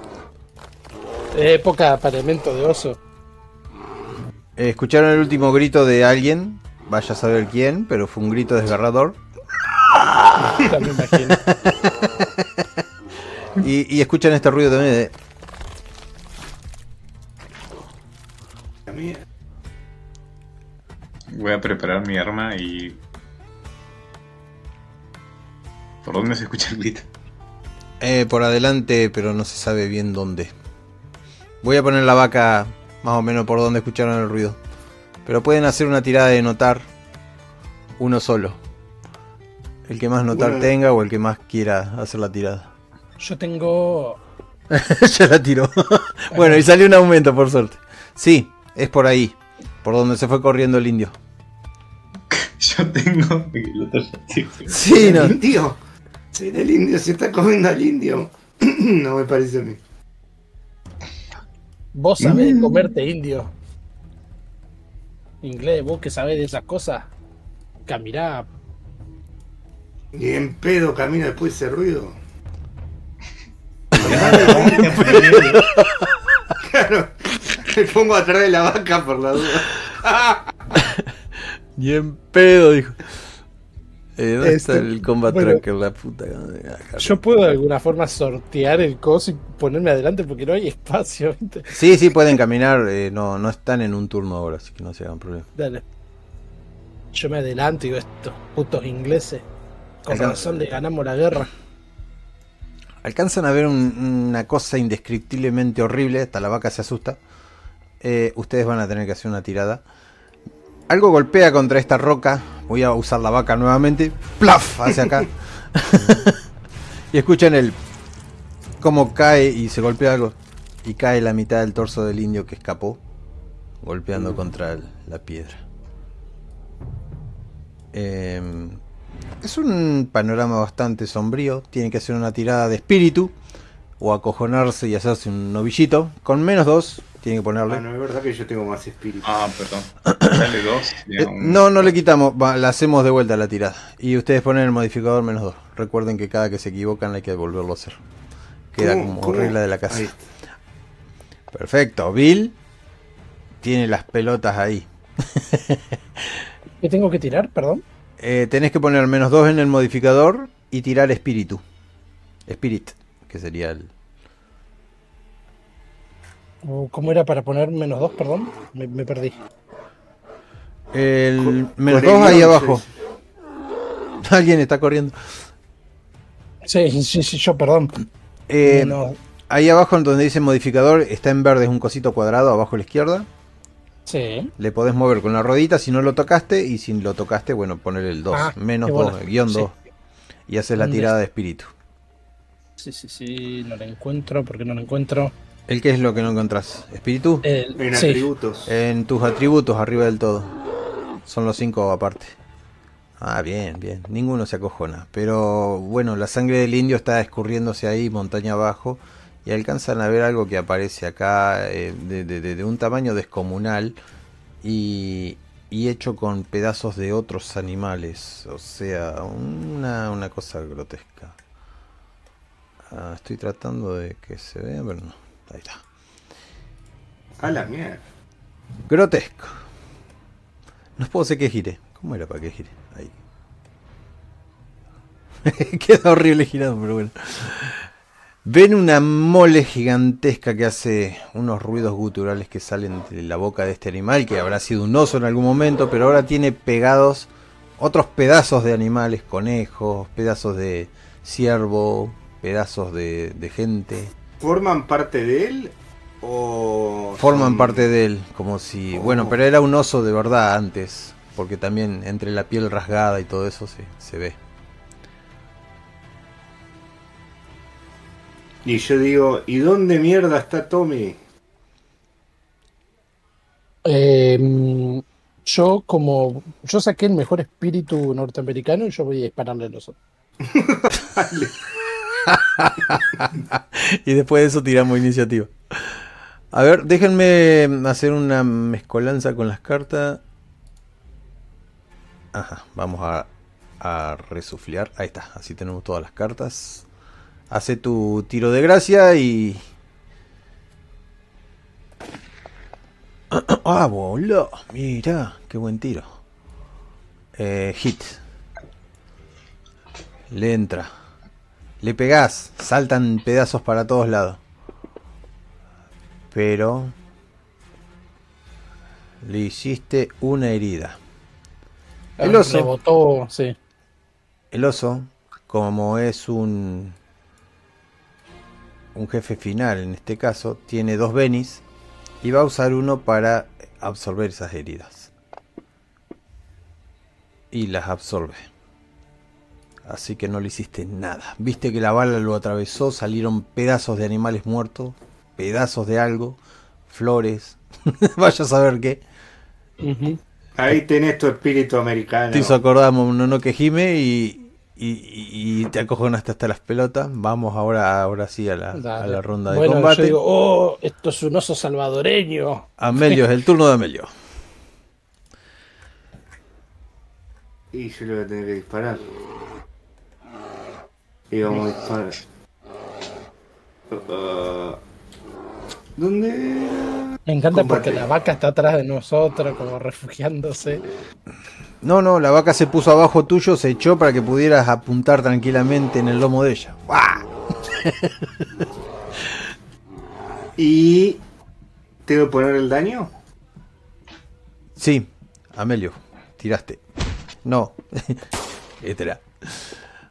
Época de apareamiento de oso. Eh, Escucharon el último grito de alguien, vaya a saber quién, pero fue un grito desgarrador. Ya me imagino. Y, y escuchan este ruido también de... Voy a preparar mi arma y. ¿Por dónde se escucha el grito? eh, por adelante, pero no se sabe bien dónde. Voy a poner la vaca más o menos por donde escucharon el ruido. Pero pueden hacer una tirada de notar uno solo. El que más notar Bueno. tenga o el que más quiera hacer la tirada. Yo tengo. ya la tiró. bueno, y salió un aumento por suerte. Sí, es por ahí. Por donde se fue corriendo el indio. Yo tengo. el otro ya tiene. Sí, el no. indio. Sí, el indio se está comiendo al indio. no me parece a mí. Vos sabés de comerte indio. Inglés, vos que sabés de esas cosas. Camirá. Ni en pedo camina después de ese ruido. Claro. Me pongo atrás de la vaca por la duda. Ni en pedo, dijo. Eh, ¿Dónde Este, está el combat bueno. tracker? La puta. Acá. Yo puedo de alguna forma sortear el coso y ponerme adelante porque no hay espacio. ¿viste? Sí, sí, pueden caminar. eh, no, no están en un turno ahora, así que no se hagan problema. Dale. Yo me adelanto y digo estos putos ingleses. Con razón le ganamos la guerra. Alcanzan a ver un- una cosa indescriptiblemente horrible. Hasta la vaca se asusta. Eh, ustedes van a tener que hacer una tirada. Algo golpea contra esta roca. Voy a usar la vaca nuevamente. ¡Plaf! Hacia acá. y escuchan el. cómo cae y se golpea algo. Y cae la mitad del torso del indio que escapó. Golpeando contra el- la piedra. Em, es un panorama bastante sombrío. Tienen que hacer una tirada de espíritu. O acojonarse y hacerse un novillito. Con menos dos. Tienen que ponerle. Ah, no, es verdad que yo tengo más espíritu. Ah, perdón. Dale dos. Eh, un- no, no le quitamos. va, la hacemos de vuelta la tirada. Y ustedes ponen el modificador menos dos. Recuerden que cada que se equivocan hay que volverlo a hacer. Queda ¿Cómo? como ¿Cómo? regla de la casa. Ahí. Perfecto. Bill tiene las pelotas ahí. ¿Qué tengo que tirar? Perdón. Eh, tenés que poner menos dos en el modificador y tirar espíritu. Spirit, que sería el. ¿O ¿Cómo era para poner menos dos? Perdón. Me, me perdí. El menos Con el dos ahí guion, abajo. Alguien está corriendo. Sí, sí, sí, yo, perdón. Eh, Ahí abajo en donde dice modificador está en verde, es un cosito cuadrado abajo a la izquierda. sí. Le podés mover con la rodita si no lo tocaste y si lo tocaste, bueno, poner el 2, Ah, menos qué 2, bola. guion Sí. 2. Y haces la ¿Dónde tirada de espíritu. Sí, sí, sí. No la encuentro. porque no la encuentro? ¿El qué es lo que no encontrás? ¿Espíritu? El- En sí. atributos. En tus atributos, arriba del todo. Son los 5 aparte. Ah, bien, bien. Ninguno se acojona. Pero bueno, la sangre del indio está escurriéndose ahí, montaña abajo. Y alcanzan a ver algo que aparece acá eh, de, de- de- de un tamaño descomunal. Y, y hecho con pedazos de otros animales. O sea, una, una cosa grotesca. Ah, estoy tratando de que se vea, pero no. Ahí está. A la mierda. Grotesco. No puedo ser que gire. ¿Cómo era para que gire? Ahí. Queda horrible girado, pero bueno. Ven una mole gigantesca que hace unos ruidos guturales que salen de la boca de este animal, que habrá sido un oso en algún momento, pero ahora tiene pegados otros pedazos de animales, conejos, pedazos de ciervo, pedazos de, de gente. ¿Forman parte de él o Forman son- parte de él, como si... Bueno, pero era un oso de verdad antes, porque también entre la piel rasgada y todo eso se, se ve. Y yo digo, ¿y dónde mierda está Tommy? Eh, yo, como. Yo saqué el mejor espíritu norteamericano y yo voy a dispararle a los otros. y después de eso tiramos iniciativa. A ver, déjenme hacer una mezcolanza con las cartas. Ajá, vamos a, a resuflear. Ahí está, así tenemos todas las cartas. Hace tu tiro de gracia y... Ah, boludo. Mira, qué buen tiro. Eh, hit. Le entra. Le pegás, saltan pedazos para todos lados. Pero le hiciste una herida. El oso. Rebotó, sí. El oso, como es un un jefe final en este caso, tiene dos venis y va a usar uno para absorber esas heridas. Y las absorbe. Así que no le hiciste nada. Viste que la bala lo atravesó, salieron pedazos de animales muertos, pedazos de algo, flores, vaya a saber qué. Ahí tenés tu espíritu americano. Te hizo acordar no no Jime y, y, y- te acojonaste hasta las pelotas. Vamos ahora, ahora sí a la, a la ronda de bueno, combate. yo digo, oh, esto es un oso salvadoreño. Amelio, es el turno de Amelio. Y yo le voy a tener que disparar. Y vamos a disparar. ¿Dónde? era? Me encanta Combate. porque la vaca está atrás de nosotros, como refugiándose. No, no, la vaca se puso abajo tuyo, se echó para que pudieras apuntar tranquilamente en el lomo de ella. ¡Guau! ¿Y tengo que poner el daño? Sí, Amelio, tiraste. No, este era.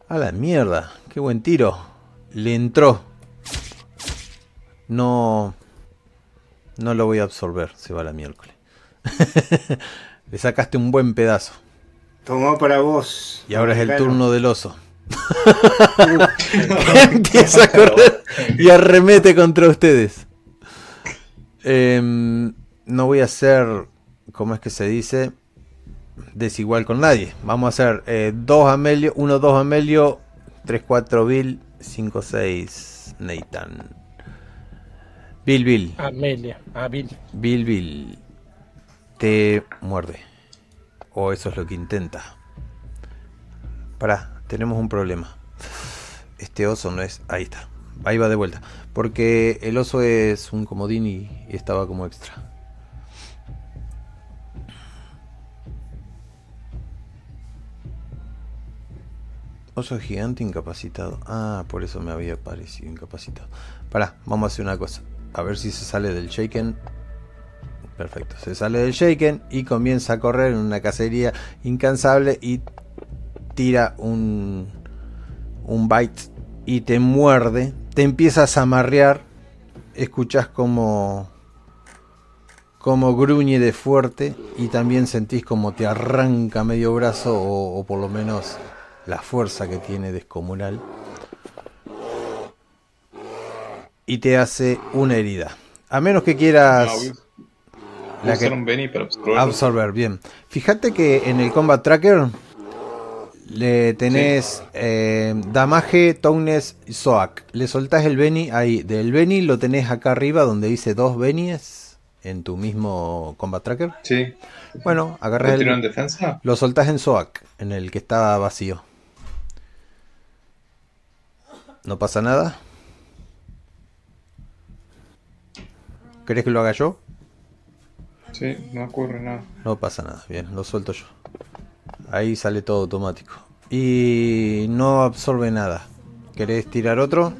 A la mierda, qué buen tiro. Le entró. No. No lo voy a absorber, se va la miércoles. Le sacaste un buen pedazo. Tomó para vos. Y ahora es el turno del oso. Empieza a correr y arremete contra ustedes. Em, no voy a hacer, ¿cómo es que se dice? Desigual con nadie. Vamos a hacer 2 Amelio, 1, 2 Amelio, 3, 4 Bill, 5, 6 Nathan. Bill, Bill, Amelia, a Bill. Bill, Bill. Te muerde. O eso es lo que intenta. Pará, tenemos un problema. Este oso no es. Ahí está. Ahí va de vuelta. Porque el oso es un comodín y estaba como extra. Oso gigante incapacitado. Ah, por eso me había parecido incapacitado. Pará, vamos a hacer una cosa. A ver si se sale del shaken. Perfecto, se sale del shaken y comienza a correr en una cacería incansable y tira un, un bite y te muerde. Te empiezas a amarrear. Escuchás como, como gruñe de fuerte y también sentís como te arranca medio brazo o por lo menos la fuerza que tiene descomunal. Y te hace una herida. A menos que quieras... La que- un Benny para absorber. Absorber, bien. Fíjate que en el Combat Tracker le tenés eh, Damage, Toughness y Soak. Le soltás el Benny ahí. Del Benny lo tenés acá arriba donde dice dos Bennies en tu mismo Combat Tracker. Sí. Bueno, ¿Lo tiro en el, defensa? lo soltás en Soak, en el que está vacío. No pasa nada. ¿Querés que lo haga yo? Sí, no ocurre nada. No pasa nada, bien, lo suelto yo. Ahí sale todo automático. Y no absorbe nada. ¿Querés tirar otro?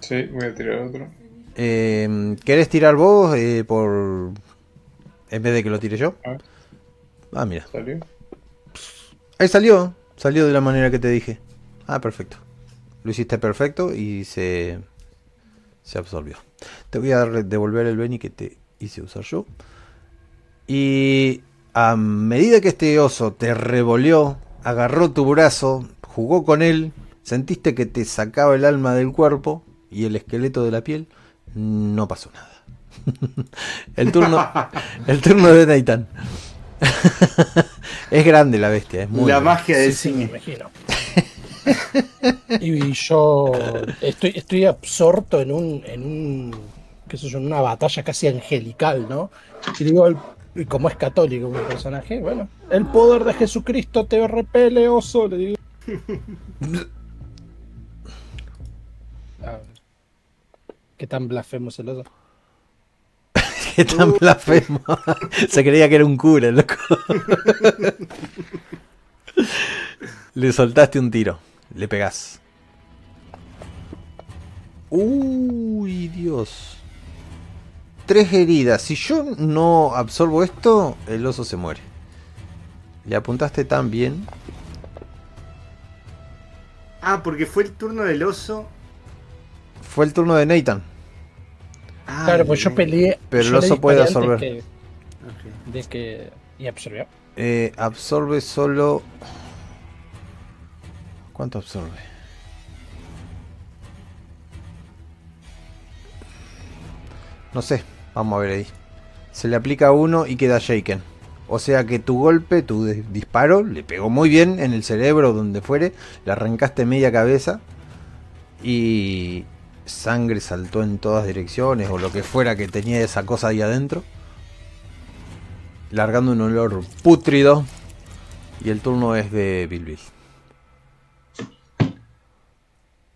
Sí, voy a tirar otro. Eh, ¿Querés tirar vos eh, por... En vez de que lo tire yo? Ah, mira. ¿Salió? Ahí salió, salió de la manera que te dije. Ah, perfecto. Lo hiciste perfecto y se, se absorbió. Te voy a devolver el Benny que te hice usar yo. Y a medida que este oso te revolvió, agarró tu brazo, jugó con él, sentiste que te sacaba el alma del cuerpo y el esqueleto de la piel, no pasó nada. el turno, el turno de Nathan. es grande la bestia, es muy la grande. magia del Sí, sí, me cine. imagino. Y yo estoy, estoy absorto en un, en un, qué sé yo, en una batalla casi angelical, ¿no? Y digo, y como es católico mi personaje, bueno, el poder de Jesucristo te repele, oso, le digo. A ver. ¿Qué tan blasfemo es el oso? Qué tan blasfemo. Se creía que era un cura, loco. Le soltaste un tiro. Le pegás. Uy, Dios. Tres heridas. Si yo no absorbo esto, el oso se muere. Le apuntaste tan bien. Ah, porque fue el turno del oso. Fue el turno de Nathan. Ah, Claro, pues yo peleé. Pero yo el oso puede absorber. De que. Y absorbió. Eh, absorbe solo. ¿Cuánto absorbe? No sé, vamos a ver ahí. Se le aplica uno y queda shaken. O sea que tu golpe, tu disparo, le pegó muy bien en el cerebro, donde fuere. Le arrancaste media cabeza. Y sangre saltó en todas direcciones, o lo que fuera que tenía esa cosa ahí adentro. Largando un olor pútrido. Y el turno es de Bill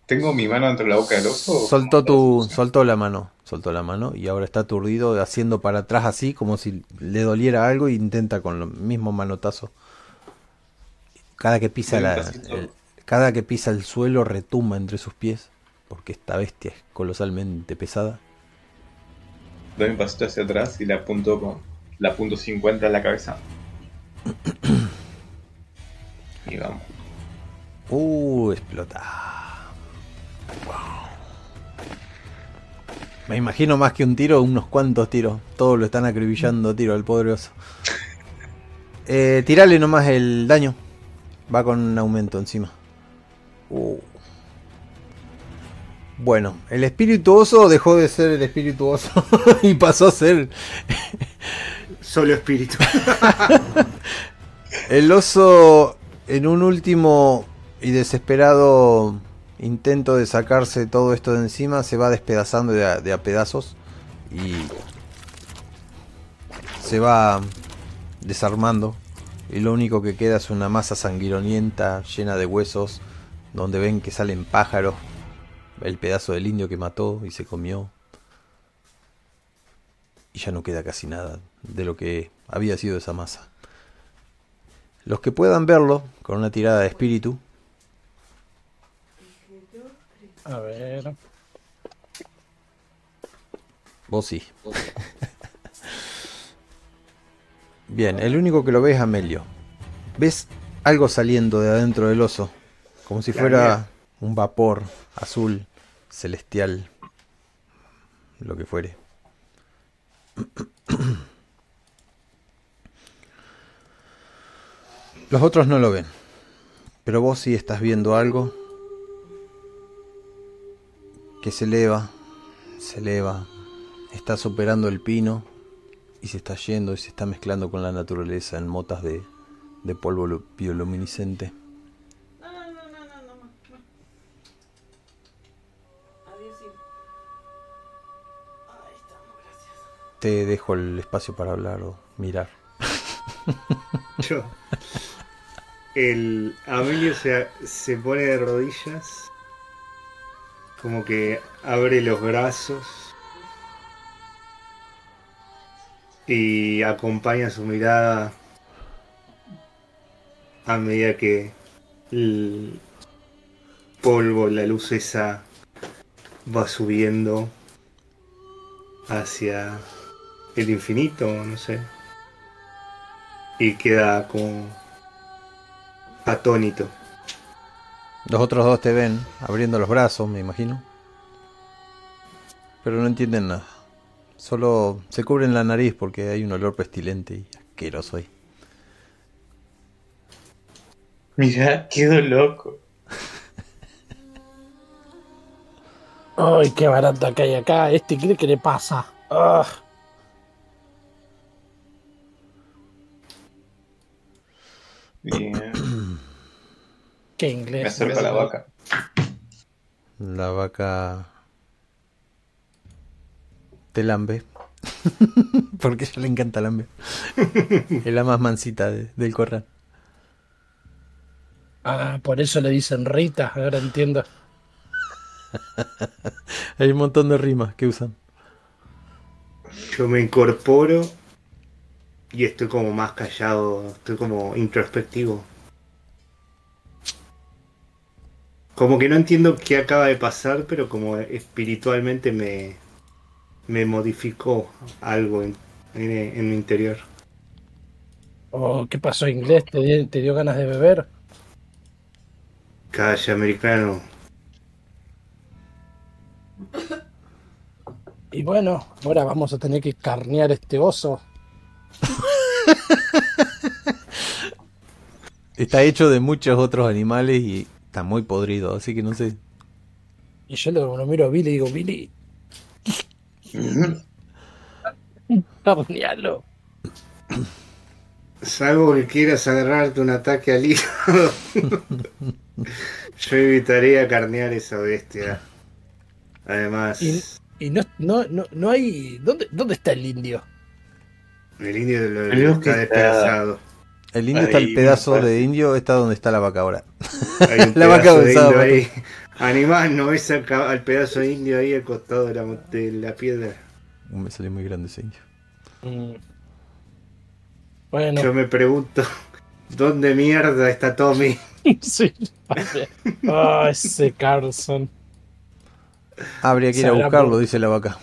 ¿Tengo mi mano entre la boca del oso? Soltó tu, soltó la mano, soltó la mano y ahora está aturdido haciendo para atrás así como si le doliera algo e intenta con el mismo manotazo. Cada que pisa la, el- cada que pisa el suelo retumba entre sus pies porque esta bestia es colosalmente pesada. Doy un pasito hacia atrás y le apunto con la punto 50 en la cabeza. y vamos. Uh, explota. Me imagino más que un tiro, unos cuantos tiros. Todos lo están acribillando tiro al poderoso. Eh, tirale nomás el daño. Va con un aumento encima. Uh. Bueno, el espirituoso dejó de ser el espirituoso y pasó a ser Solo espíritu. El oso, en un último y desesperado intento de sacarse todo esto de encima, se va despedazando de a, pedazos y se va desarmando. Y lo único que queda es una masa sanguinolienta llena de huesos, donde ven que salen pájaros, el pedazo del indio que mató y se comió. Y ya no queda casi nada de lo que había sido esa masa. Los que puedan verlo con una tirada de espíritu, A ver. vos sí. Bien, el único que lo ve es Amelio. ¿Ves algo saliendo de adentro del oso? Como si fuera un vapor azul, celestial, lo que fuere. Los otros no lo ven, pero vos sí estás viendo algo que se eleva, se eleva, está superando el pino y se está yendo y se está mezclando con la naturaleza en motas de, de polvo lu- bioluminiscente. No, no, no, no, no, no, no. Adiós, hijo. Ahí estamos, gracias. Te dejo el espacio para hablar o mirar. Yo. El Amelio se, se pone de rodillas. Como que abre los brazos. Y acompaña su mirada a medida que el polvo, la luz esa va subiendo hacia el infinito, no sé y queda como atónito. Los otros dos te ven abriendo los brazos, me imagino. Pero no entienden nada. Solo se cubren la nariz porque hay un olor pestilente y asqueroso ahí. Mira, quedo loco. Ay, qué barata que hay acá. Este cree que le pasa. Ah, qué Me inglés. acerco a la vaca. La vaca te lambe. porque a ella le encanta lambe. es la más mansita de- del corral. Ah, por eso le dicen Rita. Ahora entiendo. Hay un montón de rimas que usan. Yo me incorporo y estoy como más callado, estoy como introspectivo. Como que no entiendo qué acaba de pasar, pero como espiritualmente me, me modificó algo en, en- en mi interior. Oh, ¿qué pasó, inglés? ¿Te, te dio ganas de beber? Calle americano. Y bueno, ahora vamos a tener que carnear este oso. Está hecho de muchos otros animales y está muy podrido, así que no sé. Y yo lo, lo miro a Billy y digo, Billy, carnealo. Salvo que quieras agarrarte un ataque al hígado. Yo evitaría carnear esa bestia. Además, Y, y no, no, no, no hay... ¿Dónde, ¿Dónde está el indio? el indio lo, que está- despedazado. El indio está el pedazo de indio, está donde está la vaca ahora. La vaca de indio ahí. Animal, ¿no ves al, pedazo de indio ahí al costado de la, mon- de la piedra? Me salió muy grande ese indio. Mm. Bueno, Yo me pregunto, ¿dónde mierda está Tommy? sí. Ah, ese Carlson. Habría que ir a buscarlo, dice la vaca.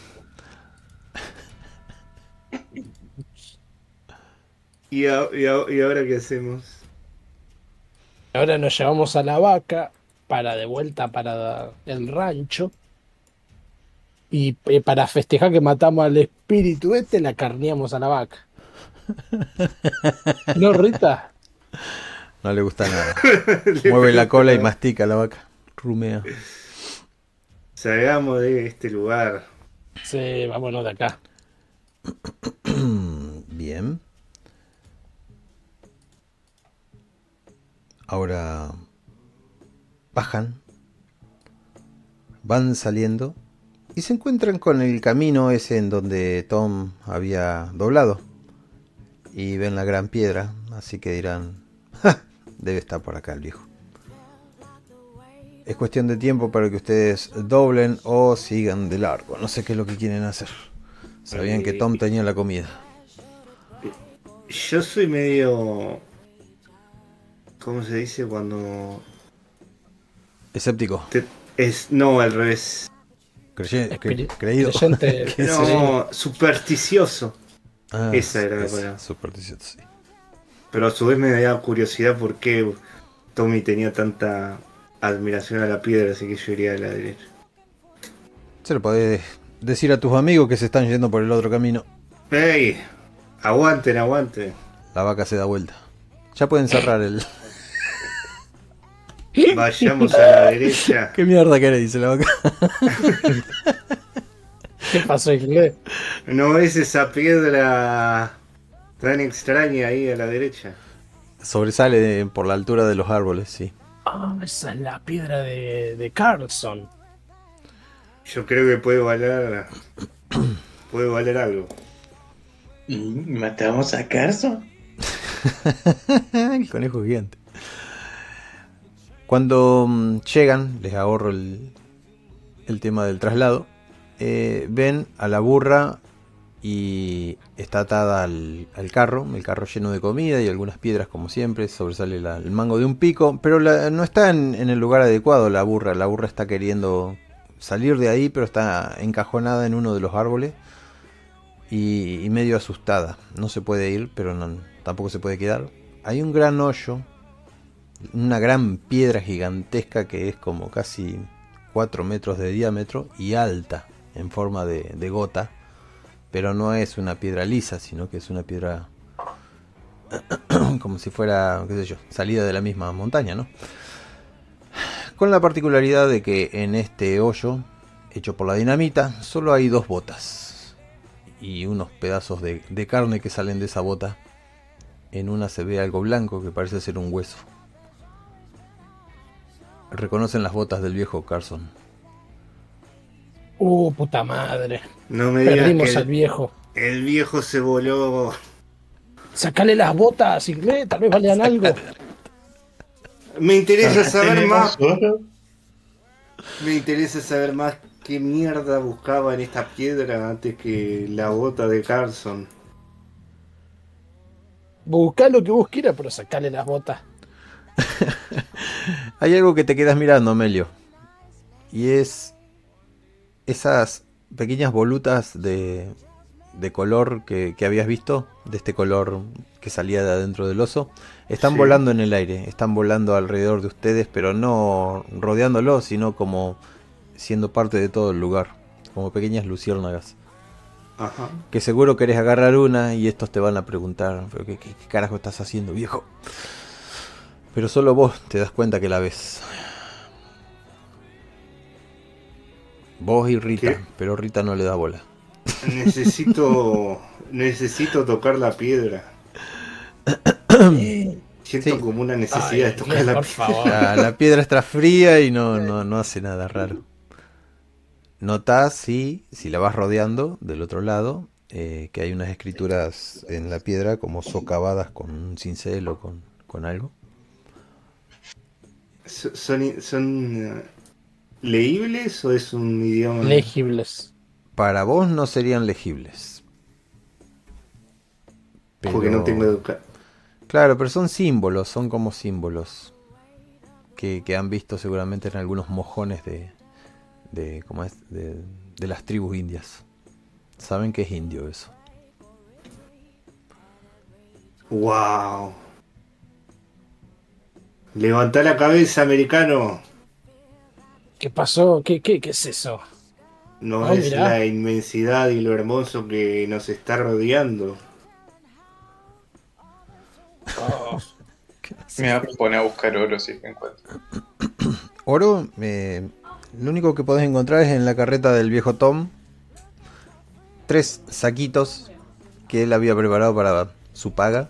¿Y, a- y a- y ahora qué hacemos? Ahora nos llevamos a la vaca para de vuelta para el rancho. Y eh, para festejar que matamos al espíritu este, la carneamos a la vaca. ¿No, Rita? No le gusta nada. Mueve la cola y mastica la vaca. Rumea. Salgamos de este lugar. Sí, vámonos de acá. Bien. Ahora bajan, van saliendo y se encuentran con el camino ese en donde Tom había doblado. Y ven la gran piedra, así que dirán, "Ja, debe estar por acá el viejo. Es cuestión de tiempo para que ustedes doblen o sigan de largo. No sé qué es lo que quieren hacer. Sabían que Tom tenía la comida. Yo soy medio... ¿Cómo se dice cuando... Escéptico. te- es No, al revés. Creye- cre- Espiri- creído. creyente. No, supersticioso. Ah, esa era la palabra. supersticioso, sí. Pero a su vez me da curiosidad por qué Tommy tenía tanta admiración a la piedra, así que yo iría a la derecha. Se lo podés decir a tus amigos que se están yendo por el otro camino. ¡Ey! Aguanten, aguanten. La vaca se da vuelta. Ya pueden cerrar el. Vayamos a la derecha. ¿Qué mierda querés? Dice la vaca. ¿Qué pasó, inglés? ¿No ves esa piedra tan extraña ahí a la derecha? Sobresale de- por la altura de los árboles, sí. Ah, esa es la piedra de, de Carlson. Yo creo que puede valer. puede valer algo. ¿Y matamos a Carson? el conejo gigante. Cuando mm, llegan, les ahorro el, tema del traslado. eh, ven a la burra y está atada al, al carro, el carro lleno de comida y algunas piedras como siempre, sobresale la- el mango de un pico, pero la- no está en, en el lugar adecuado la burra, la burra está queriendo salir de ahí, pero está encajonada en uno de los árboles y, y medio asustada, no se puede ir, pero no- tampoco se puede quedar. Hay un gran hoyo una gran piedra gigantesca que es como casi 4 metros de diámetro y alta en forma de, gota, pero no es una piedra lisa, sino que es una piedra como si fuera, qué sé yo, salida de la misma montaña, ¿no? Con la particularidad de que en este hoyo, hecho por la dinamita, solo hay dos botas y unos pedazos de carne que salen de esa bota. En una se ve algo blanco que parece ser un hueso. Reconocen las botas del viejo Carson. Uh, puta madre. No me digas Perdimos que al el, viejo. el viejo se voló. Sacale las botas, inglés, tal vez valían algo. Me interesa saber ¿Tenemos más. Me interesa saber más qué mierda buscaba en esta piedra antes que la bota de Carson. Buscá lo que vos quieras, pero sacale las botas. Hay algo que te quedas mirando, Amelio. Y es esas pequeñas volutas de, de color que, que habías visto, de este color que salía de adentro del oso, están Sí. volando en el aire, están volando alrededor de ustedes, pero no rodeándolo, sino como siendo parte de todo el lugar, como pequeñas luciérnagas. Ajá. Que seguro querés agarrar una y estos te van a preguntar, ¿pero qué, qué- qué carajo estás haciendo, viejo? Pero solo vos te das cuenta que la ves. Vos y Rita, ¿Qué? pero Rita no le da bola. Necesito. necesito tocar la piedra. Siento Sí. como una necesidad Ay, de tocar la por piedra. favor. La, la piedra está fría y no, no, no hace nada raro. Notás, sí, si la vas rodeando del otro lado, eh, que hay unas escrituras en la piedra como socavadas con un cincel o con, con algo. So- ¿Son, son eh, leíbles o es un idioma? Legibles. Para vos no serían legibles. Porque no tengo educa Claro, pero son símbolos, son como símbolos que, que han visto seguramente en algunos mojones de, de, ¿cómo es? de, de las tribus indias. Saben que es indio eso. ¡Wow! Levantá la cabeza, americano. ¿Qué pasó? ¿Qué, qué, qué es eso? No es mirá. la inmensidad y lo hermoso que nos está rodeando. Oh, Me voy a poner a buscar oro si es que encuentro. Oro, eh, lo único que podés encontrar es en la carreta del viejo Tom. Tres saquitos que él había preparado para su paga.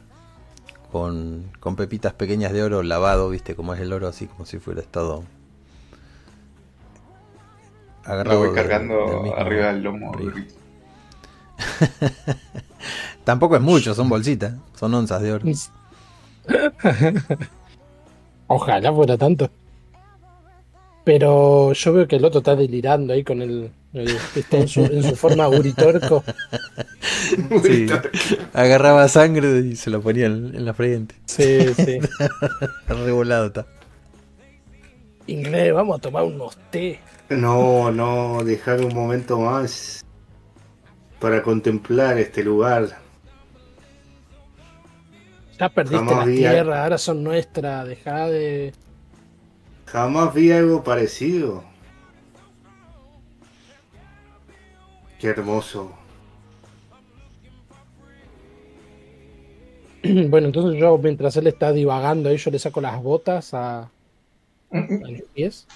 Con, con pepitas pequeñas de oro lavado, viste como es el oro, así como si fuera estado Lo agarrado. voy del- cargando del arriba del lomo. Tampoco es mucho, son bolsitas, son onzas de oro. Ojalá fuera tanto. Pero yo veo que el otro está delirando ahí con el. el- está en, su, en su forma guritorco. Sí, agarraba sangre y se lo ponía en, en la frente. Sí, sí. Revolado está. Inglés, vamos a tomar unos té. No, no, dejar un momento más para contemplar este lugar. Ya perdiste Jamás las vi a- tierras, ahora son nuestras. Dejá de. Jamás vi algo parecido. Qué hermoso. Bueno, entonces yo, mientras él está divagando ahí, yo le saco las botas a, a los pies.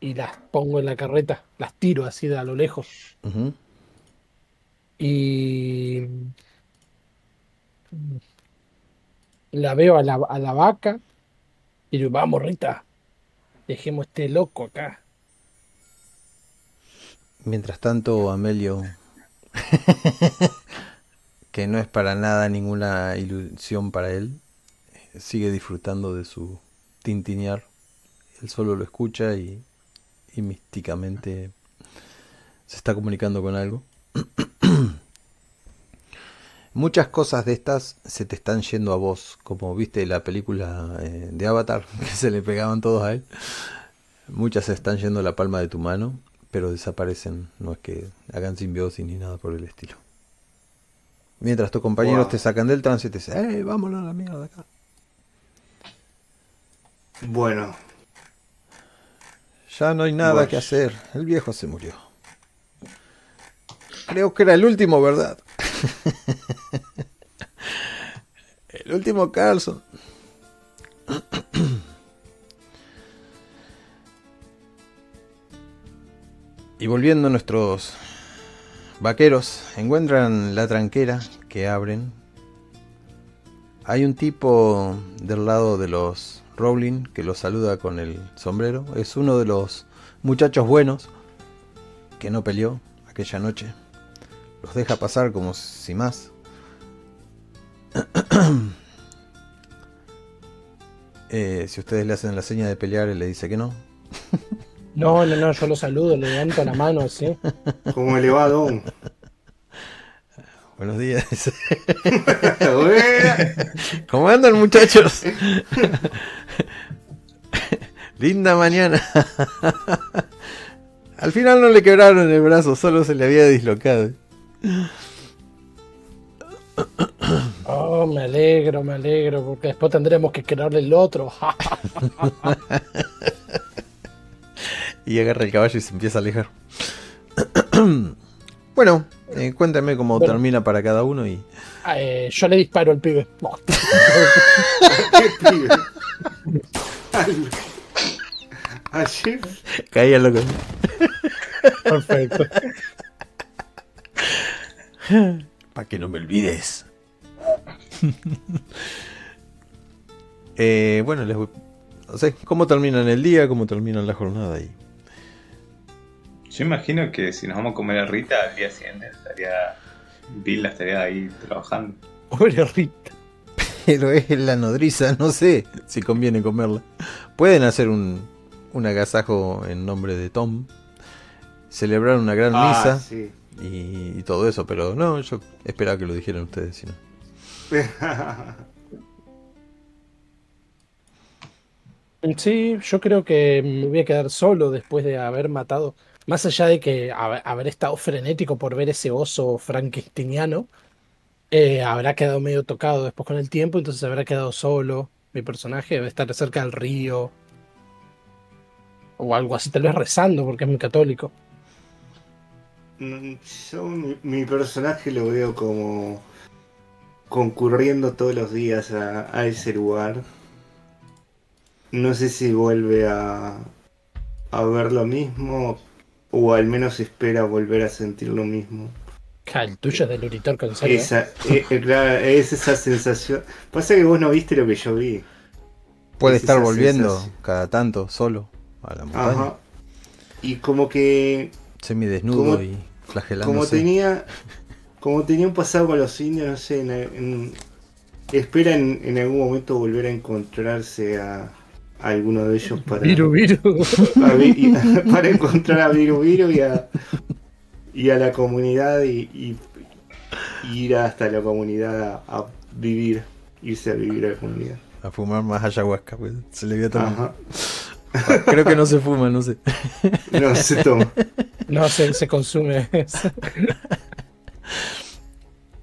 Y las pongo en la carreta. Las tiro así de a lo lejos. Y la veo a la, a la vaca y digo, vamos Rita, dejemos este loco acá. Mientras tanto, Amelio, que no es para nada ninguna ilusión para él, sigue disfrutando de su tintinear. Él solo lo escucha y místicamente se está comunicando con algo. Muchas cosas de estas se te están yendo a vos, como viste la película eh, de Avatar, que se le pegaban todos a él. Muchas se están yendo a la palma de tu mano, pero desaparecen, no es que hagan simbiosis ni nada por el estilo. Mientras tus compañeros Wow. te sacan del trance y te dicen, ¡eh, vámonos a la mierda acá! Bueno, Ya no hay nada Bueno. que hacer. El viejo se murió. Creo que era el último, ¿verdad? el último Carlson. y volviendo a nuestros vaqueros, encuentran la tranquera que abren. Hay un tipo del lado de los Rowling que los saluda con el sombrero. Es uno de los muchachos buenos que no peleó aquella noche. Los deja pasar como si más. Eh, si ustedes le hacen la seña de pelear, él le dice que no. No, no, no, yo lo saludo, le levanto la mano así. ¿cómo le va, Don? Buenos días. ¿Cómo andan muchachos? Linda mañana. Al final no le quebraron el brazo, solo se le había dislocado. Oh, me alegro, me alegro, porque después tendremos que quedarle el otro. Y agarra el caballo y se empieza a alejar. bueno, eh, cuéntame cómo Bueno. termina para cada uno y Eh, yo le disparo al pibe. ¿Qué pibe? Al- caía loco. Perfecto. Para que no me olvides. Eh, bueno, les voy... O sea, ¿cómo terminan el día? ¿Cómo terminan la jornada? Y... Yo imagino que si nos vamos a comer a Rita al día siguiente estaría. Bill estaría ahí trabajando. Pobre Rita. Pero es la nodriza, no sé si conviene comerla. Pueden hacer un, un agasajo en nombre de Tom. Celebrar una gran Ah, misa sí. y, y todo eso, pero no, yo esperaba que lo dijeran ustedes. Si no. Sí, yo creo que me voy a quedar solo después de haber matado. Más allá de que hab- haber estado frenético por ver ese oso frankensteiniano, eh, habrá quedado medio tocado después con el tiempo, entonces habrá quedado solo. Mi personaje debe estar cerca del río. O algo así, tal vez rezando, porque es muy católico. Mm, Yo mi personaje lo veo como concurriendo todos los días a, a ese lugar. No sé si vuelve a, a ver lo mismo o al menos espera volver a sentir lo mismo. El tuyo es del Uritor con serio. ¿eh? Esa, eh, eh, claro, es esa sensación. Pasa que vos no viste lo que yo vi. Puede Es estar volviendo sensación. cada tanto solo a la montaña, Ajá. Y como que semidesnudo Como- y como flagelándose. tenía como tenía un pasado con los indios, no sé, en, en- espera en, en algún momento volver a encontrarse a, a alguno de ellos para, Viru, viru. a para encontrar a Viru Viru y a, y a la comunidad y, y- y ir hasta la comunidad a, a vivir, irse a vivir a la comunidad. A fumar más ayahuasca, pues, se le vio tomar. Ajá. Creo que no se fuma, no sé. No se toma. No, se, se consume.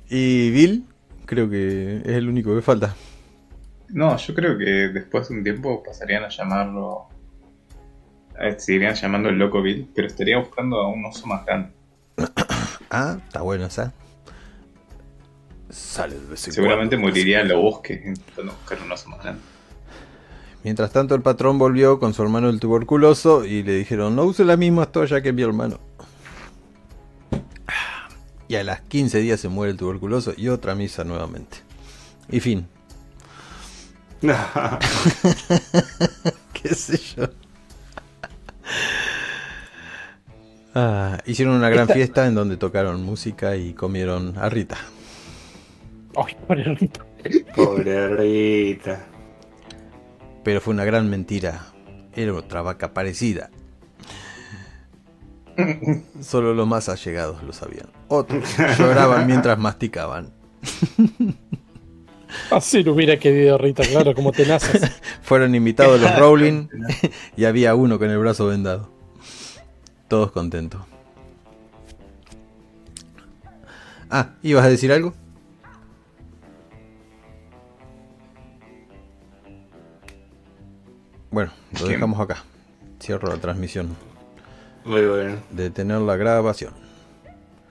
Y Bill, creo que es el único que falta. No, yo creo que después de un tiempo pasarían a llamarlo. eh, seguirían llamando el loco Bill, pero estaría buscando a un oso más grande. Ah, está bueno esa. Sale de vez en Seguramente cuando. moriría en los bosques intentando buscar un oso más grande. Mientras tanto, el patrón volvió con su hermano el tuberculoso y le dijeron: No use la misma toalla que mi hermano. Y a las 15 días se muere el tuberculoso y otra misa nuevamente. Y fin. ¿Qué sé yo? Ah, hicieron una gran Esta- fiesta en donde tocaron música y comieron a Rita. Ay, pobre Rita. Pobre Rita. Pero fue una gran mentira. Era otra vaca parecida. Solo los más allegados lo sabían. Otros lloraban mientras masticaban. Así lo hubiera querido Rita, claro, como tenazas. Fueron invitados los Rowling y había uno con el brazo vendado. Todos contentos. Ah, ¿ibas a decir algo? Bueno, lo dejamos acá. Cierro la transmisión. Muy bueno. Detener la grabación.